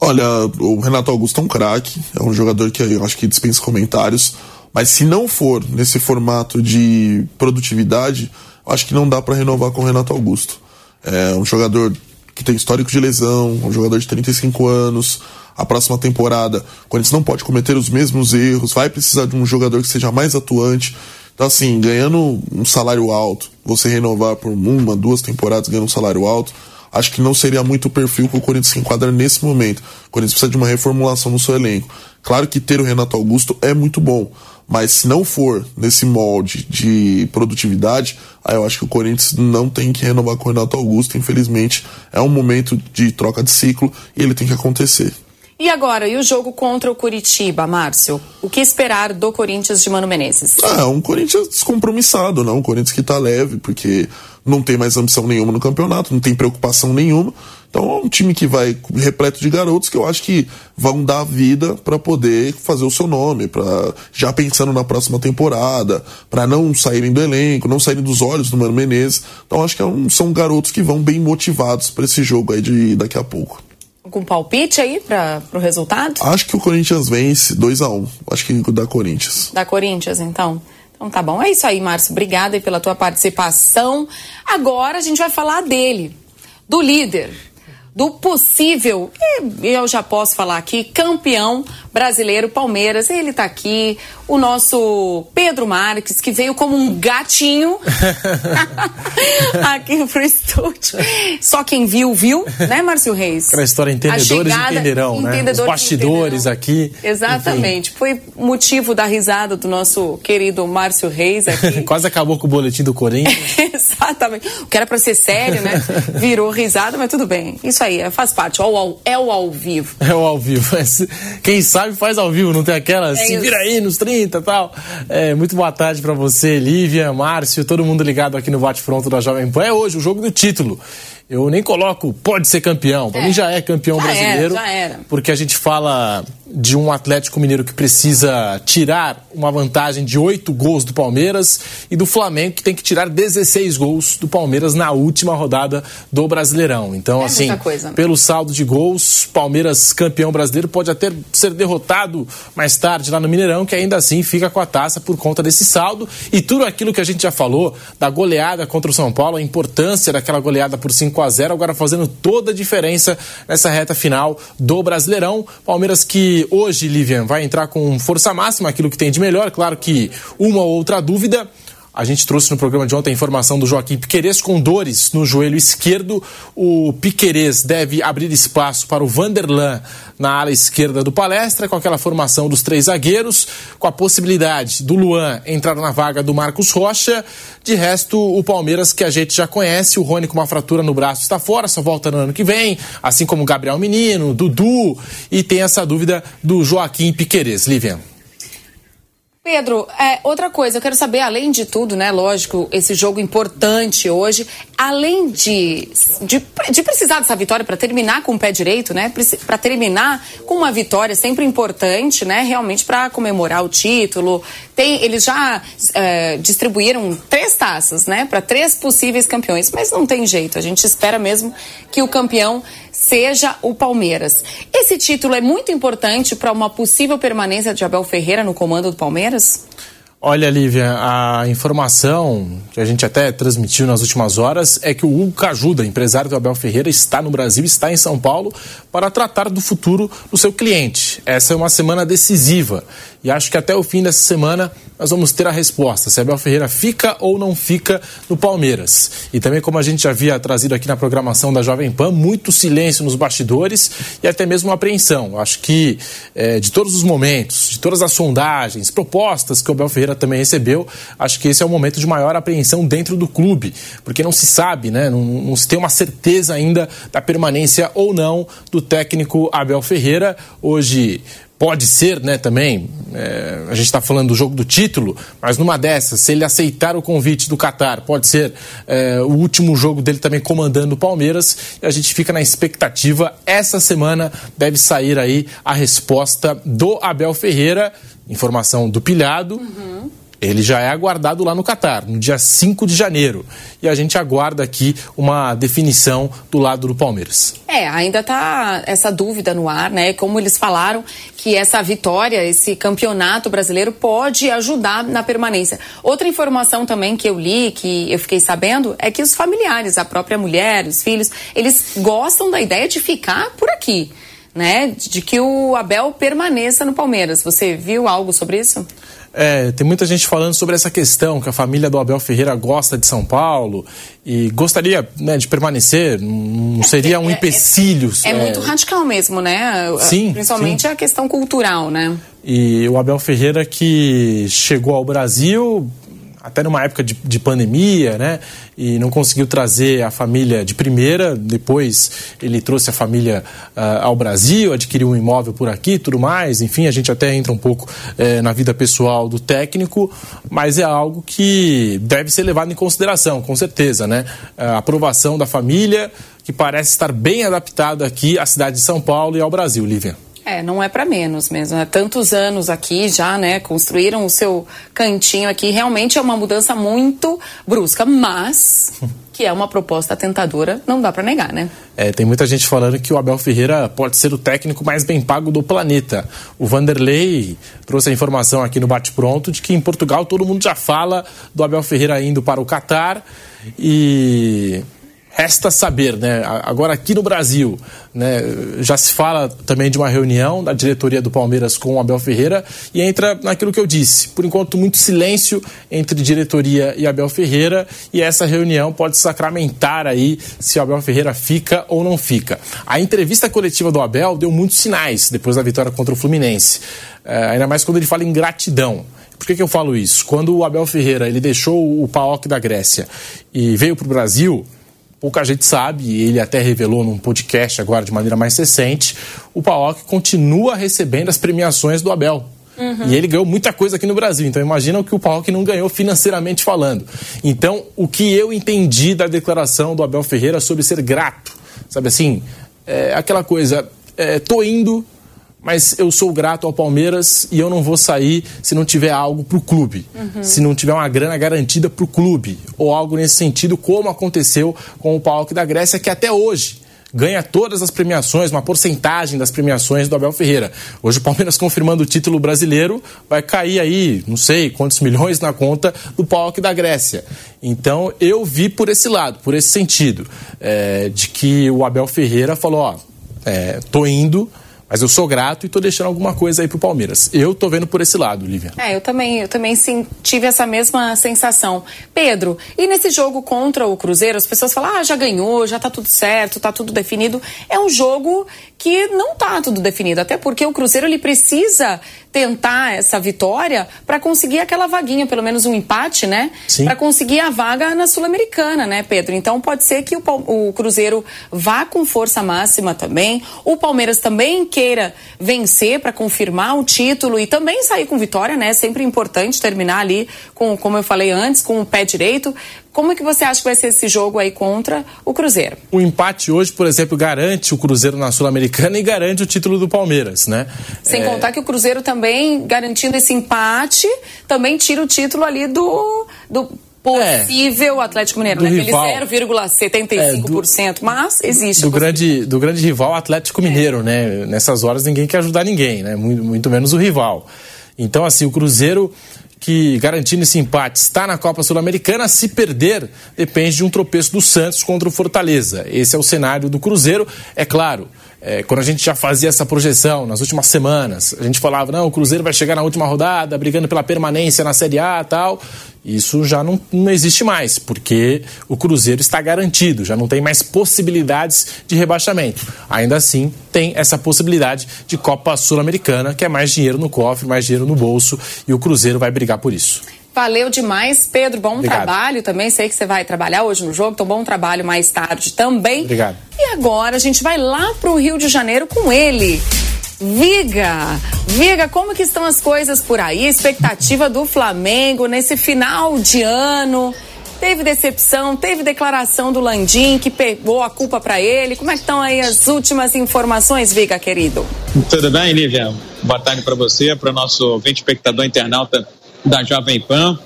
Olha, o Renato Augusto é um craque, é um jogador que eu acho que dispensa comentários. Mas se não for nesse formato de produtividade, acho que não dá para renovar com o Renato Augusto. É um jogador que tem histórico de lesão, um jogador de 35 anos. A próxima temporada, quando não pode cometer os mesmos erros, vai precisar de um jogador que seja mais atuante. Então, assim, ganhando um salário alto, você renovar por uma, duas temporadas ganhando um salário alto, acho que não seria muito o perfil que o Corinthians se enquadra nesse momento. O Corinthians precisa de uma reformulação no seu elenco. Claro que ter o Renato Augusto é muito bom, mas se não for nesse molde de produtividade, aí eu acho que o Corinthians não tem que renovar com o Renato Augusto. Infelizmente, é um momento de troca de ciclo e ele tem que acontecer. E agora, e o jogo contra o Curitiba, Márcio? O que esperar do Corinthians de Mano Menezes? Ah, um Corinthians descompromissado, não? Um Corinthians que tá leve, porque não tem mais ambição nenhuma no campeonato, não tem preocupação nenhuma. Então é um time que vai repleto de garotos que eu acho que vão dar vida para poder fazer o seu nome, para já pensando na próxima temporada, para não saírem do elenco, não saírem dos olhos do Mano Menezes. Então acho que é um, são garotos que vão bem motivados para esse jogo aí de daqui a pouco. Algum palpite aí para o resultado? Acho que o Corinthians vence 2 a 1 um. Acho que da Corinthians. Da Corinthians, então. Então tá bom. É isso aí, Márcio. Obrigada pela tua participação. Agora a gente vai falar dele, do líder do possível, eu já posso falar aqui, campeão brasileiro Palmeiras. Ele está aqui, o nosso Pedro Marques, que veio como um gatinho aqui pro estúdio. Só quem viu, viu, né, Márcio Reis? Aquela história entendedores chegada, entenderão, né? Os bastidores aqui. Exatamente. Enfim. Foi motivo da risada do nosso querido Márcio Reis aqui. Quase acabou com o boletim do Corinthians. Exatamente. O que era para ser sério, né? Virou risada, mas tudo bem. Isso aí, é, faz parte. É o, é o ao vivo. É o ao vivo. Quem sabe faz ao vivo, não tem aquela é se vira aí nos 30 e tal. É, muito boa tarde para você, Lívia, Márcio, todo mundo ligado aqui no Bate Pronto da Jovem Pan. É hoje o jogo do título. Eu nem coloco pode ser campeão. Para é. mim já é campeão já brasileiro. Era, já era. Porque a gente fala de um Atlético Mineiro que precisa tirar uma vantagem de oito gols do Palmeiras e do Flamengo que tem que tirar 16 gols do Palmeiras na última rodada do Brasileirão. Então, é assim, pelo saldo de gols, Palmeiras campeão brasileiro pode até ser derrotado mais tarde lá no Mineirão, que ainda assim fica com a taça por conta desse saldo e tudo aquilo que a gente já falou da goleada contra o São Paulo, a importância daquela goleada por 5 a 0 agora fazendo toda a diferença nessa reta final do Brasileirão. Palmeiras que hoje, Livian, vai entrar com força máxima, aquilo que tem de melhor. Claro que uma ou outra dúvida. A gente trouxe no programa de ontem a informação do Joaquim Piquerez com dores no joelho esquerdo. O Piquerez deve abrir espaço para o Vanderlan na ala esquerda do palestra, com aquela formação dos três zagueiros, com a possibilidade do Luan entrar na vaga do Marcos Rocha. De resto, o Palmeiras que a gente já conhece, o Rony com uma fratura no braço está fora, só volta no ano que vem, assim como o Gabriel Menino, Dudu, e tem essa dúvida do Joaquim Piquerez. Livian. Pedro, é, outra coisa, eu quero saber, além de tudo, né, lógico, esse jogo importante hoje, além de, de, de precisar dessa vitória para terminar com o pé direito, né, para terminar com uma vitória sempre importante, né, realmente para comemorar o título, tem, eles já é, distribuíram três taças, né, para três possíveis campeões, mas não tem jeito, a gente espera mesmo que o campeão seja o Palmeiras. Esse título é muito importante para uma possível permanência de Abel Ferreira no comando do Palmeiras? Olha, Lívia, a informação que a gente até transmitiu nas últimas horas é que o Hugo Cajuda, empresário do Abel Ferreira, está no Brasil, está em São Paulo para tratar do futuro do seu cliente. Essa é uma semana decisiva e acho que até o fim dessa semana nós vamos ter a resposta se Abel Ferreira fica ou não fica no Palmeiras. E também, como a gente já havia trazido aqui na programação da Jovem Pan, muito silêncio nos bastidores e até mesmo apreensão. Acho que é, de todos os momentos, de todas as sondagens, propostas que o Abel Ferreira também recebeu, acho que esse é o momento de maior apreensão dentro do clube, porque não se sabe, né, não, não se tem uma certeza ainda da permanência ou não do técnico Abel Ferreira. Hoje pode ser, né, também, é, a gente está falando do jogo do título, mas numa dessas, se ele aceitar o convite do Qatar, pode ser é, o último jogo dele também comandando o Palmeiras, e a gente fica na expectativa. Essa semana deve sair aí a resposta do Abel Ferreira, informação do Pilhado. Uhum ele já é aguardado lá no Catar, no dia 5 de janeiro. E a gente aguarda aqui uma definição do lado do Palmeiras. É, ainda está essa dúvida no ar, né? Como eles falaram que essa vitória, esse campeonato brasileiro pode ajudar na permanência. Outra informação também que eu li, que eu fiquei sabendo, é que os familiares, a própria mulher, os filhos, eles gostam da ideia de ficar por aqui. Né, de que o Abel permaneça no Palmeiras. Você viu algo sobre isso? É, tem muita gente falando sobre essa questão, que a família do Abel Ferreira gosta de São Paulo e gostaria né, de permanecer, não seria um empecilho. É, é, é muito radical mesmo, né? Sim. Principalmente sim. a questão cultural, né? E o Abel Ferreira que chegou ao Brasil até numa época de, de, pandemia, né? E não conseguiu trazer a família de primeira. Depois ele trouxe a família uh, ao Brasil, adquiriu um imóvel por aqui, tudo mais. Enfim, a gente até entra um pouco eh, na vida pessoal do técnico, mas é algo que deve ser levado em consideração, com certeza, né? A aprovação da família, que parece estar bem adaptada aqui à cidade de São Paulo e ao Brasil, Lívia. É, não é para menos mesmo. Há tantos anos aqui já, né? Construíram o seu cantinho aqui. Realmente é uma mudança muito brusca, mas que é uma proposta tentadora, não dá para negar, né? É, tem muita gente falando que o Abel Ferreira pode ser o técnico mais bem pago do planeta. O Vanderlei trouxe a informação aqui no Bate Pronto de que em Portugal todo mundo já fala do Abel Ferreira indo para o Catar e Resta saber, né? Agora aqui no Brasil, né, já se fala também de uma reunião da diretoria do Palmeiras com o Abel Ferreira e entra naquilo que eu disse. Por enquanto, muito silêncio entre diretoria e Abel Ferreira e essa reunião pode sacramentar aí se o Abel Ferreira fica ou não fica. A entrevista coletiva do Abel deu muitos sinais depois da vitória contra o Fluminense, é, ainda mais quando ele fala em gratidão. Por que, que eu falo isso? Quando o Abel Ferreira ele deixou o PAOK da Grécia e veio para o Brasil pouca gente sabe, e ele até revelou num podcast agora de maneira mais recente, o Paok continua recebendo as premiações do Abel. Uhum. E ele ganhou muita coisa aqui no Brasil. Então imagina o que o Paok não ganhou financeiramente falando. Então, o que eu entendi da declaração do Abel Ferreira sobre ser grato, sabe assim, é aquela coisa, é, tô indo, mas eu sou grato ao Palmeiras e eu não vou sair se não tiver algo para o clube, uhum. se não tiver uma grana garantida para o clube, ou algo nesse sentido, como aconteceu com o Pauk da Grécia, que até hoje ganha todas as premiações, uma porcentagem das premiações do Abel Ferreira. Hoje o Palmeiras confirmando o título brasileiro, vai cair aí, não sei quantos milhões na conta do Pauk da Grécia. Então eu vi por esse lado, por esse sentido, é, de que o Abel Ferreira falou, ó, é, tô indo, mas eu sou grato e estou deixando alguma coisa aí pro Palmeiras. Eu estou vendo por esse lado, Lívia. É, eu também, eu também sim, tive essa mesma sensação. Pedro, e nesse jogo contra o Cruzeiro, as pessoas falam, ah, já ganhou, já tá tudo certo, tá tudo definido. É um jogo que não tá tudo definido, até porque o Cruzeiro ele precisa tentar essa vitória para conseguir aquela vaguinha, pelo menos um empate, né? Para conseguir a vaga na Sul-Americana, né, Pedro? Então pode ser que o, o, Cruzeiro vá com força máxima também. O Palmeiras também queira vencer para confirmar o título e também sair com vitória, né? Sempre importante terminar ali com, como eu falei antes, com o pé direito. Como é que você acha que vai ser esse jogo aí contra o Cruzeiro? O empate hoje, por exemplo, garante o Cruzeiro na Sul-Americana e garante o título do Palmeiras, né? Sem é... contar que o Cruzeiro também, garantindo esse empate, também tira o título ali do, do possível é, Atlético Mineiro, né? Aquele 0,75%, é, mas existe. Do grande, do grande rival Atlético Mineiro, é. né? Nessas horas ninguém quer ajudar ninguém, né? Muito, muito menos o rival. Então, assim, o Cruzeiro que garantindo esse empate está na Copa Sul-Americana. Se perder, depende de um tropeço do Santos contra o Fortaleza. Esse é o cenário do Cruzeiro. É claro, é, quando a gente já fazia essa projeção nas últimas semanas, a gente falava, não, o Cruzeiro vai chegar na última rodada, brigando pela permanência na Série A e tal. Isso já não, não existe mais, porque o Cruzeiro está garantido, já não tem mais possibilidades de rebaixamento. Ainda assim, tem essa possibilidade de Copa Sul-Americana, que é mais dinheiro no cofre, mais dinheiro no bolso, e o Cruzeiro vai brigar por isso. Valeu demais, Pedro. Bom Obrigado. trabalho também. Sei que você vai trabalhar hoje no jogo, então bom trabalho mais tarde também. Obrigado. E agora a gente vai lá para o Rio de Janeiro com ele. Viga, Viga, como que estão as coisas por aí? Expectativa do Flamengo nesse final de ano. Teve decepção, teve declaração do Landim que pegou a culpa para ele. Como é que estão aí as últimas informações, Viga, querido? Tudo bem, Lívia? Boa tarde para você, para o nosso ouvinte espectador internauta da Jovem Pan.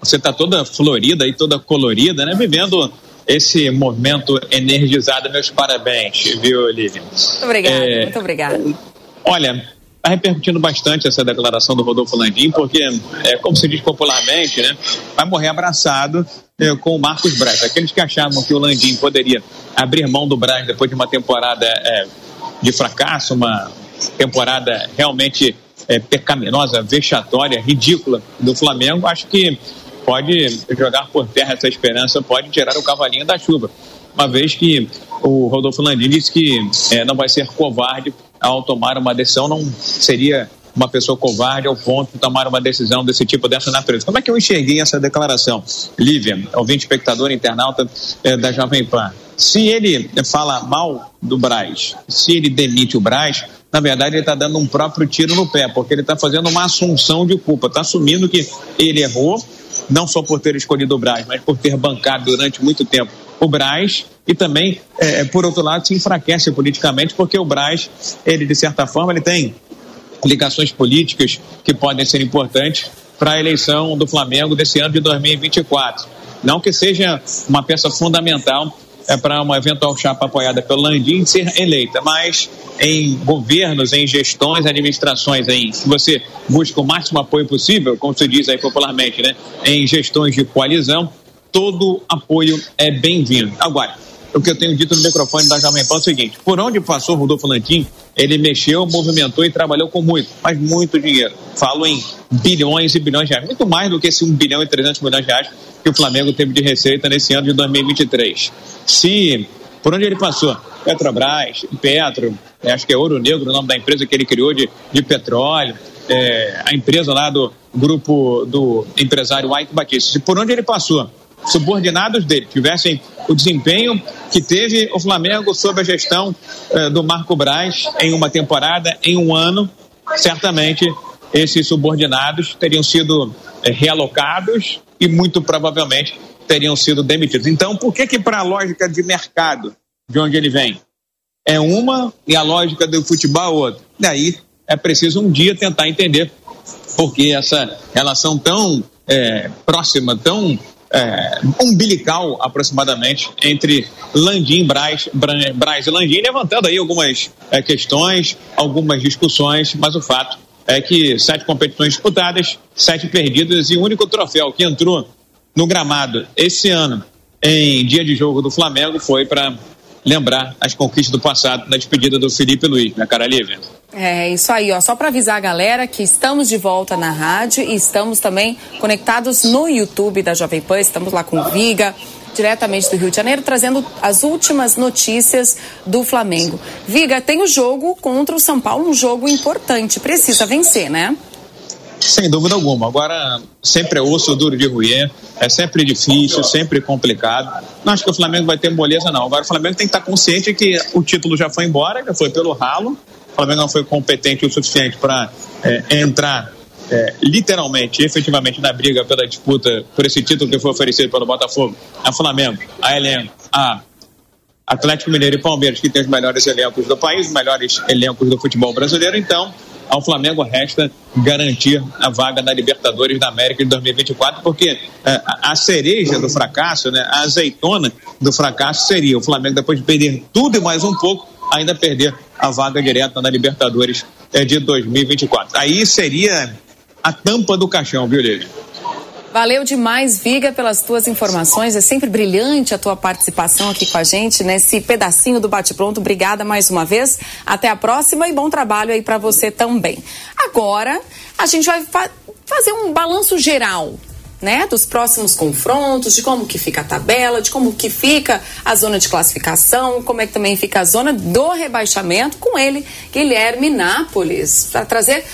Você está toda florida e toda colorida, né? Vivendo esse movimento energizado. Meus parabéns, viu, Olivia? Muito obrigada, é, muito obrigada. Olha, está repercutindo bastante essa declaração do Rodolfo Landim, porque, é, como se diz popularmente, né, vai morrer abraçado é, com o Marcos Braz. Aqueles que achavam que o Landim poderia abrir mão do Braz depois de uma temporada é, de fracasso, uma temporada realmente é, pecaminosa, vexatória, ridícula do Flamengo, acho que pode jogar por terra essa esperança, pode tirar o cavalinho da chuva. Uma vez que o Rodolfo Landim disse que é, não vai ser covarde ao tomar uma decisão, não seria uma pessoa covarde ao ponto de tomar uma decisão desse tipo, dessa natureza. Como é que eu enxerguei essa declaração? Lívia, ouvinte espectador internauta é, da Jovem Pan. Se ele fala mal do Braz, se ele demite o Braz, na verdade ele está dando um próprio tiro no pé, porque ele está fazendo uma assunção de culpa, está assumindo que ele errou, não só por ter escolhido o Braz, mas por ter bancado durante muito tempo o Braz e também, é, por outro lado, se enfraquece politicamente, porque o Braz, ele de certa forma, ele tem ligações políticas que podem ser importantes para a eleição do Flamengo desse ano de 2024. Não que seja uma peça fundamental é, para uma eventual chapa apoiada pelo Landim ser eleita, mas em governos, em gestões, administrações em que você busca o máximo apoio possível, como se diz aí popularmente, né, em gestões de coalizão, todo apoio é bem-vindo. Agora, o que eu tenho dito no microfone da Jovem Pan é o seguinte: por onde passou Rodolfo Lantim, ele mexeu, movimentou e trabalhou com muito, mas muito dinheiro. Falo em bilhões e bilhões de reais, muito mais do que esse 1 bilhão e 300 milhões de reais que o Flamengo teve de receita nesse ano de 2023. Se por onde ele passou, Petrobras, Petro, é, acho que é Ouro Negro o nome da empresa que ele criou de, de petróleo, é, a empresa lá do grupo do empresário Ike Batista. Se por onde ele passou, subordinados dele tivessem o desempenho que teve o Flamengo sob a gestão eh, do Marco Braz em uma temporada, em um ano, certamente esses subordinados teriam sido eh, realocados e muito provavelmente teriam sido demitidos. Então, por que que para a lógica de mercado, de onde ele vem, é uma e a lógica do futebol é outra? Daí é preciso um dia tentar entender por que essa relação tão é, próxima, tão é, umbilical aproximadamente entre Landim, Braz, Braz e Landim, levantando aí algumas é, questões, algumas discussões, mas o fato é que sete competições disputadas, sete perdidas e o único troféu que entrou no gramado esse ano em dia de jogo do Flamengo foi para lembrar as conquistas do passado na despedida do Felipe Luiz, na cara livre. É isso aí, ó. Só para avisar a galera que estamos de volta na rádio e estamos também conectados no YouTube da Jovem Pan. Estamos lá com o Viga, diretamente do Rio de Janeiro, trazendo as últimas notícias do Flamengo. Viga, tem o jogo contra o São Paulo, um jogo importante. Precisa vencer, né? Sem dúvida alguma. Agora, sempre é osso duro de ruir, é sempre difícil, sempre complicado. Não acho que o Flamengo vai ter moleza, não. Agora, o Flamengo tem que estar consciente que o título já foi embora, já foi pelo ralo. Flamengo não foi competente o suficiente para é, entrar é, literalmente, efetivamente, na briga pela disputa por esse título que foi oferecido pelo Botafogo, a Flamengo, a Elenco, a Atlético Mineiro e Palmeiras, que tem os melhores elencos do país, os melhores elencos do futebol brasileiro. Então, ao Flamengo resta garantir a vaga na Libertadores da América de 2024, porque é, a cereja do fracasso, né, a azeitona do fracasso seria o Flamengo, depois de perder tudo e mais um pouco, ainda perder a vaga direta na Libertadores é, de 2024. Aí seria a tampa do caixão, viu, Lígia? Valeu demais, Viga, pelas tuas informações. É sempre brilhante a tua participação aqui com a gente nesse pedacinho do bate-pronto. Obrigada mais uma vez. Até a próxima e bom trabalho aí para você também. Agora, a gente vai fa fazer um balanço geral né, dos próximos confrontos, de como que fica a tabela, de como que fica a zona de classificação, como é que também fica a zona do rebaixamento com ele, Guilherme Nápoles, para trazer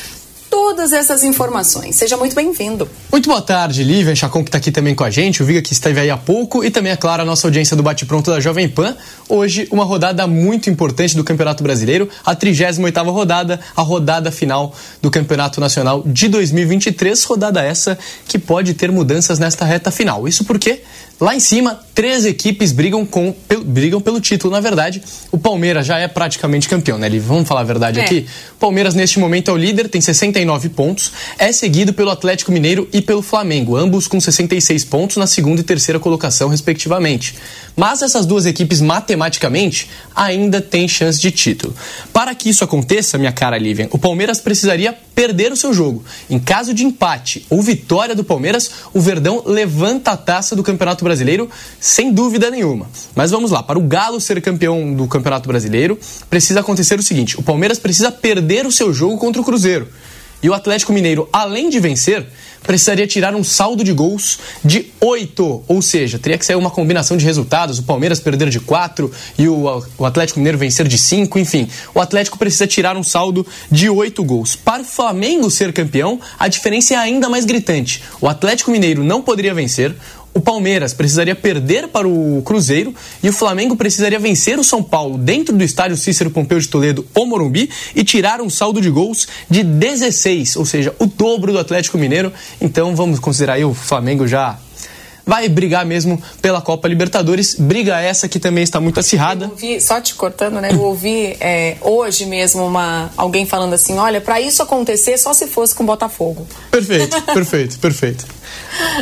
todas essas informações. Seja muito bem-vindo. Muito boa tarde, Lívia Chacon, que está aqui também com a gente, o Viga que esteve aí há pouco e também, é claro, a nossa audiência do Bate Pronto da Jovem Pan. Hoje, uma rodada muito importante do Campeonato Brasileiro, a 38ª rodada, a rodada final do Campeonato Nacional de 2023, rodada essa que pode ter mudanças nesta reta final. Isso porque Lá em cima, três equipes brigam, com, brigam pelo título. Na verdade, o Palmeiras já é praticamente campeão, né? Vamos falar a verdade é. aqui. O Palmeiras, neste momento, é o líder, tem 69 pontos. É seguido pelo Atlético Mineiro e pelo Flamengo, ambos com 66 pontos na segunda e terceira colocação, respectivamente. Mas essas duas equipes, matematicamente, ainda têm chance de título. Para que isso aconteça, minha cara Lívia, o Palmeiras precisaria perder o seu jogo. Em caso de empate ou vitória do Palmeiras, o Verdão levanta a taça do Campeonato Brasileiro, sem dúvida nenhuma. Mas vamos lá, para o Galo ser campeão do Campeonato Brasileiro, precisa acontecer o seguinte: o Palmeiras precisa perder o seu jogo contra o Cruzeiro. E o Atlético Mineiro, além de vencer, precisaria tirar um saldo de gols de 8. Ou seja, teria que ser uma combinação de resultados. O Palmeiras perder de 4 e o Atlético Mineiro vencer de 5. Enfim, o Atlético precisa tirar um saldo de 8 gols. Para o Flamengo ser campeão, a diferença é ainda mais gritante. O Atlético Mineiro não poderia vencer o Palmeiras precisaria perder para o Cruzeiro e o Flamengo precisaria vencer o São Paulo dentro do estádio Cícero Pompeu de Toledo ou Morumbi e tirar um saldo de gols de 16, ou seja, o dobro do Atlético Mineiro. Então vamos considerar aí o Flamengo já vai brigar mesmo pela Copa Libertadores. Briga essa que também está muito acirrada. Eu ouvi, só te cortando, né? Eu ouvi é, hoje mesmo uma, alguém falando assim: olha, para isso acontecer só se fosse com Botafogo. Perfeito, perfeito, perfeito.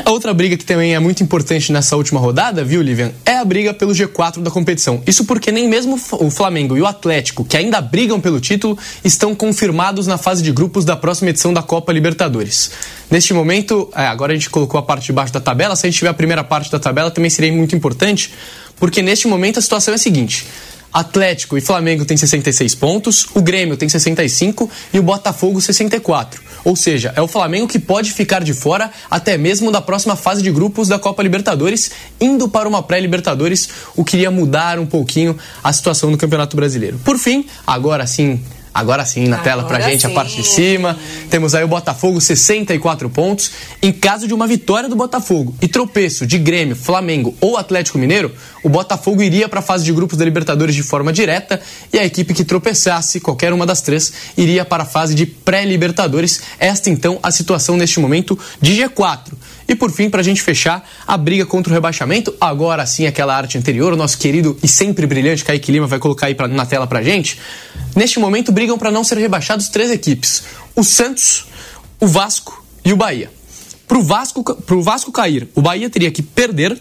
A outra briga que também é muito importante nessa última rodada, viu, Livian, é a briga pelo G4 da competição. Isso porque nem mesmo o Flamengo e o Atlético, que ainda brigam pelo título, estão confirmados na fase de grupos da próxima edição da Copa Libertadores. Neste momento, é, agora a gente colocou a parte de baixo da tabela, se a gente tiver a primeira parte da tabela também seria muito importante, porque neste momento a situação é a seguinte: Atlético e Flamengo têm 66 pontos, o Grêmio tem 65 e o Botafogo 64. Ou seja, é o Flamengo que pode ficar de fora até mesmo da próxima fase de grupos da Copa Libertadores, indo para uma pré-Libertadores, o que iria mudar um pouquinho a situação do Campeonato Brasileiro. Por fim, agora sim, Agora sim, na tela pra gente, sim. a parte de cima. Temos aí o Botafogo, 64 pontos. Em caso de uma vitória do Botafogo e tropeço de Grêmio, Flamengo ou Atlético Mineiro, o Botafogo iria para a fase de grupos da Libertadores de forma direta e a equipe que tropeçasse, qualquer uma das três, iria para a fase de pré-Libertadores. Esta então a situação neste momento de G4. E por fim, para a gente fechar, a briga contra o rebaixamento, agora sim aquela arte anterior, o nosso querido e sempre brilhante Kaique Lima vai colocar aí pra, na tela pra gente. Neste momento brigam para não ser rebaixados três equipes: o Santos, o Vasco e o Bahia. Pro Vasco, pro Vasco cair, o Bahia teria que perder.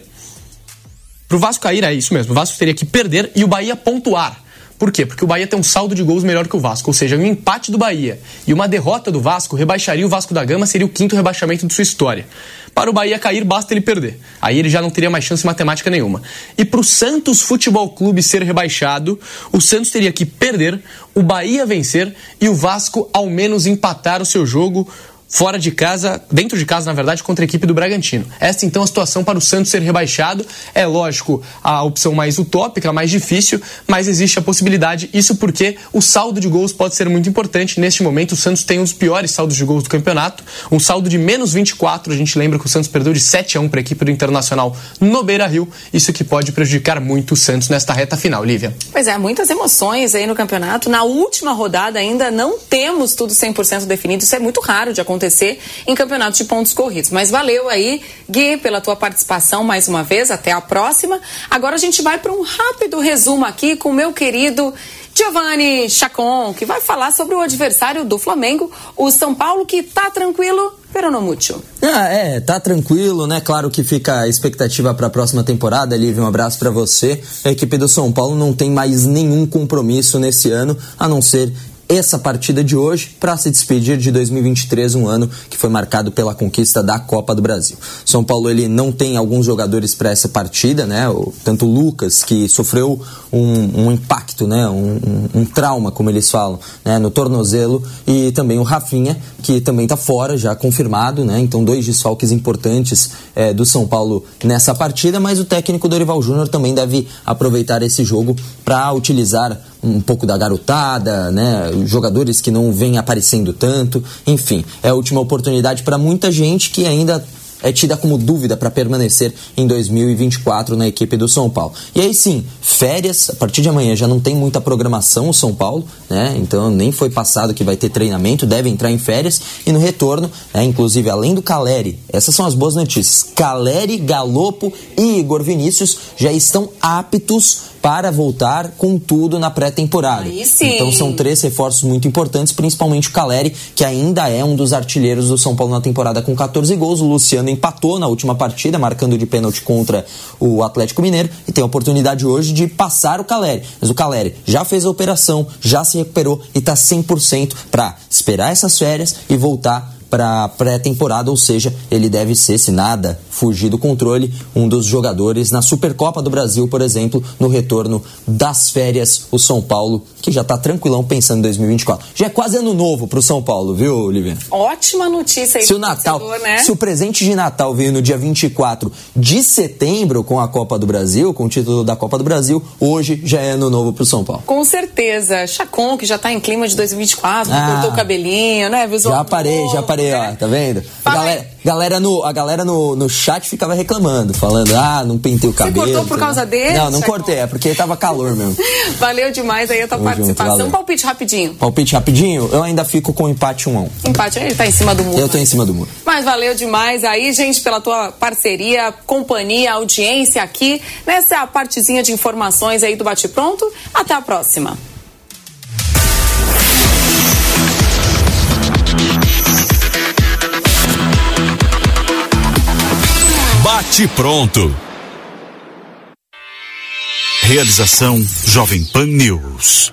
Pro Vasco cair, é isso mesmo, o Vasco teria que perder e o Bahia pontuar. Por quê? Porque o Bahia tem um saldo de gols melhor que o Vasco, ou seja, um empate do Bahia e uma derrota do Vasco rebaixaria o Vasco da Gama, seria o quinto rebaixamento de sua história. Para o Bahia cair, basta ele perder. Aí ele já não teria mais chance matemática nenhuma. E para o Santos Futebol Clube ser rebaixado, o Santos teria que perder, o Bahia vencer e o Vasco ao menos empatar o seu jogo fora de casa, dentro de casa, na verdade, contra a equipe do Bragantino. Esta então a situação para o Santos ser rebaixado. É lógico a opção mais utópica, mais difícil, mas existe a possibilidade. Isso porque o saldo de gols pode ser muito importante. Neste momento, o Santos tem um dos piores saldos de gols do campeonato, um saldo de menos 24. A gente lembra que o Santos perdeu de 7 a 1 para a equipe do Internacional no Beira Rio. Isso que pode prejudicar muito o Santos nesta reta final, Lívia. Pois é, muitas emoções aí no campeonato. Na última rodada ainda não temos tudo 100% definido. Isso é muito raro de acontecer acontecer em campeonatos de pontos corridos. Mas valeu aí, Gui, pela tua participação mais uma vez. Até a próxima. Agora a gente vai para um rápido resumo aqui com o meu querido Giovanni Chacon, que vai falar sobre o adversário do Flamengo, o São Paulo, que tá tranquilo, pero muito. Ah, é, tá tranquilo, né? Claro que fica a expectativa para a próxima temporada. Lívia, um abraço para você. A equipe do São Paulo não tem mais nenhum compromisso nesse ano, a não ser essa partida de hoje para se despedir de 2023, um ano que foi marcado pela conquista da Copa do Brasil. São Paulo ele não tem alguns jogadores para essa partida, né? Tanto o Lucas que sofreu um, um impacto, né? Um, um, um, trauma, como eles falam, né? no tornozelo e também o Rafinha que também está fora, já confirmado, né? Então dois desfalques importantes é, do São Paulo nessa partida, mas o técnico Dorival Júnior também deve aproveitar esse jogo para utilizar um pouco da garotada, né? Jogadores que não vêm aparecendo tanto, enfim, é a última oportunidade para muita gente que ainda é tida como dúvida para permanecer em 2024 na equipe do São Paulo. E aí sim, férias, a partir de amanhã já não tem muita programação o São Paulo, né? Então nem foi passado que vai ter treinamento, deve entrar em férias e no retorno, né, inclusive além do Caleri, essas são as boas notícias. Caleri, Galopo e Igor Vinícius já estão aptos para voltar com tudo na pré-temporada. Então são três reforços muito importantes, principalmente o Caleri, que ainda é um dos artilheiros do São Paulo na temporada com 14 gols. O Luciano empatou na última partida, marcando de pênalti contra o Atlético Mineiro, e tem a oportunidade hoje de passar o Caleri. Mas o Caleri já fez a operação, já se recuperou e está 100% para esperar essas férias e voltar para pré-temporada, ou seja, ele deve ser, se nada fugir do controle, um dos jogadores na Supercopa do Brasil, por exemplo, no retorno das férias, o São Paulo, que já está tranquilão pensando em 2024. Já é quase ano novo para o São Paulo, viu, Olivia? Ótima notícia aí se o Natal, né? Se o presente de Natal veio no dia 24 de setembro com a Copa do Brasil, com o título da Copa do Brasil, hoje já é ano novo para o São Paulo. Com certeza. Chacon, que já está em clima de 2024, ah, cortou o cabelinho, né? Visual já parei, novo, já parei, né? ó, tá vendo? A galera, galera, no, a galera no, no chat ficava reclamando, falando, ah, não pentei o cabelo. Você cortou por causa dele? Não, não Chacon? cortei, é porque tava calor mesmo. Valeu demais aí a tua Tamo participação. Junto, palpite rapidinho. Palpite rapidinho? Eu ainda fico com empate 1 1 Empate, ele tá em cima do muro. Eu tô em cima do muro. Mas valeu demais aí, gente, pela tua parceria, companhia, audiência aqui nessa partezinha de informações aí do Bate Pronto. Até a próxima. Bate Pronto. Realização Jovem Pan News.